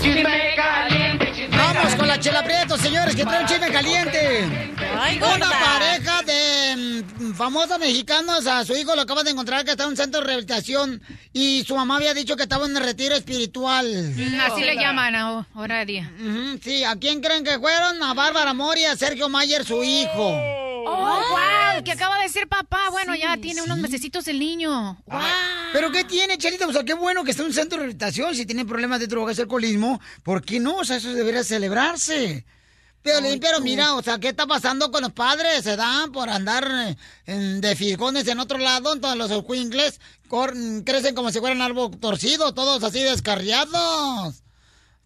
Chisme caliente, chisme Vamos con la chela Prieto, señores, que trae un chisme caliente. Ay, Una pareja de mm, famosos mexicanos a su hijo lo acaban de encontrar que está en un centro de rehabilitación y su mamá había dicho que estaba en retiro espiritual. Mm, Así le llaman a- ahora día. Ujú, Sí, ¿a quién creen que fueron? A Bárbara Mori y a Sergio Mayer, su hijo. Oh, wow, que acaba de ser papá. Bueno, ya tiene unos mesecitos el niño. Wow. ¿Pero qué tiene, Chelita? O sea, qué bueno que está en un centro de rehabilitación. Si tiene problemas de drogas y alcoholismo, ¿por qué no? O sea, eso debería celebrarse. Pero, pero mira, o sea, ¿qué está pasando con los padres? Se dan por andar eh, en- de fijones en otro lado, entonces los escuincles crecen como si fueran árbol torcido, todos así descarriados.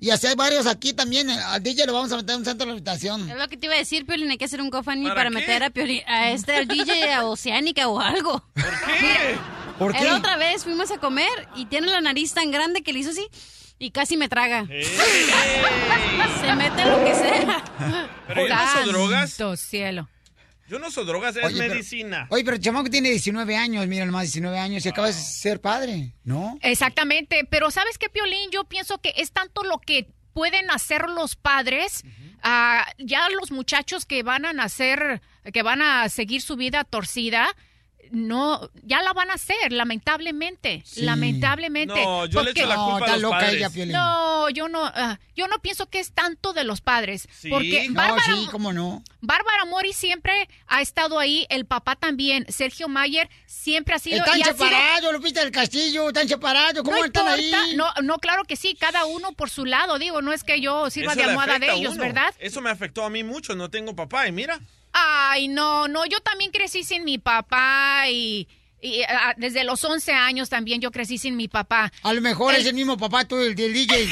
Y así hay varios aquí también. eh, Al DJ lo vamos a meter en un centro de rehabilitación. Es lo que te iba a decir, Piolín, hay que hacer un GoFundMe ¿Para para, qué? meter a, Piolín- a este al DJ a Oceánica o algo. ¿Por qué? ¿Por La otra vez fuimos a comer y tiene la nariz tan grande que le hizo así y casi me traga. Se mete lo que sea. Pero yo no drogas. Cielo. Yo no soy drogas, es Oye, pero- medicina. Oye, pero el chamaco tiene 19 años, mira nomás, 19 años y acaba de ser padre, ¿no? Exactamente, pero ¿sabes qué, Piolín? Yo pienso que es tanto lo que pueden hacer los padres, ah, ya los muchachos que van a nacer, que van a seguir su vida torcida, no, ya la van a hacer, lamentablemente, lamentablemente. No, yo le echo la culpa a los padres. No, yo no, ah, yo no pienso que es tanto de los padres, Sí, porque no, Bárbara, sí, cómo no. Bárbara Mori siempre ha estado ahí, el papá también, Sergio Mayer siempre ha sido Están y ha sido- separados, Lupita del Castillo, están separados, ¿cómo no están importa, ahí? No, no, claro que sí, cada uno por su lado, digo, no es que yo sirva Eso de almohada de ellos. ¿verdad? Eso me afectó a mí mucho, no tengo papá y mira. Ay, no, no, yo también crecí sin mi papá y, y, ah, desde los 11 años también yo crecí sin mi papá. A lo mejor es el mismo papá tú, el del DJ.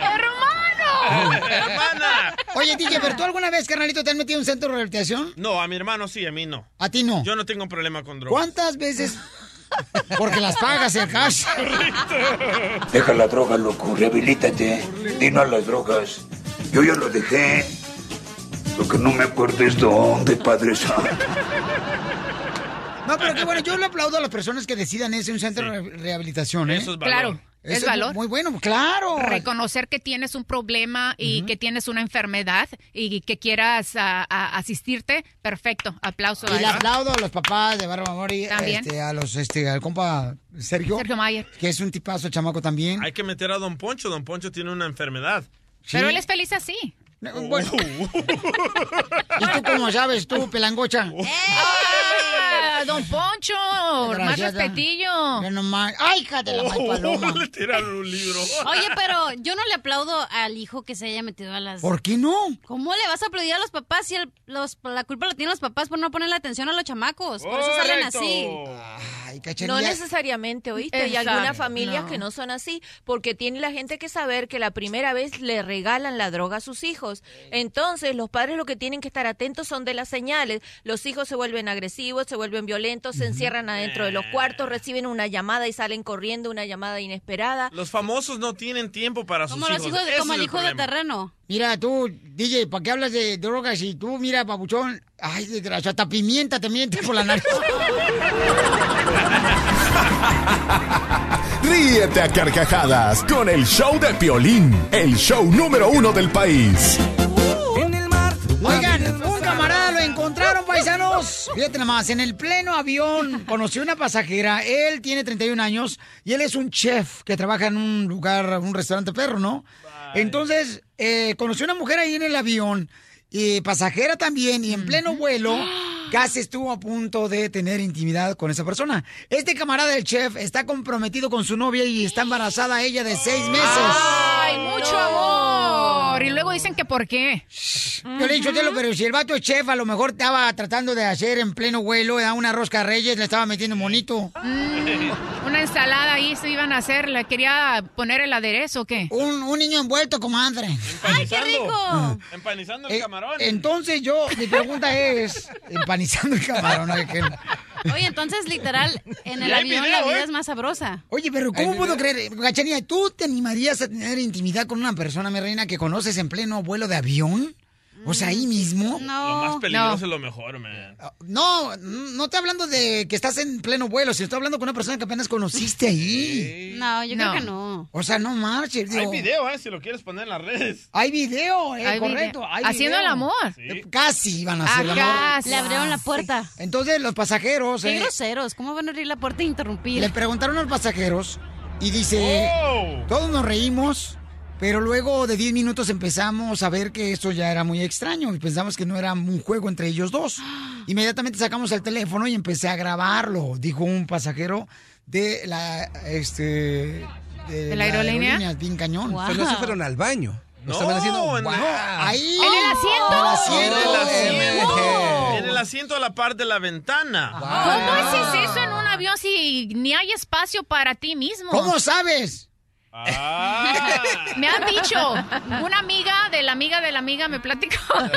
¡Hermano! ¡Hermana! Oye, DJ, ¿pero tú alguna vez, carnalito, te has metido en un centro de rehabilitación? No, a mi hermano sí, a mí no. A ti no. Yo no tengo problema con drogas. ¿Cuántas veces? Porque las pagas el cash. Deja la droga, loco, rehabilítate. Di no a las drogas. Yo ya lo dejé. Lo que no me acuerdo es dónde, Padre Santo. No, pero qué bueno, yo le aplaudo a las personas que decidan irse a un centro de rehabilitación, ¿eh? Eso es valor. Claro, es valor. Muy bueno, claro. Reconocer que tienes un problema y que tienes una enfermedad y que quieras asistirte, perfecto, aplauso. Y a le eso. aplaudo a los papás de Bárbara Mori, También. este, a los, este, al compa Sergio. Sergio Mayer. Que es un tipazo chamaco también. Hay que meter a Don Poncho. Don Poncho tiene una enfermedad. Pero él es feliz así. Bueno. ¿Y tú cómo sabes, tú, pelangocha? ¡Ah, don Poncho! Más respetillo. Nomás. ¡Ay, hija de la mal paloma! Le tiraron un libro. Oye, pero yo no le aplaudo al hijo que se haya metido a las... ¿Por qué no? ¿Cómo le vas a aplaudir a los papás si el- los, la culpa la tienen los papás por no ponerle atención a los chamacos? Por eso salen así. Ay, No necesariamente, ¿oíste? Hay Exacto. algunas familias No. que no son así, porque tiene la gente que saber que la primera vez le regalan la droga a sus hijos. Entonces, los padres lo que tienen que estar atentos son de las señales. Los hijos se vuelven agresivos, se vuelven violentos, se encierran adentro de los cuartos, reciben una llamada y salen corriendo, una llamada inesperada. Los famosos no tienen tiempo para sus Como los hijos. como el hijo de terreno. Mira, tú, DJ, ¿para qué hablas de drogas? Y tú, mira, papuchón, ay, desgraciado, hasta pimienta te miente por la nariz. Ríete a carcajadas con el show de Piolín, el show número uno del país. Oigan, un camarada lo encontraron, paisanos. Fíjate nomás, en el pleno avión conoció una pasajera. Él tiene 31 años y él es un chef que trabaja en un lugar, un restaurante perro, ¿no? Entonces, eh, conoció una mujer ahí en el avión, y pasajera también, y en pleno vuelo, casi estuvo a punto de tener intimidad con esa persona. Este camarada del chef está comprometido con su novia y está embarazada ella de seis meses. Ay, mucho amor. Y luego dicen que por qué. Yo le he dicho, Telo, pero si el vato es chef, a lo mejor estaba tratando de hacer en pleno vuelo, era una rosca reyes, le estaba metiendo monito. Mm, una ensalada ahí se iban a hacer. ¿Le quería poner el aderezo o qué? Un, un niño envuelto, comadre. ¡Ay, qué rico! Empanizando el Eh, camarón. entonces yo, mi pregunta es, empanizando el camarón. que- Oye, entonces, literal, en el avión video, la vida ¿eh? es más sabrosa. Oye, pero ¿cómo puedo creer? Gachanilla, ¿tú te animarías a tener intimidad con una persona, mi reina, que conoces en pleno vuelo de avión? O sea, ahí mismo. Lo más peligroso es lo mejor, man. No, no estoy hablando de que estás en pleno vuelo, sino estoy hablando con una persona que apenas conociste ahí. No, yo creo que no. O sea, no marches. Hay video, ¿eh? Si lo quieres poner en las redes. Hay video, eh, Hay correcto. video. hay Haciendo video. el amor. Eh, Casi iban a hacer el amor. le abrieron la puerta. Entonces los pasajeros Qué eh, groseros. ¿Cómo van a abrir la puerta e interrumpir? le preguntaron a los pasajeros y dice, Oh. todos nos reímos, pero luego de 10 minutos empezamos a ver que esto ya era muy extraño y pensamos que no era un juego entre ellos dos. Inmediatamente sacamos el teléfono y empecé a grabarlo, dijo un pasajero de la este ¿De la aerolínea? bien cañón. Pero no se fueron al baño. Lo estaban haciendo. ¡Wow! Ahí. ¿En el asiento? En el En el asiento. asiento. En el asiento a la par de la ventana. ¿Cómo haces eso en un avión si ni hay espacio para ti mismo? ¿Cómo sabes? Ah. Me han dicho, una amiga de la amiga de la amiga me platicó.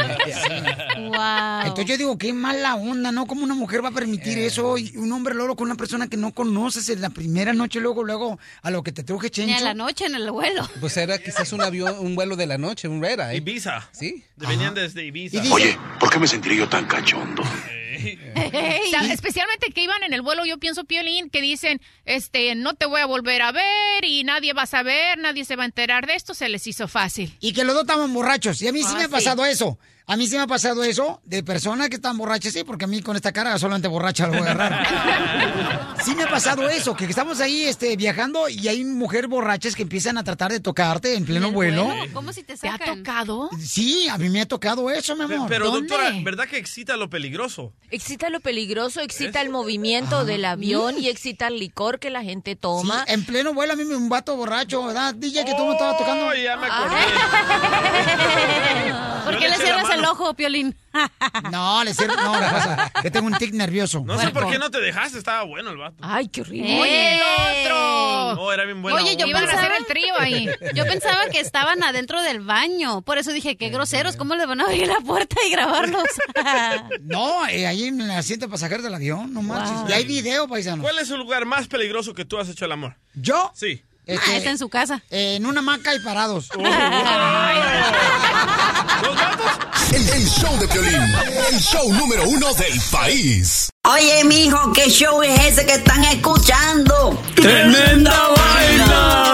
Wow. Entonces yo digo, qué mala onda, ¿no? ¿Cómo una mujer va a permitir Eh. eso? Y un hombre luego con una persona que no conoces en la primera noche, luego, luego, a lo que te truje Ni a chencho. la noche en el vuelo. Pues era quizás un avión, un vuelo de la noche, un red eye. Ibiza. Sí. Venían desde Ibiza. Y dice- Oye, ¿por qué me sentiré yo tan cachondo? O sea, especialmente que iban en el vuelo, yo pienso, Piolín, que dicen, este, no te voy a volver a ver y nadie va a saber, nadie se va a enterar de esto, se les hizo fácil. Y que los dos estaban borrachos. Y a mí sí Ah, me ha sí. pasado eso. A mí sí me ha pasado eso de personas que están borrachas, sí, porque a mí con esta cara solamente borracha lo voy a agarrar. sí me ha pasado eso, que estamos ahí este, viajando y hay mujeres borrachas que empiezan a tratar de tocarte en pleno ¿En el vuelo. vuelo? ¿Cómo si te ¿Te ha sacan? tocado? Sí, a mí me ha tocado eso, mi amor. Pero, ¿Dónde? doctora, ¿verdad que excita lo peligroso? Excita lo peligroso, excita el movimiento Ah, del avión y excita el licor que la gente Sí, toma. en pleno vuelo a mí me un vato borracho, ¿verdad? DJ que tú me estabas tocando. Oh, ya me acordé. ¿Por qué le cierras el mano. ojo, Piolín? No, le sirve. No, le pasa. Yo tengo un tic nervioso. No sé por qué no te dejaste, estaba bueno el vato. Ay, qué horrible. Oye, el otro. No, era bien bueno. Oye, yo Iban a pensaba- hacer el trío ahí. Yo pensaba que estaban adentro del baño. Por eso dije, qué groseros, ¿cómo le van a abrir la puerta y grabarlos? No, eh, ahí en el asiento pasajero del avión, no manches. Y hay video, paisano. ¿Cuál es el lugar más peligroso que tú has hecho el amor? ¿Yo? Sí. Este, Ah, está en su casa. eh, en una hamaca y parados. El, el show de Piolín, el show número uno del país. Oye, mijo, ¿qué show es ese que están escuchando? ¡Tremenda vaina!